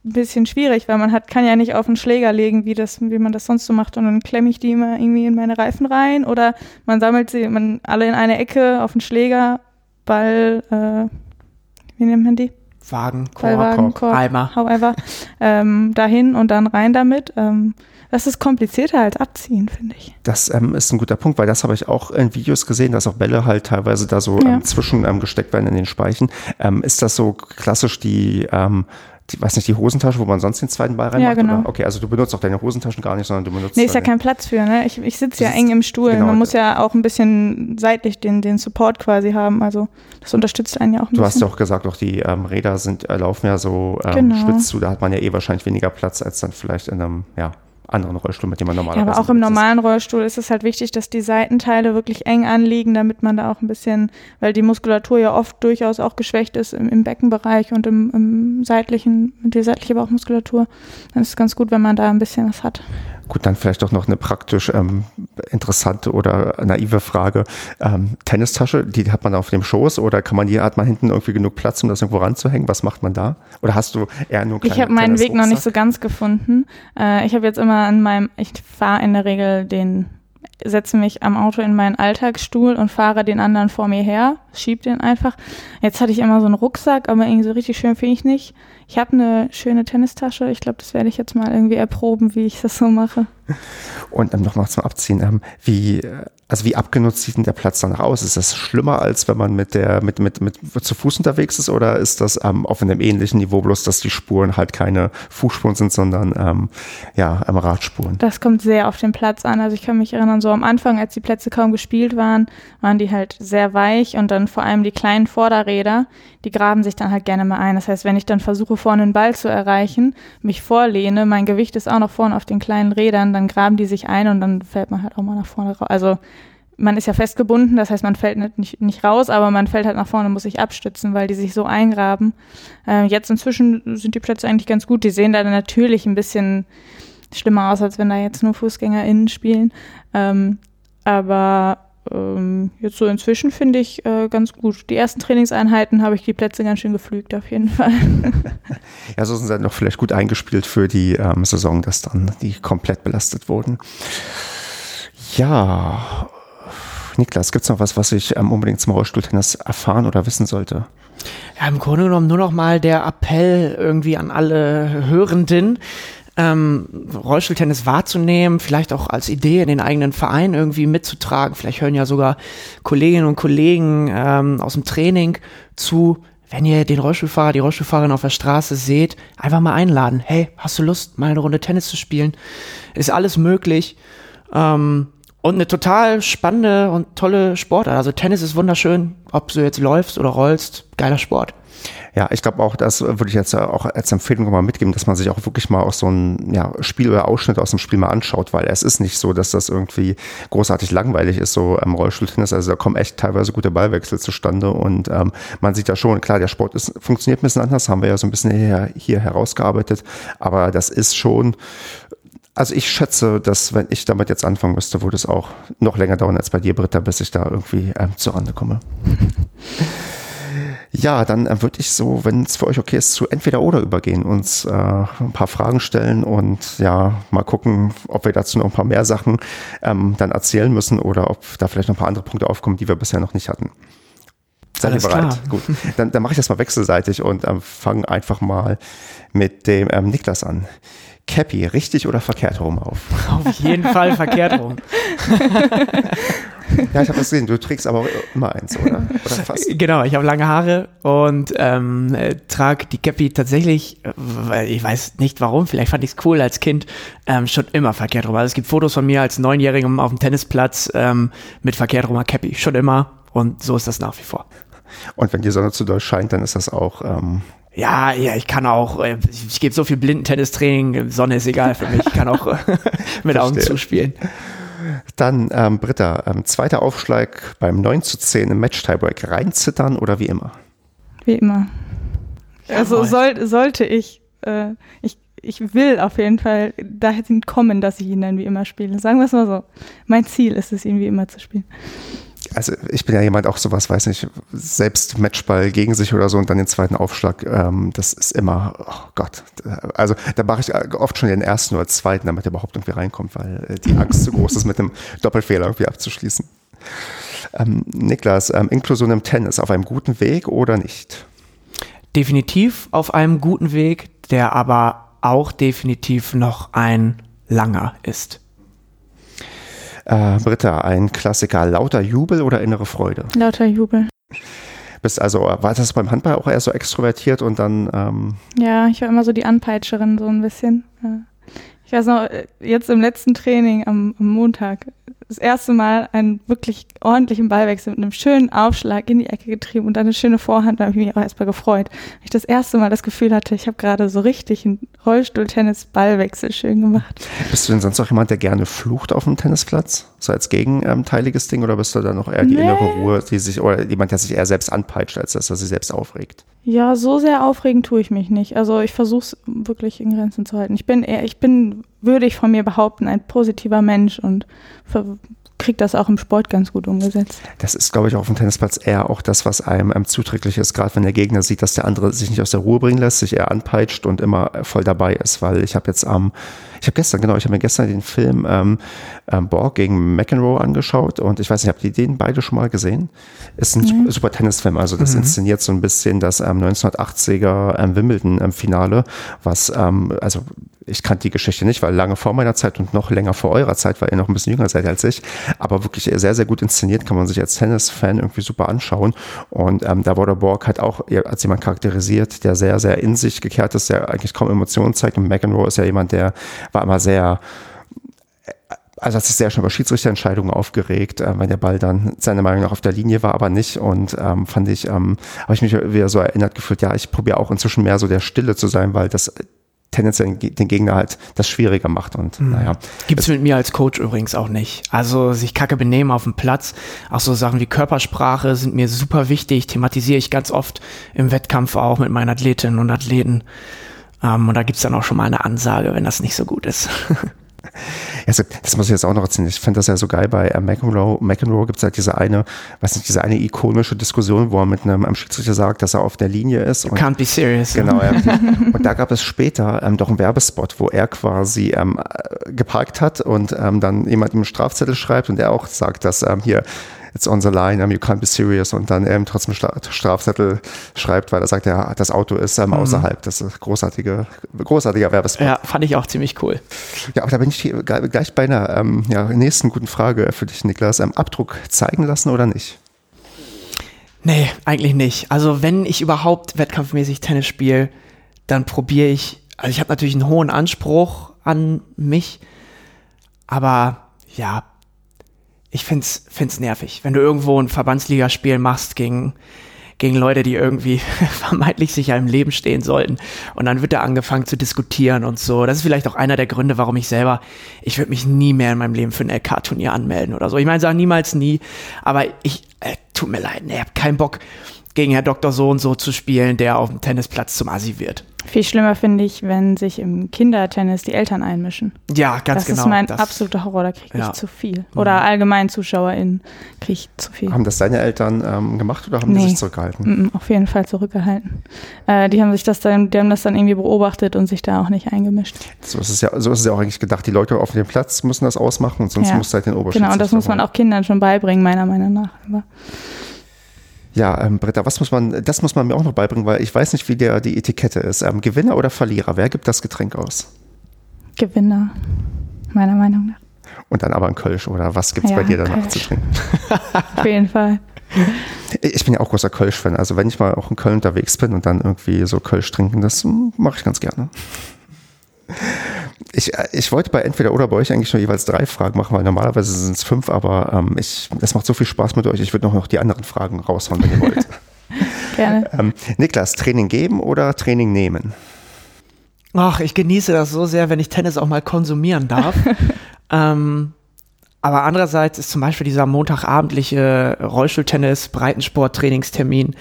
ein bisschen schwierig, weil man hat, kann ja nicht auf den Schläger legen, wie, das, wie man das sonst so macht. Und dann klemme ich die immer irgendwie in meine Reifen rein. Oder man sammelt sie man alle in eine Ecke auf den Schläger, Ball, äh, wie nennt man die? Wagen, Ballwagen, Korb, Korb, Eimer. however, ähm, dahin und dann rein damit. Ähm, das ist komplizierter als abziehen, finde ich. Das ähm, ist ein guter Punkt, weil das habe ich auch in Videos gesehen, dass auch Bälle halt teilweise da so Ja. ähm, zwischen ähm, gesteckt werden in den Speichen. Ähm, ist das so klassisch die, ähm, die, weiß nicht, die Hosentasche, wo man sonst den zweiten Ball reinmacht? genau. Oder? Okay, also du benutzt auch deine Hosentaschen gar nicht, sondern du benutzt. Nee, ist ja kein Platz für, ne? Ich, ich sitze ja eng im Stuhl. genau, Man muss ja auch ein bisschen seitlich den, den Support quasi haben. Also das unterstützt einen ja auch ein Du hast bisschen. ja auch gesagt, auch die ähm, Räder sind, äh, laufen ja so ähm, Genau. spitz zu, da hat man ja eh wahrscheinlich weniger Platz als dann vielleicht in einem, ja, anderen Rollstuhl, mit dem man ja, normalerweise aber auch im normalen Rollstuhl ist es halt wichtig, dass die Seitenteile wirklich eng anliegen, damit man da auch ein bisschen, weil die Muskulatur ja oft durchaus auch geschwächt ist im, im Beckenbereich und im, im seitlichen, die seitliche Bauchmuskulatur. Dann ist es ganz gut, wenn man da ein bisschen was hat. Gut, dann vielleicht doch noch eine praktisch ähm, interessante oder naive Frage. Ähm, Tennistasche, die hat man auf dem Schoß oder kann man die, hat man hinten irgendwie genug Platz, um das irgendwo ranzuhängen? Was macht man da? Oder hast du eher nur Ich habe meinen Weg noch nicht so ganz gefunden. Äh, ich habe jetzt immer an meinem, ich fahre in der Regel den, setze mich am Auto in meinen Alltagsstuhl und fahre den anderen vor mir her, schieb den einfach. Jetzt hatte ich immer so einen Rucksack, aber irgendwie so richtig schön finde ich nicht. Ich habe eine schöne Tennistasche. Ich glaube, das werde ich jetzt mal irgendwie erproben, wie ich das so mache. Und ähm, nochmal zum Abziehen, ähm, wie, äh, also wie abgenutzt sieht denn der Platz danach aus? Ist das schlimmer, als wenn man mit der, mit, mit, mit zu Fuß unterwegs ist oder ist das ähm, auf einem ähnlichen Niveau, bloß dass die Spuren halt keine Fußspuren sind, sondern ähm, ja, ähm, Radspuren? Das kommt sehr auf den Platz an. Also ich kann mich erinnern, so am Anfang, als die Plätze kaum gespielt waren, waren die halt sehr weich und dann vor allem die kleinen Vorderräder, die graben sich dann halt gerne mal ein. Das heißt, wenn ich dann versuche, vorne einen Ball zu erreichen, mich vorlehne, mein Gewicht ist auch noch vorne auf den kleinen Rädern, dann graben die sich ein und dann fällt man halt auch mal nach vorne raus. Also man ist ja festgebunden, das heißt, man fällt nicht, nicht, raus, aber man fällt halt nach vorne und muss sich abstützen, weil die sich so eingraben. Äh, jetzt inzwischen sind die Plätze eigentlich ganz gut. Die sehen da natürlich ein bisschen schlimmer aus, als wenn da jetzt nur FußgängerInnen spielen. Ähm, aber ähm, jetzt so inzwischen finde ich äh, ganz gut. Die ersten Trainingseinheiten habe ich die Plätze ganz schön geflügt, auf jeden Fall. Ja, so sind sie dann noch vielleicht gut eingespielt für die ähm, Saison, dass dann die komplett belastet wurden. Ja, Niklas, gibt es noch was, was ich ähm, unbedingt zum Rollstuhltennis erfahren oder wissen sollte? Ja, im Grunde genommen nur noch mal der Appell irgendwie an alle Hörenden, ähm, Rollstuhltennis wahrzunehmen, vielleicht auch als Idee in den eigenen Verein irgendwie mitzutragen. Vielleicht hören ja sogar Kolleginnen und Kollegen ähm, aus dem Training zu. Wenn ihr den Rollstuhlfahrer, die Rollstuhlfahrerin auf der Straße seht, einfach mal einladen. Hey, hast du Lust, mal eine Runde Tennis zu spielen? Ist alles möglich. Ähm, und eine total spannende und tolle Sportart. Also Tennis ist wunderschön, ob du jetzt läufst oder rollst, geiler Sport. Ja, ich glaube auch, das würde ich jetzt auch als Empfehlung mal mitgeben, dass man sich auch wirklich mal auch so ein ja, Spiel oder Ausschnitt aus dem Spiel mal anschaut, weil es ist nicht so, dass das irgendwie großartig langweilig ist, so am Rollstuhltennis. Also da kommen echt teilweise gute Ballwechsel zustande und ähm, man sieht da schon, klar, der Sport ist, funktioniert ein bisschen anders, haben wir ja so ein bisschen hier, hier herausgearbeitet, aber das ist schon Also ich schätze, dass wenn ich damit jetzt anfangen müsste, würde es auch noch länger dauern als bei dir, Britta, bis ich da irgendwie ähm, zur Rande komme. Ja, dann äh, würde ich so, wenn es für euch okay ist, zu entweder oder übergehen, uns äh, ein paar Fragen stellen und ja, mal gucken, ob wir dazu noch ein paar mehr Sachen ähm, dann erzählen müssen oder ob da vielleicht noch ein paar andere Punkte aufkommen, die wir bisher noch nicht hatten. Seid ihr bereit? klar. Gut. Dann, dann mache ich das mal wechselseitig und ähm, fange einfach mal mit dem ähm, Niklas an. Cappy, richtig oder verkehrt rum auf? Auf jeden Fall verkehrt rum. Ja, ich habe das gesehen. Du trägst aber immer eins, oder? Oder fast? Genau, ich habe lange Haare und ähm, äh, trage die Cappy tatsächlich, äh, weil ich weiß nicht warum, vielleicht fand ich es cool als Kind, ähm, schon immer verkehrt rum. Also es gibt Fotos von mir als Neunjährigem auf dem Tennisplatz ähm, mit verkehrt rumer Cappy, schon immer und so ist das nach wie vor. Und wenn die Sonne zu doll scheint, dann ist das auch. Ähm, Ja, ja, ich kann auch, äh, ich, ich gebe so viel Blindentennistraining, Sonne ist egal für mich, ich kann auch äh, mit Augen Verstehe. zuspielen. dann, ähm, Britta, ähm, zweiter Aufschlag beim 9 zu 10 im Match-Tiebreak. Reinzittern oder wie immer? Wie immer. Also Jawohl. soll, sollte ich, äh, ich, ich will auf jeden Fall dahin kommen, dass ich ihn dann wie immer spiele. Sagen wir es mal so. Mein Ziel ist es, ihn wie immer zu spielen. Also ich bin ja jemand auch sowas, weiß nicht, selbst Matchball gegen sich oder so und dann den zweiten Aufschlag, ähm, das ist immer, oh Gott. Also da mache ich oft schon den ersten oder zweiten, damit er überhaupt irgendwie reinkommt, weil äh, die Angst zu groß ist, mit einem Doppelfehler irgendwie abzuschließen. Ähm, Niklas, ähm, Inklusion im Tennis, auf einem guten Weg oder nicht? Definitiv auf einem guten Weg, der aber auch definitiv noch ein langer ist. Äh, Britta, ein Klassiker, lauter Jubel oder innere Freude? Lauter Jubel. Bist also, war das beim Handball auch eher so extrovertiert und dann, ähm, Ja, ich war immer so die Anpeitscherin, so ein bisschen. Ja. Ich weiß noch, äh, jetzt im letzten Training am, am Montag, das erste Mal einen wirklich ordentlichen Ballwechsel mit einem schönen Aufschlag in die Ecke getrieben und dann eine schöne Vorhand, da habe ich mich auch erstmal gefreut. Weil ich das erste Mal das Gefühl hatte, ich habe gerade so richtig einen Rollstuhl-Tennis-Ballwechsel schön gemacht. bist du denn sonst auch jemand, der gerne flucht auf dem Tennisplatz? So als gegenteiliges Ding oder bist du dann noch eher die Nee. innere Ruhe, die sich, oder jemand, der sich eher selbst anpeitscht, als dass er sich selbst aufregt? Ja, so sehr aufregend tue ich mich nicht. Also ich versuche es wirklich in Grenzen zu halten. Ich bin eher, ich bin, würde ich von mir behaupten, ein positiver Mensch und kriege das auch im Sport ganz gut umgesetzt. Das ist, glaube ich, auf dem Tennisplatz eher auch das, was einem, ähm, zuträglich ist, gerade wenn der Gegner sieht, dass der andere sich nicht aus der Ruhe bringen lässt, sich eher anpeitscht und immer voll dabei ist. Weil ich habe jetzt am, ich habe gestern, genau, ich habe mir gestern den Film ähm, ähm, Borg gegen McEnroe angeschaut und ich weiß nicht, habt ihr den beide schon mal gesehen? Ist ein super, super Tennisfilm, also das inszeniert so ein bisschen das ähm, 1980er ähm, Wimbledon-Finale, was, ähm, also ich kannte die Geschichte nicht, weil lange vor meiner Zeit und noch länger vor eurer Zeit, weil ihr noch ein bisschen jünger seid als ich, aber wirklich sehr, sehr gut inszeniert, kann man sich als Tennis-Fan irgendwie super anschauen. Und ähm, da wurde Borg halt auch als jemand charakterisiert, der sehr, sehr in sich gekehrt ist, der eigentlich kaum Emotionen zeigt. Und McEnroe ist ja jemand, der war immer sehr also hat sich sehr schnell über Schiedsrichterentscheidungen aufgeregt, äh, wenn der Ball dann seiner Meinung nach auf der Linie war, aber nicht. Und ähm, fand ich, ähm, habe ich mich wieder so erinnert gefühlt, ja, ich probiere auch inzwischen mehr so der Stille zu sein, weil das tendenziell den Gegner halt das schwieriger macht. Und naja, Gibt's mit mir als Coach übrigens auch nicht. Also sich kacke benehmen auf dem Platz, auch so Sachen wie Körpersprache sind mir super wichtig, thematisiere ich ganz oft im Wettkampf auch mit meinen Athletinnen und Athleten. Ähm, und da gibt's dann auch schon mal eine Ansage, wenn das nicht so gut ist. Also, das muss ich jetzt auch noch erzählen. Ich finde das ja so geil. Bei äh, McEnroe, McEnroe gibt es halt diese eine, weiß nicht, diese eine ikonische Diskussion, wo er mit einem ähm, Schiedsrichter sagt, dass er auf der Linie ist. Und Can't be serious. Genau, ja. Und da gab es später ähm, doch einen Werbespot, wo er quasi ähm, äh, geparkt hat und ähm, dann jemand einen Strafzettel schreibt und er auch sagt, dass ähm, hier it's on the line, um, you can't be serious und dann ähm, trotzdem Stra Strafzettel schreibt, weil er sagt, ja, das Auto ist ähm, außerhalb. Das ist großartige, großartiger Werbespot. Ja, fand ich auch ziemlich cool. Ja, aber da bin ich hier gleich bei einer ähm, ja, nächsten guten Frage für dich, Niklas. Ähm, Abdruck zeigen lassen oder nicht? Nee, eigentlich nicht. Also wenn ich überhaupt wettkampfmäßig Tennis spiele, dann probiere ich, also ich habe natürlich einen hohen Anspruch an mich, aber ja, ich find's, find's nervig, wenn du irgendwo ein Verbandsligaspiel machst gegen, gegen Leute, die irgendwie vermeintlich sicher im Leben stehen sollten. Und dann wird da angefangen zu diskutieren und so. Das ist vielleicht auch einer der Gründe, warum ich selber, ich würde mich nie mehr in meinem Leben für ein LK-Turnier anmelden oder so. Ich meine, sage niemals nie, aber ich, äh, tut mir leid, nee, hab keinen Bock, gegen Herr Doktor so und so zu spielen, der auf dem Tennisplatz zum Assi wird. Viel schlimmer finde ich, wenn sich im Kindertennis die Eltern einmischen. Ja, ganz das genau. ist mein das, absoluter Horror, da kriege ich Ja. zu viel. Oder allgemein ZuschauerInnen kriege ich zu viel. Haben das deine Eltern ähm, gemacht oder haben die Nee. sich zurückgehalten? Mm, Auf jeden Fall zurückgehalten. Äh, die haben sich das dann, die haben das dann irgendwie beobachtet und sich da auch nicht eingemischt. So ist es ja, so ist es ja auch eigentlich gedacht. Die Leute auf dem Platz müssen das ausmachen und sonst Ja. muss halt den Oberschiedsrichter Genau, und das muss man auch Kindern schon beibringen, meiner Meinung nach. Aber Ja, ähm, Britta, was muss man, das muss man mir auch noch beibringen, weil ich weiß nicht, wie der die Etikette ist. Ähm, Gewinner oder Verlierer? Wer gibt das Getränk aus? Gewinner, meiner Meinung nach. Und dann aber ein Kölsch oder was gibt's Ja, bei dir danach Kölsch. zu trinken? Auf jeden Fall. Ich bin ja auch großer Kölsch-Fan. Also wenn ich mal auch in Köln unterwegs bin und dann irgendwie so Kölsch trinken, das hm, mache ich ganz gerne. Ich, äh, ich wollte bei entweder oder bei euch eigentlich nur jeweils drei Fragen machen, weil normalerweise sind es fünf, aber ähm, ich, es macht so viel Spaß mit euch. Ich würde noch, noch die anderen Fragen raushauen, wenn ihr wollt. Gerne. ähm, Niklas, Training geben oder Training nehmen? Ach, ich genieße das so sehr, wenn ich Tennis auch mal konsumieren darf. ähm, aber andererseits ist zum Beispiel dieser montagabendliche Rollstuhltennis, Breitensport-Trainingstermin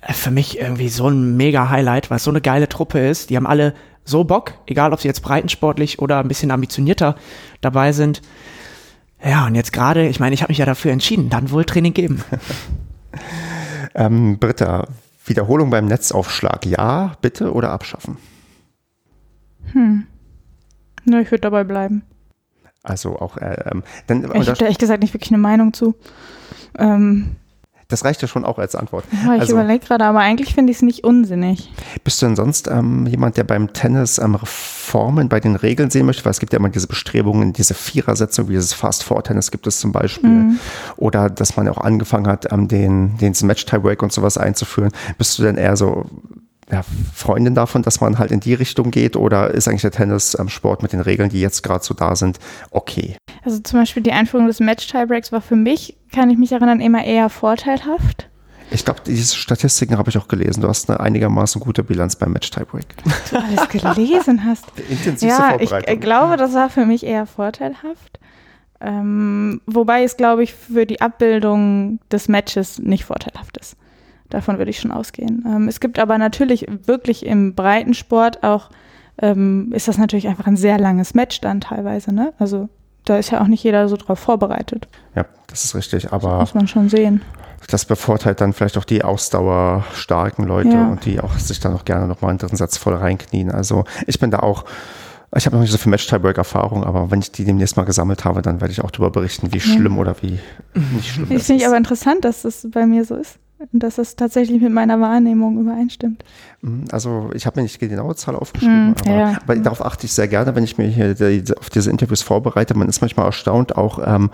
äh, für mich irgendwie so ein mega Highlight, weil es so eine geile Truppe ist. Die haben alle so Bock, egal ob sie jetzt breitensportlich oder ein bisschen ambitionierter dabei sind. Ja, und jetzt gerade, ich meine, ich habe mich ja dafür entschieden, dann wohl Training geben. Ähm, Britta, Wiederholung beim Netzaufschlag, ja, bitte oder abschaffen? Ne, ich würde dabei bleiben. Also auch, äh, ähm, dann, Ich habe da ehrlich gesagt nicht wirklich eine Meinung zu. Ähm, das reicht ja schon auch als Antwort. ja, ich Also- überlege gerade, aber eigentlich finde ich es nicht unsinnig. Bist du denn sonst ähm, jemand, der beim Tennis ähm, Reformen bei den Regeln sehen möchte? Weil es gibt ja immer diese Bestrebungen, diese Vierersetzung, wie dieses Fast-Four-Tennis gibt es zum Beispiel. Oder dass man ja auch angefangen hat, ähm, den, den Match-Tiebreak und sowas einzuführen. Bist du denn eher so ja, Freundin davon, dass man halt in die Richtung geht? Oder ist eigentlich der Tennis-Sport mit den Regeln, die jetzt gerade so da sind, okay? Also zum Beispiel die Einführung des Match-Tiebreaks war für mich, kann ich mich erinnern, immer eher vorteilhaft. Ich glaube, diese Statistiken habe ich auch gelesen. Du hast eine einigermaßen gute Bilanz beim Match-Tiebreak. Du alles gelesen hast. Intensivste Ja, ich Vorbereitung. äh, glaube, das war für mich eher vorteilhaft. Ähm, wobei es, glaube ich, für die Abbildung des Matches nicht vorteilhaft ist. Davon würde ich schon ausgehen. Ähm, es gibt aber natürlich wirklich im Breitensport auch, ähm, ist das natürlich einfach ein sehr langes Match dann teilweise. Ne? Also da ist ja auch nicht jeder so drauf vorbereitet. Ja, das ist richtig. Aber Muss man schon sehen. das bevorteilt dann vielleicht auch die ausdauerstarken Leute Ja. und die auch sich dann auch gerne nochmal einen dritten Satz voll reinknien. Also ich bin da auch, ich habe noch nicht so viel Match-Tiebreak-Erfahrung, aber wenn ich die demnächst mal gesammelt habe, dann werde ich auch darüber berichten, wie schlimm oder wie nicht schlimm Ich das finde ich ist. aber interessant, dass das bei mir so ist. Und dass das tatsächlich mit meiner Wahrnehmung übereinstimmt. Mhm, Also ich habe mir nicht die genaue Zahl aufgeschrieben, Mhm, aber, ja, aber darauf achte ich sehr gerne, wenn ich mir hier die, auf diese Interviews vorbereite. Man ist manchmal erstaunt auch, ähm,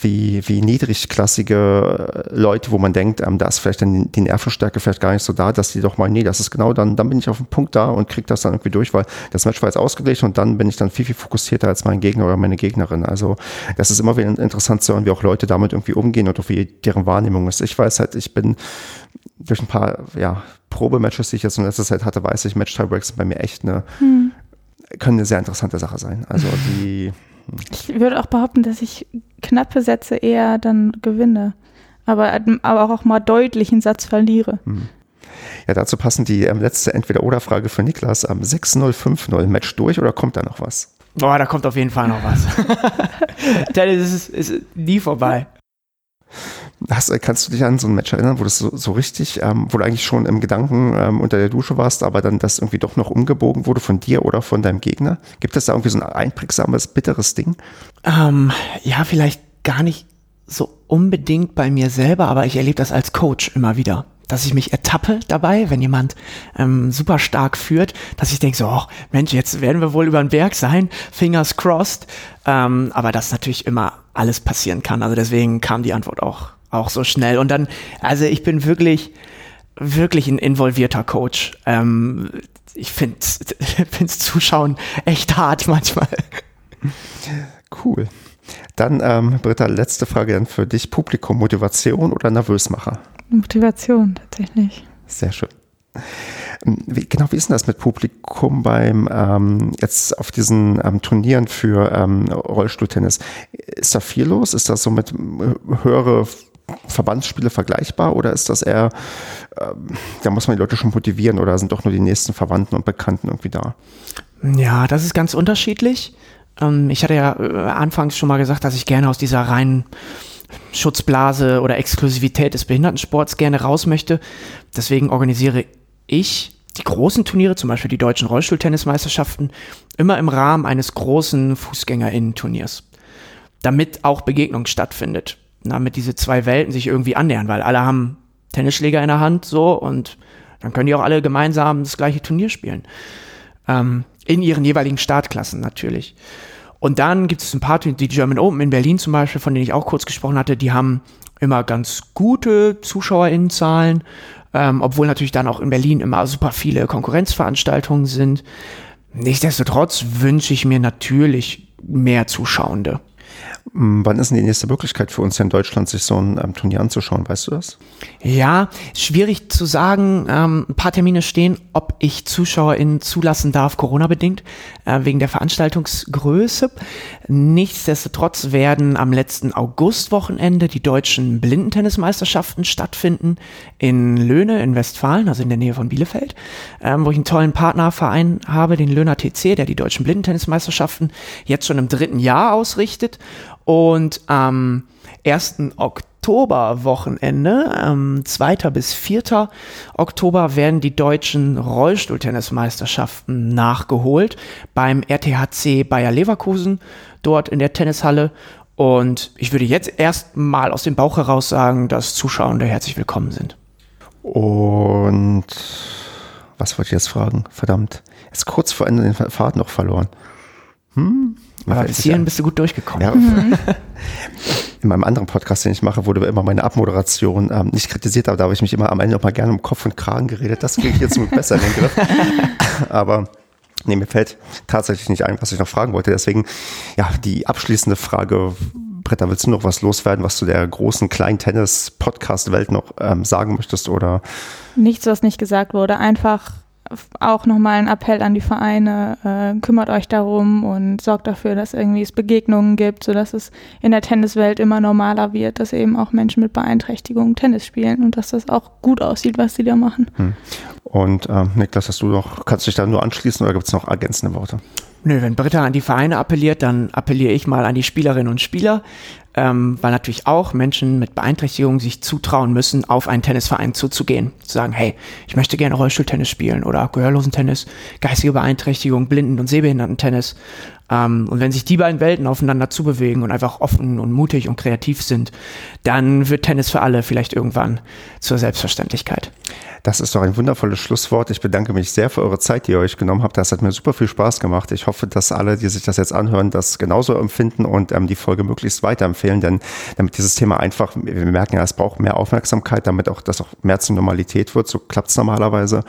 wie, wie niedrigklassige äh, Leute, wo man denkt, ähm, da ist vielleicht dann die Nervenstärke vielleicht gar nicht so da, dass die doch mal, nee, das ist genau, dann, dann bin ich auf dem Punkt da und kriege das dann irgendwie durch, weil das Match war jetzt ausgeglichen und dann bin ich dann viel, viel fokussierter als mein Gegner oder meine Gegnerin. Also das ist immer wieder interessant zu hören, wie auch Leute damit irgendwie umgehen und auch wie deren Wahrnehmung ist. Ich weiß halt, ich bin durch ein paar ja, Probematches, die ich jetzt in letzter Zeit hatte, weiß ich, Match-Tiebreaks sind bei mir echt eine, können eine sehr interessante Sache sein. Also die, Ich würde auch behaupten, dass ich knappe Sätze eher dann gewinne. Aber, aber auch mal deutlich einen Satz verliere. ja, dazu passen die ähm, letzte Entweder-Oder-Frage für Niklas. Am 6-0, 5-0, Match durch oder kommt da noch was? Boah, da kommt auf jeden Fall noch was. Tennis ist, ist nie vorbei. Hast, äh, kannst du dich an so ein Match erinnern, wo das so, so richtig, ähm, wo du eigentlich schon im Gedanken ähm, unter der Dusche warst, aber dann das irgendwie doch noch umgebogen wurde von dir oder von deinem Gegner? Gibt es da irgendwie so ein einprägsames, bitteres Ding? Ähm, ja, vielleicht gar nicht so unbedingt bei mir selber, aber ich erlebe das als Coach immer wieder. Dass ich mich ertappe dabei, wenn jemand ähm, super stark führt, dass ich denke so, oh, Mensch, jetzt werden wir wohl über den Berg sein, fingers crossed. Ähm, aber dass natürlich immer alles passieren kann. Also deswegen kam die Antwort auch, auch so schnell. Und dann, also ich bin wirklich, wirklich ein involvierter Coach. Ähm, ich finde es Zuschauen echt hart manchmal. Cool. Dann, ähm, Britta, letzte Frage dann für dich. Publikum, Motivation oder Nervösmacher? Motivation tatsächlich. Sehr schön. Ähm, Wie, genau, wie ist denn das mit Publikum beim ähm, jetzt auf diesen ähm, Turnieren für ähm, Rollstuhltennis? Ist da viel los? Ist das so mit äh, höhere Verbandsspiele vergleichbar oder ist das eher, ähm, da muss man die Leute schon motivieren oder sind doch nur die nächsten Verwandten und Bekannten irgendwie da? Ja, das ist ganz unterschiedlich. Ähm, ich hatte ja äh, anfangs schon mal gesagt, dass ich gerne aus dieser reinen Schutzblase oder Exklusivität des Behindertensports gerne raus möchte. Deswegen organisiere ich die großen Turniere, zum Beispiel die deutschen Rollstuhltennismeisterschaften, immer im Rahmen eines großen Fußgängerinnen-Turniers. Damit auch Begegnung stattfindet. Damit diese zwei Welten sich irgendwie annähern, weil alle haben Tennisschläger in der Hand so und dann können die auch alle gemeinsam das gleiche Turnier spielen. Ähm, in ihren jeweiligen Startklassen natürlich. Und dann gibt es ein paar, die German Open in Berlin zum Beispiel, von denen ich auch kurz gesprochen hatte, die haben immer ganz gute ZuschauerInnenzahlen, ähm, obwohl natürlich dann auch in Berlin immer super viele Konkurrenzveranstaltungen sind. Nichtsdestotrotz wünsche ich mir natürlich mehr Zuschauende. Wann ist denn die nächste Möglichkeit für uns hier in Deutschland, sich so ein ähm, Turnier anzuschauen? Weißt du das? Ja, schwierig zu sagen. Ähm, ein paar Termine stehen, ob ich ZuschauerInnen zulassen darf, Corona-bedingt, äh, wegen der Veranstaltungsgröße. Nichtsdestotrotz werden am letzten Augustwochenende die deutschen Blindentennismeisterschaften stattfinden in Löhne in Westfalen, also in der Nähe von Bielefeld, ähm, wo ich einen tollen Partnerverein habe, den Löhner TC, der die deutschen Blindentennismeisterschaften jetzt schon im dritten Jahr ausrichtet. Und am 1. Oktoberwochenende, am 2. bis 4. Oktober, werden die deutschen Rollstuhltennismeisterschaften nachgeholt beim RTHC Bayer Leverkusen, dort in der Tennishalle. Und ich würde jetzt erst mal aus dem Bauch heraus sagen, dass Zuschauer herzlich willkommen sind. Und was wollte ich jetzt fragen? Verdammt. Jetzt kurz vor Ende den Faden noch verloren. Hm? Aber bis hierhin bist du gut durchgekommen. Ja, mhm. In meinem anderen Podcast, den ich mache, wurde immer meine Abmoderation ähm, nicht kritisiert, aber da habe ich mich immer am Ende noch mal gerne um Kopf und Kragen geredet. Das kriege ich jetzt besser in den Griff. aber nee, mir fällt tatsächlich nicht ein, was ich noch fragen wollte. Deswegen, ja, die abschließende Frage, Britta, willst du noch was loswerden, was du der großen kleinen Tennis-Podcast-Welt noch ähm, sagen möchtest? Oder? Nichts, was nicht gesagt wurde. Einfach auch nochmal ein Appell an die Vereine, äh, kümmert euch darum und sorgt dafür, dass irgendwie es Begegnungen gibt, sodass es in der Tenniswelt immer normaler wird, dass eben auch Menschen mit Beeinträchtigungen Tennis spielen und dass das auch gut aussieht, was sie da machen. Hm. Und äh, Niklas, hast du noch, kannst du dich da nur anschließen oder gibt es noch ergänzende Worte? Nö, wenn Britta an die Vereine appelliert, dann appelliere ich mal an die Spielerinnen und Spieler, ähm, weil natürlich auch Menschen mit Beeinträchtigungen sich zutrauen müssen, auf einen Tennisverein zuzugehen. Zu sagen, hey, ich möchte gerne Rollstuhltennis spielen oder Gehörlosentennis, geistige Beeinträchtigung, Blinden- und Sehbehindertentennis. Ähm, und wenn sich die beiden Welten aufeinander zubewegen und einfach offen und mutig und kreativ sind, dann wird Tennis für alle vielleicht irgendwann zur Selbstverständlichkeit. Das ist doch ein wundervolles Schlusswort. Ich bedanke mich sehr für eure Zeit, die ihr euch genommen habt. Das hat mir super viel Spaß gemacht. Ich hoffe, dass alle, die sich das jetzt anhören, das genauso empfinden und ähm, die Folge möglichst weiterempfehlen, denn damit dieses Thema einfach, wir merken ja, es braucht mehr Aufmerksamkeit, damit auch das auch mehr zur Normalität wird. So klappt es normalerweise.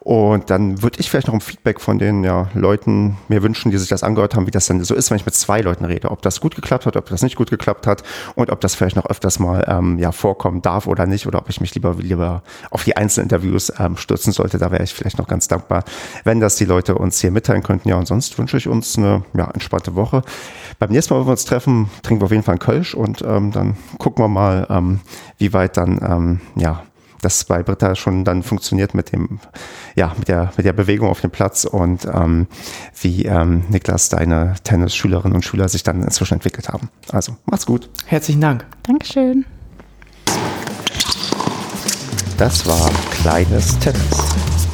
Und dann würde ich vielleicht noch ein Feedback von den ja, Leuten mir wünschen, die sich das angehört haben, wie das dann so ist, wenn ich mit zwei Leuten rede. Ob das gut geklappt hat, ob das nicht gut geklappt hat und ob das vielleicht noch öfters mal ähm, ja, vorkommen darf oder nicht oder ob ich mich lieber, lieber auf die einzelnen Interviews ähm, stürzen sollte. Da wäre ich vielleicht noch ganz dankbar, wenn das die Leute uns hier mitteilen könnten. Ja, und sonst wünsche ich uns eine ja, entspannte Woche. Beim nächsten Mal, wenn wir uns treffen, trinken wir auf jeden Fall einen Kölsch und ähm, dann gucken wir mal, ähm, wie weit dann, ähm, ja, das bei Britta schon dann funktioniert mit dem, ja, mit der, mit der Bewegung auf dem Platz und ähm, wie ähm, Niklas, deine Tennisschülerinnen und Schüler sich dann inzwischen entwickelt haben. Also, macht's gut. Herzlichen Dank. Dankeschön. Das war kleines Tennis.